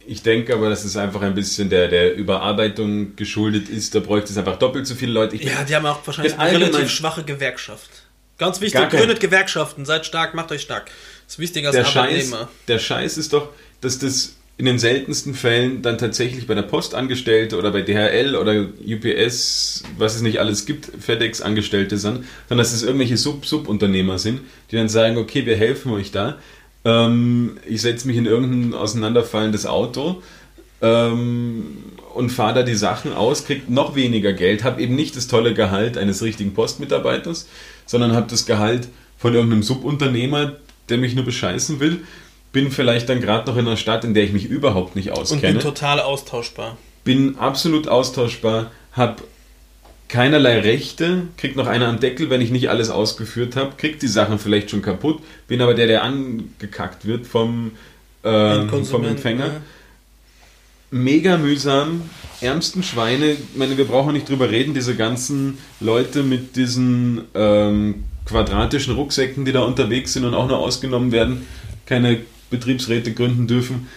Ich denke aber, dass es einfach ein bisschen der, der Überarbeitung geschuldet ist. Da bräuchte es einfach doppelt so viele Leute. Ich Ja, die haben auch wahrscheinlich eine relativ schwache Gewerkschaft. Ganz wichtig, gründet Gewerkschaften, seid stark, macht euch stark. Das ist wichtiger als der, Scheiß, Arbeitnehmer. der Scheiß ist doch, dass das in den seltensten Fällen dann tatsächlich bei der Postangestellte oder bei DHL oder UPS, was es nicht alles gibt, FedEx-Angestellte sind, sondern dass es irgendwelche Sub-Subunternehmer sind, die dann sagen, okay, wir helfen euch da. Ähm, ich setze mich in irgendein auseinanderfallendes Auto ähm, und fahre da die Sachen aus, kriegt noch weniger Geld, habe eben nicht das tolle Gehalt eines richtigen Postmitarbeiters, sondern habe das Gehalt von irgendeinem Subunternehmer, der mich nur bescheißen will. Bin vielleicht dann gerade noch in einer Stadt, in der ich mich überhaupt nicht Und bin auskenne. total austauschbar. Bin absolut austauschbar, habe keinerlei Rechte, kriegt noch einer am Deckel, wenn ich nicht alles ausgeführt habe, kriegt die Sachen vielleicht schon kaputt, bin aber der, der angekackt wird vom, ähm, vom Empfänger. ne? mega mühsam. Ärmsten Schweine, ich meine, wir brauchen nicht drüber reden, diese ganzen Leute mit diesen ähm, quadratischen Rucksäcken, die da unterwegs sind und auch nur ausgenommen werden, keine Betriebsräte gründen dürfen.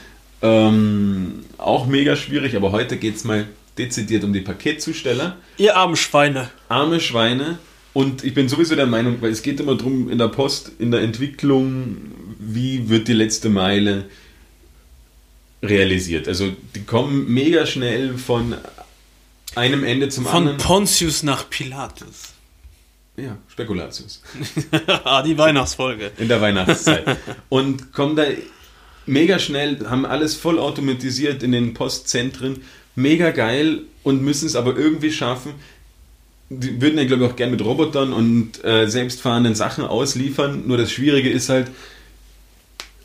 Ähm, auch mega schwierig, aber heute geht es mal dezidiert um die Paketzusteller. Ihr armen Schweine. Arme Schweine. Und ich bin sowieso der Meinung, weil es geht immer darum, in der Post, in der Entwicklung, wie wird die letzte Meile realisiert. Also die kommen mega schnell von einem Ende zum Von anderen. Pontius nach Pilatus. ja, Spekulatius. ah, die Weihnachtsfolge. in der Weihnachtszeit. Und kommen da mega schnell, haben alles voll automatisiert in den Postzentren, mega geil und müssen es aber irgendwie schaffen. Die würden ja, glaube ich, auch gerne mit Robotern und äh, selbstfahrenden Sachen ausliefern. Nur das Schwierige ist halt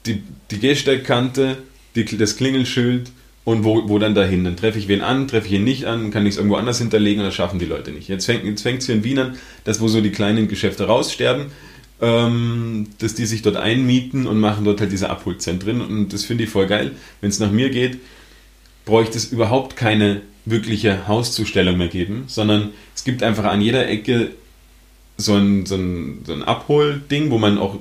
die, die Gehsteigkante, die, das Klingelschild und wo, wo dann dahin. Dann treffe ich wen an, treffe ich ihn nicht an, kann ich es irgendwo anders hinterlegen und das schaffen die Leute nicht. Jetzt fängt es jetzt hier in Wien an, dass wo so die kleinen Geschäfte raussterben, ähm, dass die sich dort einmieten und machen dort halt diese Abholzentren und das finde ich voll geil. Wenn es nach mir geht, bräuchte es überhaupt keine wirkliche Hauszustellung mehr geben, sondern es gibt einfach an jeder Ecke so ein, so ein, so ein Abholding, wo man auch,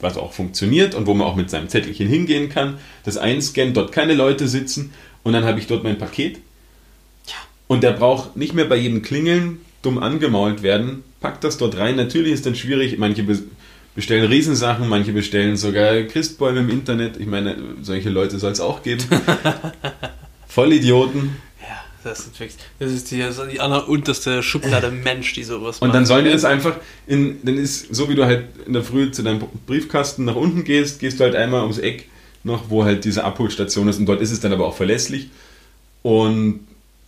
was auch funktioniert und wo man auch mit seinem Zettelchen hingehen kann, das einscannt, dort keine Leute sitzen und dann habe ich dort mein Paket. Und der braucht nicht mehr bei jedem Klingeln dumm angemault werden, packt das dort rein. Natürlich ist dann schwierig, manche be- bestellen Riesensachen, manche bestellen sogar Christbäume im Internet. Ich meine, solche Leute soll es auch geben. Vollidioten. Ja, das ist wirklich, das ist die, also die allerunterste Schublade Mensch, die sowas Und dann macht. sollen die das einfach in, dann ist, so wie du halt in der Früh zu deinem Briefkasten nach unten gehst, gehst du halt einmal ums Eck noch, wo halt diese Abholstation ist und dort ist es dann aber auch verlässlich. Und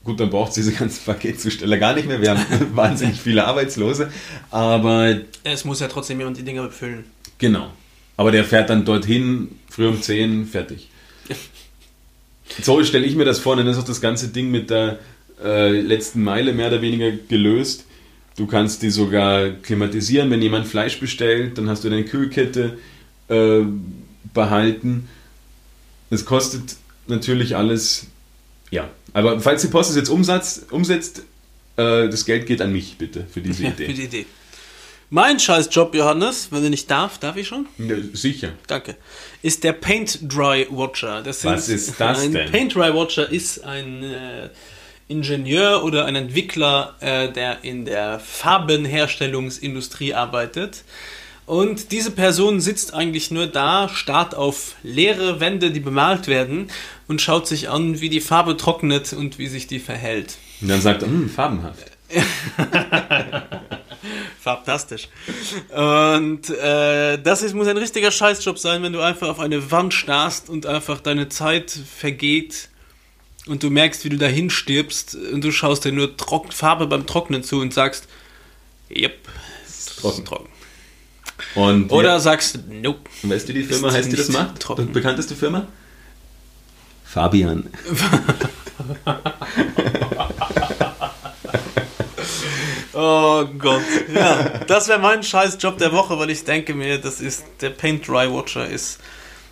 gut, dann braucht es diese ganzen Paketzusteller gar nicht mehr. Wir haben wahnsinnig viele Arbeitslose. Aber Es muss ja trotzdem jemand die Dinger befüllen. genau. Aber der fährt dann dorthin, früh um 10, fertig. So stelle ich mir das vor, dann ist auch das ganze Ding mit der äh, letzten Meile mehr oder weniger gelöst. Du kannst die sogar klimatisieren, wenn jemand Fleisch bestellt, dann hast du deine Kühlkette äh, behalten. Es kostet natürlich alles, ja. Aber falls die Post es jetzt umsetzt, umsetzt äh, das Geld geht an mich bitte für diese Idee. für die Idee. Mein Scheißjob, Johannes, wenn du nicht darf, darf ich schon? Ja, sicher. Danke. Ist der Paint Dry Watcher. Was ist das ein denn? Paint Dry Watcher ist ein äh, Ingenieur oder ein Entwickler, äh, der in der Farbenherstellungsindustrie arbeitet. Und diese Person sitzt eigentlich nur da, starrt auf leere Wände, die bemalt werden und schaut sich an, wie die Farbe trocknet und wie sich die verhält. Und dann sagt er, hm, farbenhaft. Fantastisch. Und äh, das ist, muss ein richtiger Scheißjob sein, wenn du einfach auf eine Wand starrst und einfach deine Zeit vergeht und du merkst, wie du dahin stirbst und du schaust dir nur Trock Farbe beim Trocknen zu und sagst, yep, ist trocken. trocken. Und Oder ja, sagst, nope. weißt du die Firma, heißt die das macht? trocken. Bekannteste Firma? Fabian. Oh Gott. Ja, das wäre mein Scheißjob der Woche, weil ich denke mir, das ist, der Paint Dry Watcher ist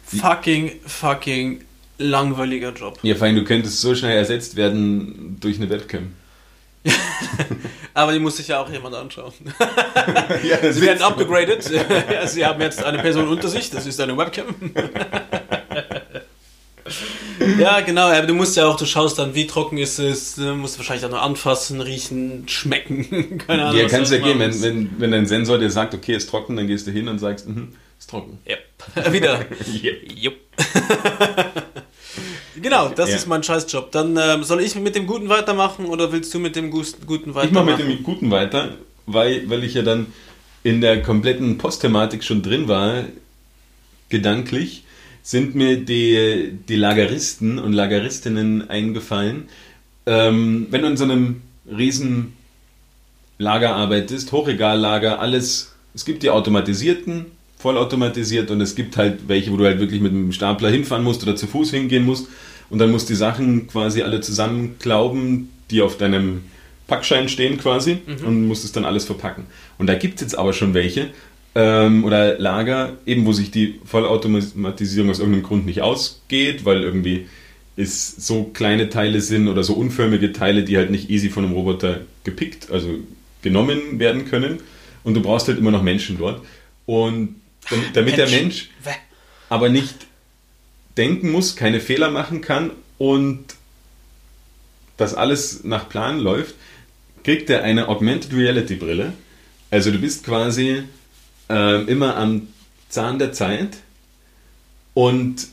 fucking, fucking langweiliger Job. Ja, vor allem, du könntest so schnell ersetzt werden durch eine Webcam. Aber die muss sich ja auch jemand anschauen. Ja, Sie werden abgegradet. Sie haben jetzt eine Person unter sich, das ist eine Webcam. Ja, genau, aber du musst ja auch, du schaust dann, wie trocken ist es, du musst wahrscheinlich auch noch anfassen, riechen, schmecken. Keine Ahnung. Ja, was kann es du ja gehen, wenn, wenn, wenn dein Sensor dir sagt, okay, ist trocken, dann gehst du hin und sagst, mhm, ist trocken. Yep. Wieder. Yep. Genau, das Ja. ist mein Scheißjob. Dann ähm, soll ich mit dem Guten weitermachen oder willst du mit dem Guten Ich mache weitermachen? mit dem Guten weiter, weil, weil ich ja dann in der kompletten Postthematik schon drin war, gedanklich, sind mir die, die Lageristen und Lageristinnen eingefallen. Ähm, wenn du in so einem riesen Lager arbeitest, Hochregallager, alles, es gibt die automatisierten, vollautomatisiert und es gibt halt welche, wo du halt wirklich mit einem Stapler hinfahren musst oder zu Fuß hingehen musst und dann musst du die Sachen quasi alle zusammenklauben, die auf deinem Packschein stehen quasi und musst es dann alles verpacken. Und da gibt es jetzt aber schon welche ähm, oder Lager, eben wo sich die Vollautomatisierung aus irgendeinem Grund nicht ausgeht, weil irgendwie es so kleine Teile sind oder so unförmige Teile, die halt nicht easy von einem Roboter gepickt, also genommen werden können. Und du brauchst halt immer noch Menschen dort. Und damit, damit der Menschen. Mensch aber nicht denken muss, keine Fehler machen kann und das alles nach Plan läuft, kriegt er eine Augmented Reality Brille. Also du bist quasi ähm, immer am Zahn der Zeit und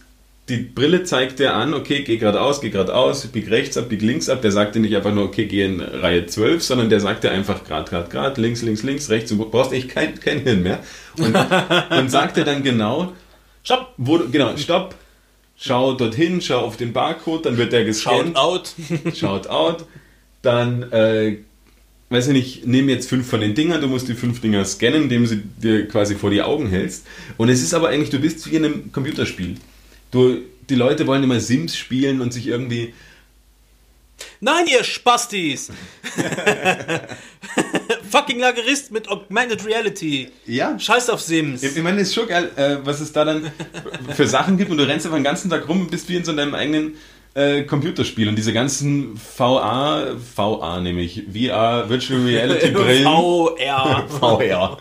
die Brille zeigt dir an, okay, geh geradeaus, geh geradeaus, bieg rechts ab, bieg links ab. Der sagt dir nicht einfach nur, okay, geh in Reihe 12, sondern der sagt dir einfach grad, grad, grad, links, links, links, rechts. Du brauchst echt kein, kein Hirn mehr. Und, und sagt dir dann genau, Stopp! wo, du- genau, stopp, schau dorthin, schau auf den Barcode, dann wird der Shout gescannt, out. schaut out, dann, äh, weiß ich nicht, nimm jetzt fünf von den Dingern, du musst die fünf Dinger scannen, indem sie dir quasi vor die Augen hältst. Und es ist aber eigentlich, du bist wie in einem Computerspiel. Du, die Leute wollen immer Sims spielen und sich irgendwie Nein, ihr Spastis! Fucking Lagerist mit Augmented Reality. Ja. Scheiß auf Sims. Ich meine, es ist schon geil, äh, was es da dann für Sachen gibt und du rennst einfach den ganzen Tag rum und bist wie in so einem eigenen äh, Computerspiel und diese ganzen VA, VA nämlich, VR, Virtual Reality Brillen, VR. VR,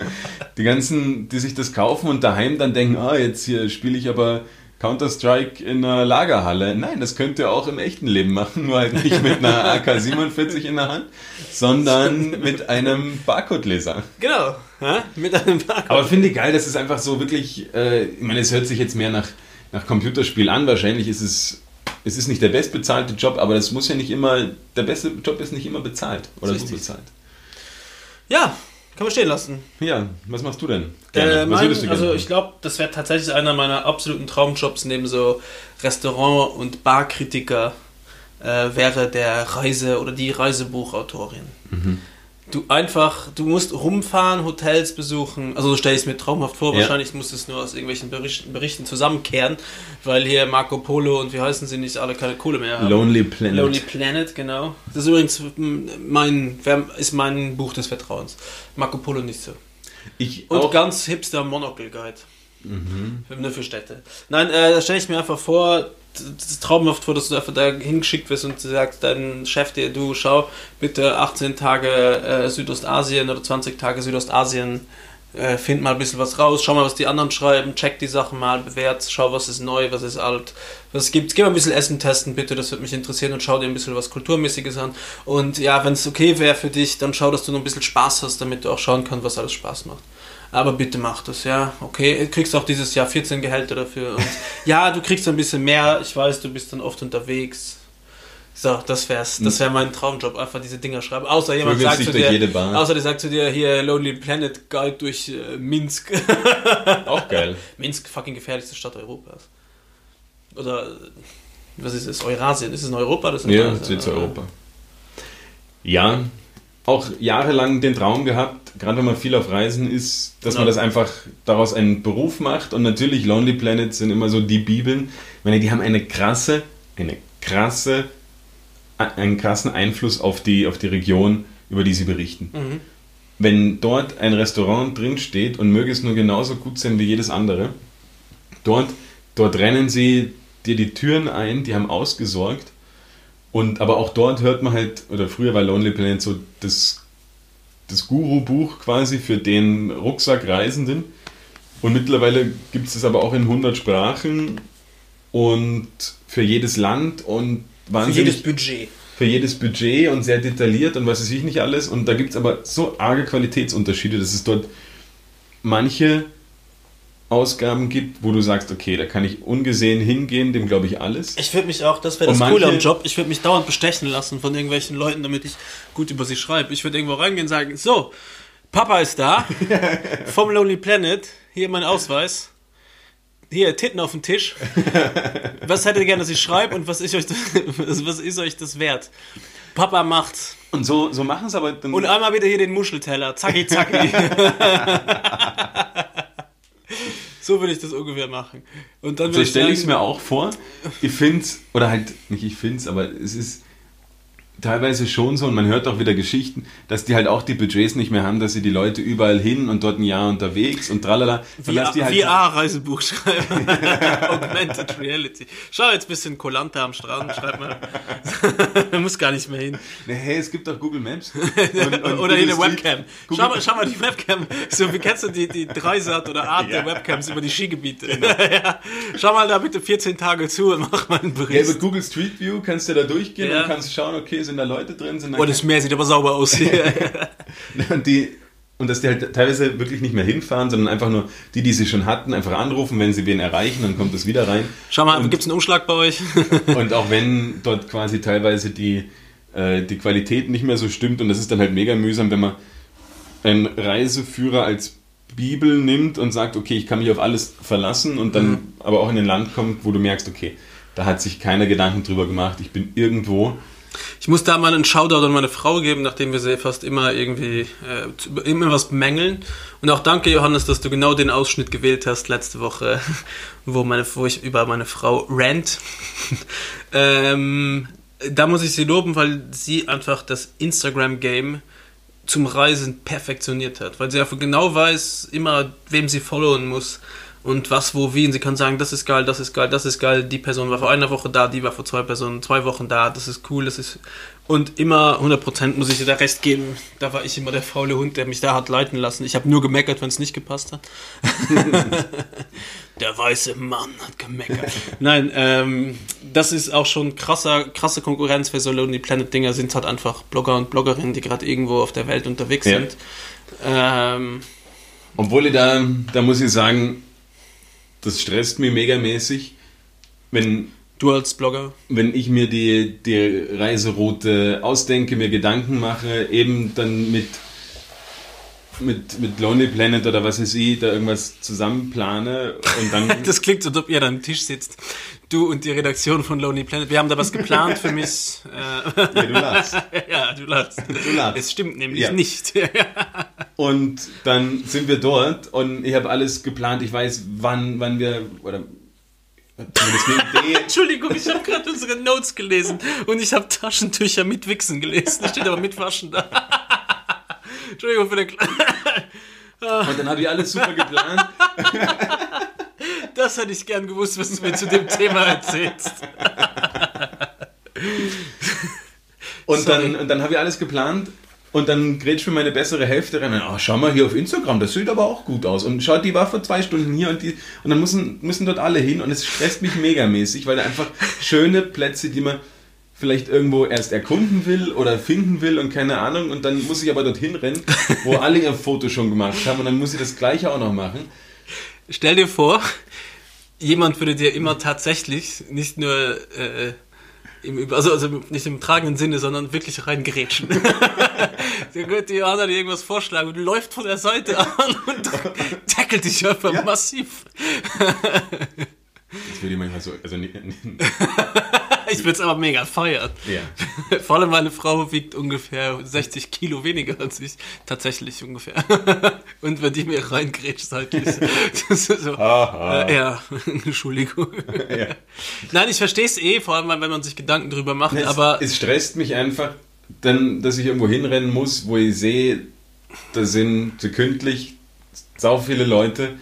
die ganzen, die sich das kaufen und daheim dann denken, ah, jetzt hier spiele ich aber Counter-Strike in einer Lagerhalle. Nein, das könnt ihr auch im echten Leben machen, nur halt nicht mit einer AK-47 in der Hand, sondern mit einem Barcode-Leser. Genau. Hä? Mit einem Barcode. Aber finde ich geil, dass es einfach so wirklich, äh, ich meine, es hört sich jetzt mehr nach, nach Computerspiel an. Wahrscheinlich ist es, es ist nicht der bestbezahlte Job, aber das muss ja nicht immer, der beste Job ist nicht immer bezahlt oder so bezahlt. Ja, kann man stehen lassen. Ja, was machst du denn? Äh, mein, du also ich glaube, das wäre tatsächlich einer meiner absoluten Traumjobs neben so Restaurant- und Barkritiker äh, wäre der Reise- oder die Reisebuchautorin. Mhm. Du einfach, du musst rumfahren, Hotels besuchen, also so stelle ich es mir traumhaft vor, Ja. wahrscheinlich musst du es nur aus irgendwelchen Berichten, Berichten zusammenkehren, weil hier Marco Polo und wie heißen sie nicht alle keine Kohle mehr haben. Lonely Planet. Lonely Planet, genau. Das ist übrigens mm, mein, ist mein Buch des Vertrauens. Marco Polo nicht so. Ich Und auch, ganz hipster Monocle Guide. Für, nur für Städte. Nein, äh, da stelle ich mir einfach vor, das traumhaft vor, dass du einfach da hingeschickt wirst und sagst dein Chef dir, du schau bitte 18 Tage äh, Südostasien oder 20 Tage Südostasien, äh, find mal ein bisschen was raus, schau mal, was die anderen schreiben, check die Sachen mal, bewert, schau, was ist neu, was ist alt, was gibt's. Geh mal ein bisschen Essen testen, bitte, das würde mich interessieren und schau dir ein bisschen was Kulturmäßiges an. Und ja, wenn es okay wäre für dich, dann schau, dass du noch ein bisschen Spaß hast, damit du auch schauen kannst, was alles Spaß macht. Aber bitte mach das, ja. Okay, du kriegst auch dieses Jahr 14 Gehälter dafür. Und ja, du kriegst ein bisschen mehr. Ich weiß, du bist dann oft unterwegs. So, das wär's. Das wäre mein Traumjob. Einfach diese Dinger schreiben. Außer jemand sagt zu dir, außer der sagt zu dir hier Lonely Planet Guide durch äh, Minsk. auch geil. Minsk, fucking gefährlichste Stadt Europas. Oder was ist es? Eurasien. Ist es in Europa? Das ist in Ja, Europa. Ja, auch jahrelang den Traum gehabt, gerade wenn man viel auf Reisen ist, dass man das einfach daraus einen Beruf macht. Und natürlich Lonely Planet sind immer so die Bibeln. Ich meine, die haben eine krasse, eine krasse, einen krassen Einfluss auf die, auf die Region, über die sie berichten. Mhm. Wenn dort ein Restaurant drin steht und möge es nur genauso gut sein wie jedes andere, dort, dort rennen sie dir die Türen ein, die haben ausgesorgt. Und aber auch dort hört man halt, oder früher war Lonely Planet so das, das Guru-Buch quasi für den Rucksackreisenden. Und mittlerweile gibt es es aber auch in 100 Sprachen und für jedes Land und Für wahnsinnig jedes Budget. für jedes Budget und sehr detailliert und was weiß ich nicht alles. Und da gibt es aber so arge Qualitätsunterschiede, dass es dort manche Ausgaben gibt, wo du sagst, okay, da kann ich ungesehen hingehen, dem glaube ich alles. Ich würde mich auch, das wäre das Coole am manche- Job, ich würde mich dauernd bestechen lassen von irgendwelchen Leuten, damit ich gut über sie schreibe. Ich würde irgendwo reingehen und sagen, so, Papa ist da, vom Lonely Planet, hier mein Ausweis, hier Titten auf dem Tisch. Was hättet ihr gerne, dass ich schreibe und was ist euch das, was ist euch das wert? Papa macht's. Und so, so machen es aber dann. Und einmal wieder hier den Muschelteller. Zacki, zacki. So würde ich das ungefähr machen. Und dann so stelle ich es mir auch vor. Ich finde es, oder halt nicht ich finde es, aber es ist teilweise schon so, und man hört auch wieder Geschichten, dass die halt auch die Budgets nicht mehr haben, dass sie die Leute überall hin und dort ein Jahr unterwegs und tralala. Halt VR-Reisebuch schreiben. Augmented Reality. Schau jetzt ein bisschen Kolante am Strand, schreib mal. Man muss gar nicht mehr hin. Nee, hey, es gibt doch Google Maps. Und, und oder hier eine Webcam. Google- Schau mal, schau mal die Webcam. So, wie kennst du die, die Dreisat oder Art der Webcams über die Skigebiete? Genau. ja. Schau mal da bitte 14 Tage zu und mach mal einen Ja, über Bericht. Google Street View kannst du da durchgehen Ja. und kannst schauen, okay, sind da Leute drin, sind da Oh, das Meer sieht aber sauber aus hier. und die und dass die halt teilweise wirklich nicht mehr hinfahren, sondern einfach nur die, die sie schon hatten, einfach anrufen, wenn sie wen erreichen, dann kommt es wieder rein. Schau mal, gibt's einen Umschlag bei euch? Und auch wenn dort quasi teilweise die, äh, die Qualität nicht mehr so stimmt und das ist dann halt mega mühsam, wenn man einen Reiseführer als Bibel nimmt und sagt, okay, ich kann mich auf alles verlassen und dann aber auch in ein Land kommt, wo du merkst, okay, da hat sich keiner Gedanken drüber gemacht, ich bin irgendwo. Ich muss da mal einen Shoutout an meine Frau geben, nachdem wir sie fast immer irgendwie äh, immer was bemängeln. Und auch danke, Johannes, dass du genau den Ausschnitt gewählt hast letzte Woche, wo, meine, wo ich über meine Frau rant. ähm, da muss ich sie loben, weil sie einfach das Instagram-Game zum Reisen perfektioniert hat, weil sie einfach genau weiß, immer wem sie followen muss und was, wo, wie. Und sie kann sagen, das ist geil, das ist geil, das ist geil. Die Person war vor einer Woche da, die war vor zwei Personen, zwei Wochen da. Das ist cool, das ist und immer 100% muss ich ihr da Rest geben. Da war ich immer der faule Hund, der mich da hat leiten lassen. Ich habe nur gemeckert, wenn es nicht gepasst hat. der weiße Mann hat gemeckert. Nein, ähm, das ist auch schon krasser, krasse Konkurrenz für so Lonely Planet Dinger sind halt einfach Blogger und Bloggerinnen, die gerade irgendwo auf der Welt unterwegs Ja. sind. Ähm, Obwohl ich da, da muss ich sagen, das stresst mich megamäßig, wenn du als Blogger. wenn ich mir die, die Reiseroute ausdenke, mir Gedanken mache, eben dann mit, mit, mit Lonely Planet oder was weiß ich, da irgendwas zusammenplane und dann. Das klingt so, als ob ihr da am Tisch sitzt. Du und die Redaktion von Lonely Planet. Wir haben da was geplant für mich. Äh, ja, du lachst. ja, du lachst. Du lachst. Es stimmt nämlich Ja. nicht. Und dann sind wir dort und ich habe alles geplant. Ich weiß, wann, wann wir. Oder. Entschuldigung, ich habe gerade unsere Notes gelesen und ich habe Taschentücher mit Wichsen gelesen. Da steht aber mit Waschen da. Entschuldigung für den Kle Und dann habe ich alles super geplant. Das hätte ich gern gewusst, was du mir zu dem Thema erzählst. Und Sorry. dann, und dann habe ich alles geplant und dann grätscht mir meine bessere Hälfte rein. Oh, schau mal hier auf Instagram, das sieht aber auch gut aus. Und schaut, die war vor zwei Stunden hier und die und dann müssen, müssen dort alle hin und es stresst mich megamäßig, weil da einfach schöne Plätze, die man vielleicht irgendwo erst erkunden will oder finden will und keine Ahnung und dann muss ich aber dorthin rennen, wo alle ihr Foto schon gemacht haben und dann muss ich das gleiche auch noch machen. Stell dir vor, jemand würde dir immer tatsächlich nicht nur äh, im, also, also nicht im tragenden Sinne, sondern wirklich reingerätschen. Der könnte Johanna dir irgendwas vorschlagen und läuft von der Seite an und tackelt dich einfach Ja. massiv. Das würde ich manchmal so, also nicht, Ich würde es aber mega feiern. ja. Vor allem meine Frau wiegt ungefähr 60 Kilo weniger als ich. Tatsächlich ungefähr. Und wenn die mir reingrätscht seitlich. Das ist so. Aha. Äh, ja, Entschuldigung. Ja. Nein, ich verstehe es eh, vor allem wenn man sich Gedanken drüber macht, Es, aber es stresst mich einfach, dann, dass ich irgendwo hinrennen muss, wo ich sehe, da sind sekündlich sau viele Leute.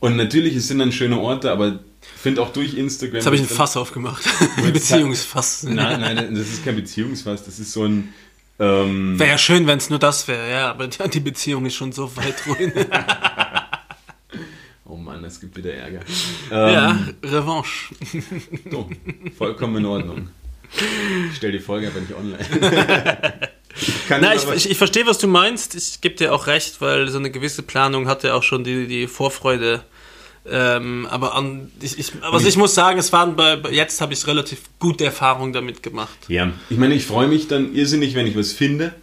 Und natürlich, es sind dann schöne Orte, aber finde auch durch Instagram. jetzt habe ich ein Fass aufgemacht. Ein Beziehungsfass. Nein, nein, das ist kein Beziehungsfass, das ist so ein. Ähm, Wäre ja schön, wenn es nur das wäre, ja, aber die, Beziehung ist schon so weit ruin. oh Mann, es gibt wieder Ärger. ja, Ähm, Revanche. so, vollkommen in Ordnung. Ich stell die Folge aber nicht online. Kann Na, ich, ich, ich verstehe, was du meinst. Ich gebe dir auch recht, weil so eine gewisse Planung hatte auch schon die, die Vorfreude. Ähm, aber an, ich, ich, also ich muss sagen, es waren bei, jetzt habe ich relativ gute Erfahrungen damit gemacht. Ja, ich meine, ich freue mich dann irrsinnig, wenn ich was finde,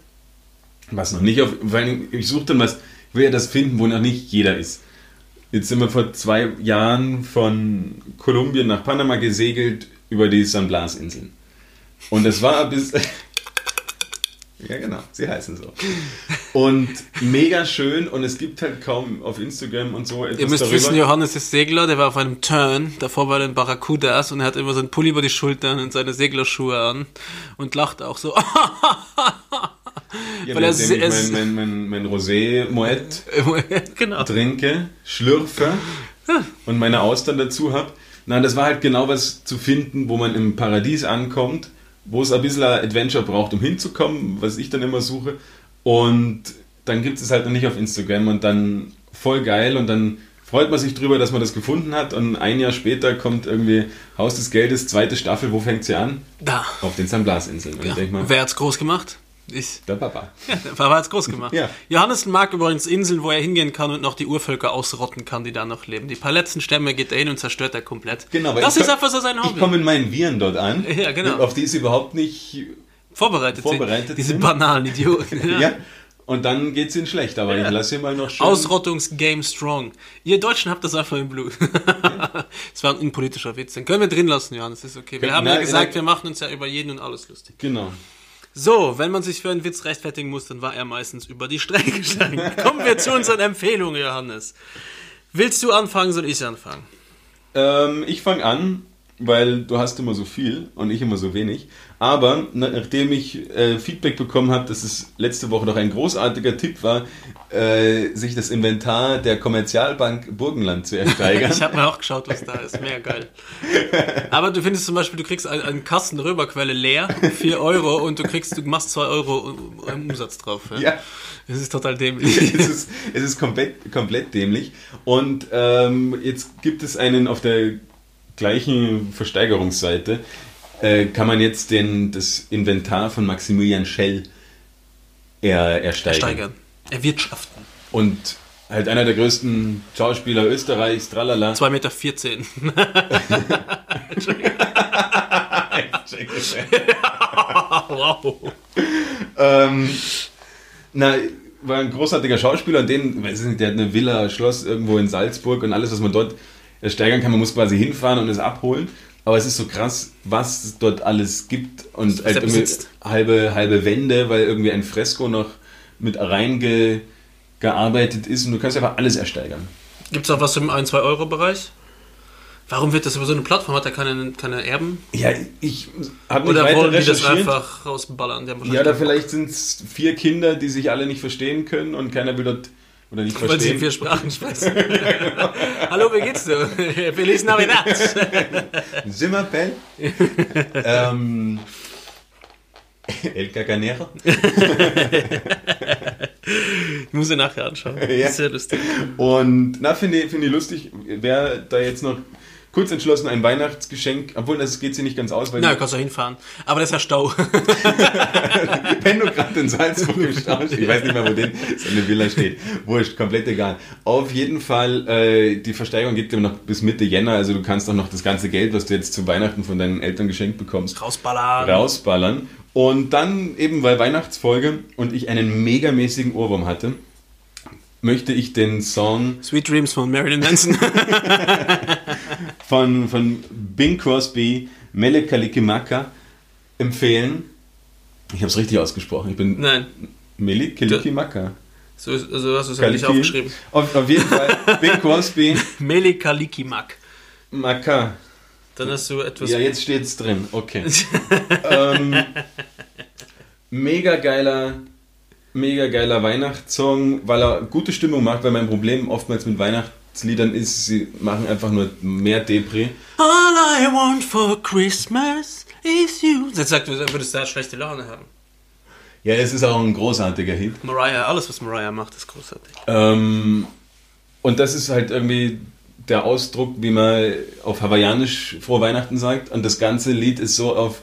was noch nicht auf. Allem, ich suche dann was, ich will ja das finden, wo noch nicht jeder ist. Jetzt sind wir vor zwei Jahren von Kolumbien nach Panama gesegelt über die San Blas Inseln. Und es war bis. Ja, genau, sie heißen so. Und mega schön und es gibt halt kaum auf Instagram und so etwas Ihr müsst darüber. wissen, Johannes ist Segler, der war auf einem Turn, davor war er in Barracudas und er hat immer so einen Pulli über die Schultern und seine Seglerschuhe an und lacht auch so. ja, weil er ich mein, mein, mein, mein Rosé Moet genau. trinke, schlürfe und meine Austern dazu habe. Na, das war halt genau was zu finden, wo man im Paradies ankommt, wo es ein bisschen ein Adventure braucht, um hinzukommen, was ich dann immer suche. Und dann gibt es halt noch nicht auf Instagram und dann voll geil und dann freut man sich drüber, dass man das gefunden hat und ein Jahr später kommt irgendwie Haus des Geldes, zweite Staffel, wo fängt sie an? Da. Auf den San Blas Inseln. Ja. Wer hat's groß gemacht? Ich. der Papa. Ja, der Papa hat's groß gemacht. Ja. Johannes mag übrigens Inseln, wo er hingehen kann und noch die Urvölker ausrotten kann, die da noch leben. Die paar letzten Stämme geht er hin und zerstört er komplett. Genau, das ich ist komm- einfach so sein Ich Hobby. komme in meinen Viren dort an, Ja, genau. auf die ist überhaupt nicht Vorbereitet, Vorbereitet sind. Diese sind. banalen Idioten. Ja. Und dann geht's ihnen schlecht, aber ich lasse ihn mal noch schön. Ausrottungs-Game Strong. Ihr Deutschen habt das einfach im Blut. Das war ein unpolitischer Witz. Den können wir drin lassen, Johannes. Ist okay. Wir Können- haben ja nein, gesagt, nein. wir machen uns ja über jeden und alles lustig. Genau. So, wenn man sich für einen Witz rechtfertigen muss, dann war er meistens über die Strecke gegangen. Kommen wir zu unseren Empfehlungen, Johannes. Willst du anfangen, soll ich anfangen? Ähm, ich fange an, weil du hast immer so viel und ich immer so wenig. Aber nachdem ich äh, Feedback bekommen habe, dass es letzte Woche noch ein großartiger Tipp war, äh, sich das Inventar der Kommerzialbank Burgenland zu ersteigern. Ich habe mir auch geschaut, was da ist. Mega geil. Aber du findest zum Beispiel, du kriegst einen, einen Kasten Röberquelle leer, 4 Euro, und du kriegst, du machst 2 Euro Umsatz drauf. Ja? ja. Das ist total dämlich. es ist, es ist komplett, komplett dämlich. Und ähm, jetzt gibt es einen auf der gleichen Versteigerungsseite, äh, kann man jetzt den, das Inventar von Maximilian Schell er, ersteigern. Steigern. Erwirtschaften. Und halt einer der größten Schauspieler Österreichs, tralala. 2,14 Meter. wow. ähm, na, war ein großartiger Schauspieler und den, weiß ich nicht, der hat eine Villa, Schloss irgendwo in Salzburg und alles, was man dort ersteigern kann, man muss quasi hinfahren und es abholen. Aber es ist so krass, was es dort alles gibt und halt irgendwie halbe, halbe Wände, weil irgendwie ein Fresko noch mit reingearbeitet ist und du kannst einfach alles ersteigern. Gibt es auch was im 1-2-Euro-Bereich? Warum wird das über so eine Plattform? Hat er keine, keine Erben? Ja, ich habe nicht Oder weiter wollen die das einfach rausballern? Ja, oder wahrscheinlich vielleicht sind es vier Kinder, die sich alle nicht verstehen können und keiner will dort oder nicht keinen- Weil sie verstehen. vier Sprachen sprechen. Hallo, wie geht's dir? Feliz Navidad. Simmerpell. ähm, El Caganero. Ich muss ihn nachher anschauen. Ja. Sehr lustig. Und na, finde ich, finde ich lustig, wer da jetzt noch kurz entschlossen ein Weihnachtsgeschenk, obwohl das geht sie nicht ganz aus, weil Na, du kannst da hinfahren. Aber das ist ja Stau. wenn du gerade in Salzburg im Stau stehst, ich weiß nicht mehr, wo denn seine Villa steht, wurscht, komplett egal. Auf jeden Fall, äh, die Versteigerung geht noch bis Mitte Jänner, also du kannst auch noch das ganze Geld, was du jetzt zu Weihnachten von deinen Eltern geschenkt bekommst, Rausballern. rausballern. Und dann eben, weil Weihnachtsfolge und ich einen megamäßigen Ohrwurm hatte, möchte ich den Song Sweet Dreams von Marilyn Manson. von, von Bing Crosby, Mele Kalikimaka empfehlen. Ich habe es richtig ausgesprochen. Ich bin Nein, Mele Kalikimaka. so, ist- also hast du es ja nicht aufgeschrieben. Auf, auf jeden Fall Bing Crosby, Meli Kalikimak. Maka. Dann hast du etwas. Ja, jetzt steht's drin. Okay. ähm, mega geiler, mega geiler Weihnachtssong, weil er gute Stimmung macht, weil mein Problem oftmals mit Weihnachtsliedern ist, sie machen einfach nur mehr Depri. All I want for Christmas is you. Jetzt sagt, du würdest da schlechte Laune haben. Ja, es ist auch ein großartiger Hit. Mariah, alles was Mariah macht, ist großartig. Ähm, und das ist halt irgendwie der Ausdruck, wie man auf Hawaiianisch frohe Weihnachten sagt. Und das ganze Lied ist so auf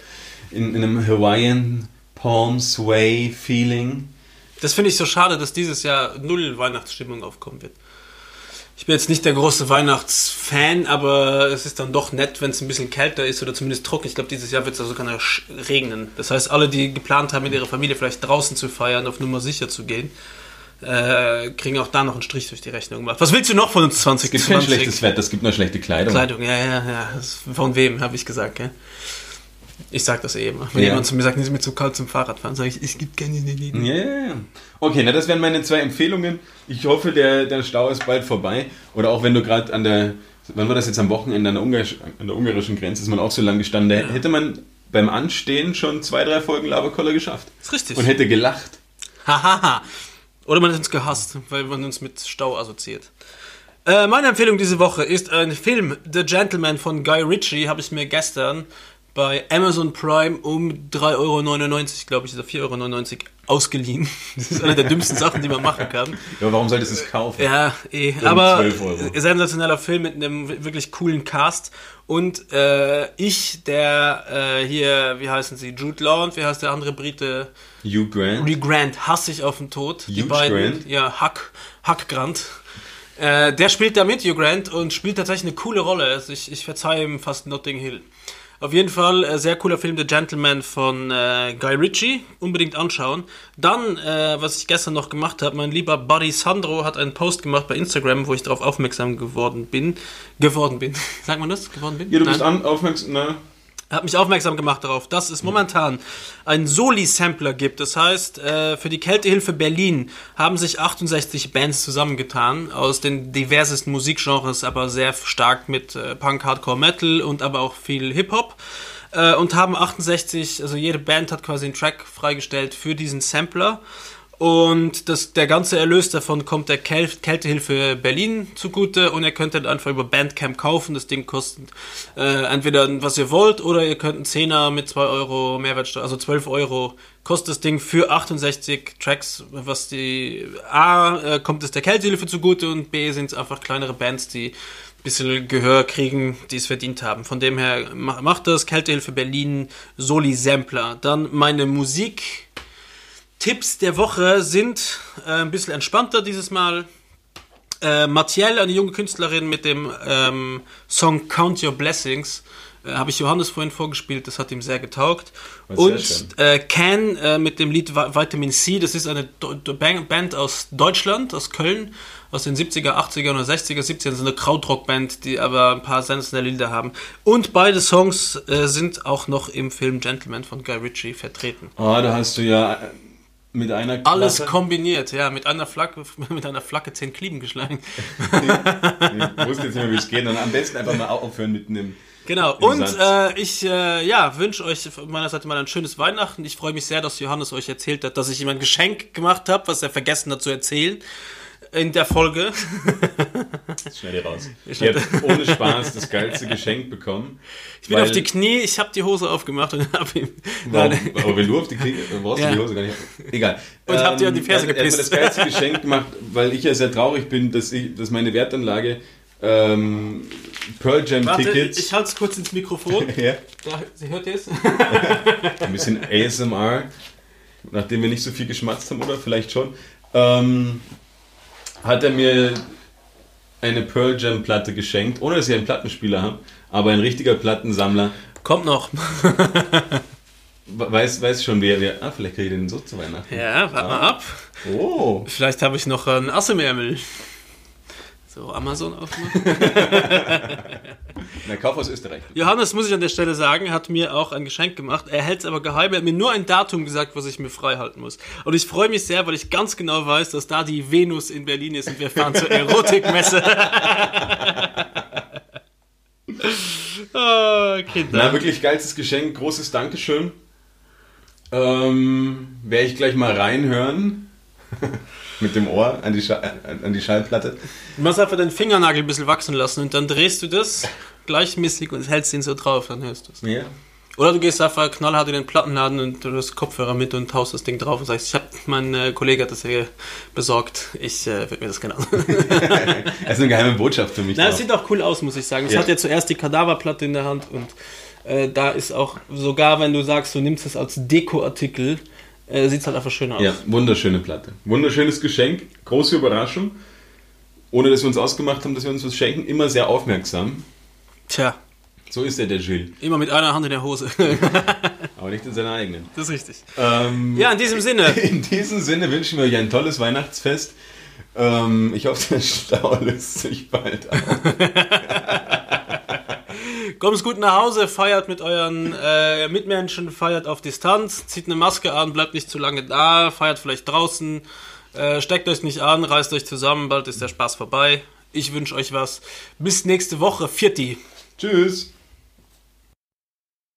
in, in einem Hawaiian Palm Sway Feeling. Das finde ich so schade, dass dieses Jahr null Weihnachtsstimmung aufkommen wird. Ich bin jetzt nicht der große Weihnachtsfan, aber es ist dann doch nett, wenn es ein bisschen kälter ist oder zumindest trocken. Ich glaube, dieses Jahr wird es also sogar noch regnen. Das heißt, alle, die geplant haben, mit ihrer Familie vielleicht draußen zu feiern, auf Nummer sicher zu gehen, äh, kriegen auch da noch einen Strich durch die Rechnung gemacht. Was willst du noch von uns Es gibt kein 2020? schlechtes Wetter, es gibt nur schlechte Kleidung. Kleidung, ja, ja, ja. Von wem, habe ich gesagt, gell? Ich sag das eh immer. Wenn Ja. jemand zu mir sagt, es ist mir zu kalt zum Fahrradfahren, sage ich, es gibt keine Ideen. Ja, ja, ja. Okay, na das wären meine zwei Empfehlungen. Ich hoffe, der, der Stau ist bald vorbei. Oder auch wenn du gerade an der, wann war das jetzt am Wochenende an der, Ungarisch, an der ungarischen Grenze, ist man auch so lang gestanden. Da hätte man beim Anstehen schon zwei, drei Folgen Laberkoller geschafft. ist richtig. Und hätte gelacht. Hahaha. Oder man hat uns gehasst, weil man uns mit Stau assoziiert. Äh, meine Empfehlung diese Woche ist ein Film, The Gentleman von Guy Ritchie, habe ich mir gestern bei Amazon Prime um 3,99 Euro, glaube ich, oder 4,99 Euro ausgeliehen. Das ist eine der dümmsten Sachen, die man machen kann. Ja, warum solltest du es kaufen? Ja, eh. Um aber 12 Euro. sensationeller Film mit einem wirklich coolen Cast. Und äh, ich, der äh, hier, wie heißen sie, Jude Law und wie heißt der andere Brite? Hugh Grant. Hugh Grant, hasse ich auf den Tod. Die Hugh beiden, Grant? ja, Huck, Huck Grant. Äh, der spielt da mit, Hugh Grant, und spielt tatsächlich eine coole Rolle. Also ich, ich verzeihe ihm fast Notting Hill. Auf jeden Fall äh, sehr cooler Film, The Gentleman von äh, Guy Ritchie. Unbedingt anschauen. Dann, äh, was ich gestern noch gemacht habe, mein lieber Buddy Sandro hat einen Post gemacht bei Instagram, wo ich darauf aufmerksam geworden bin. Geworden bin. Sagt man das? Geworden bin? Ja, du Nein. bist an, aufmerksam. Na, hat mich aufmerksam gemacht darauf, dass es momentan einen Soli-Sampler gibt. Das heißt, äh, für die Kältehilfe Berlin haben sich 68 Bands zusammengetan aus den diversesten Musikgenres, aber sehr stark mit äh, Punk, Hardcore, Metal und aber auch viel Hip-Hop. Äh, und haben 68, also jede Band hat quasi einen Track freigestellt für diesen Sampler. Und das, der ganze Erlös davon kommt der Käl Kältehilfe Berlin zugute und ihr könnt dann einfach über Bandcamp kaufen. Das Ding kostet äh, entweder was ihr wollt oder ihr könnt einen Zehner mit 2 Euro Mehrwertsteuer, also 12 Euro kostet das Ding für 68 Tracks, was die A äh, kommt es der Kältehilfe zugute und B sind es einfach kleinere Bands, die ein bisschen Gehör kriegen, die es verdient haben. Von dem her ma- macht das Kältehilfe Berlin Soli Sampler. Dann meine Musik. Tipps der Woche sind äh, ein bisschen entspannter dieses Mal. Äh, Mathiel, eine junge Künstlerin mit dem ähm, Song Count Your Blessings, äh, habe ich Johannes vorhin vorgespielt, das hat ihm sehr getaugt. Was sehr Und äh, Can äh, mit dem Lied Vi- Vitamin C, das ist eine Do Band aus Deutschland, aus Köln, aus den 70er, 80er oder 60er, 70er, so eine Krautrock-Band, die aber ein paar sensationelle Lieder haben. Und beide Songs äh, sind auch noch im Film Gentleman von Guy Ritchie vertreten. oh, da hast du ja mit einer Alles Klappe- kombiniert, ja, mit einer Flagge, mit einer Flagge zehn Klieben geschlagen. Ich wusste jetzt nicht mehr, wie es geht. Und am besten einfach mal aufhören mit einem. Genau, und äh, ich ja, ja, wünsche euch von meiner Seite mal ein schönes Weihnachten. Ich freue mich sehr, dass Johannes euch erzählt hat, dass ich ihm ein Geschenk gemacht habe, was er vergessen hat zu erzählen in der Folge. Schnell hier raus. Ich habe ohne Spaß das geilste Geschenk bekommen. Ich bin auf die Knie, ich habe die Hose aufgemacht und habe ihm. Warum, Nein, aber wenn du auf die Knie, dann brauchst du Ja. die Hose gar nicht. Egal. Und hab dir an die Ferse er, er hat mir gepisst. das geilste Geschenk gemacht, weil ich ja sehr traurig bin, dass, ich, dass meine Wertanlage ähm, Pearl Jam warte, Tickets. ich halte es kurz ins Mikrofon. ja, Da, Sie hört es? ein bisschen ASMR, nachdem wir nicht so viel geschmatzt haben, oder vielleicht schon. Ähm, hat er mir eine Pearl Jam Platte geschenkt, ohne dass ich einen Plattenspieler habe, aber ein richtiger Plattensammler. Kommt noch. Weiß, weiß schon, wer, wer. Ah, vielleicht kriege ich den so zu Weihnachten. Ja, warte mal ab. Oh. Vielleicht habe ich noch ein Ass im Ärmel. So, Amazon aufmachen. Na, Kauf aus Österreich. Johannes, muss ich an der Stelle sagen, hat mir auch ein Geschenk gemacht. Er hält es aber geheim. Er hat mir nur ein Datum gesagt, was ich mir frei halten muss. Und ich freue mich sehr, weil ich ganz genau weiß, dass da die Venus in Berlin ist und wir fahren zur Erotikmesse. oh, Kinder. Na, wirklich geilstes Geschenk, großes Dankeschön. Ähm, Werde ich gleich mal reinhören. Mit dem Ohr an die, Scha an die Schallplatte. Du musst einfach deinen Fingernagel ein bisschen wachsen lassen und dann drehst du das gleichmäßig und hältst ihn so drauf, dann hörst du es. Ja. Oder du gehst einfach knallhart in den Plattenladen und du hast Kopfhörer mit und haust das Ding drauf und sagst, ich hab, mein äh, Kollege hat das hier besorgt, ich äh, würde mir das anschauen. Das ist eine geheime Botschaft für mich. Na, es sieht auch cool aus, muss ich sagen. Es Ja. hat ja zuerst die Kadaverplatte in der Hand und äh, da ist auch, sogar wenn du sagst, du nimmst es als Dekoartikel, äh, sieht es halt einfach schön aus. ja, wunderschöne Platte. Wunderschönes Geschenk, große Überraschung. Ohne dass wir uns ausgemacht haben, dass wir uns was schenken, immer sehr aufmerksam. Tja, So ist er, der Gilles. immer mit einer Hand in der Hose. Aber nicht in seiner eigenen. das ist richtig. Ähm, Ja, in diesem Sinne. In diesem Sinne wünschen wir euch ein tolles Weihnachtsfest. Ähm, ich hoffe, der Stau löst sich bald auf. Kommt's gut nach Hause, feiert mit euren äh, Mitmenschen, feiert auf Distanz, zieht eine Maske an, bleibt nicht zu lange da, feiert vielleicht draußen, äh, steckt euch nicht an, reißt euch zusammen, bald ist der Spaß vorbei. Ich wünsche euch was. Bis nächste Woche, Vierti. Tschüss.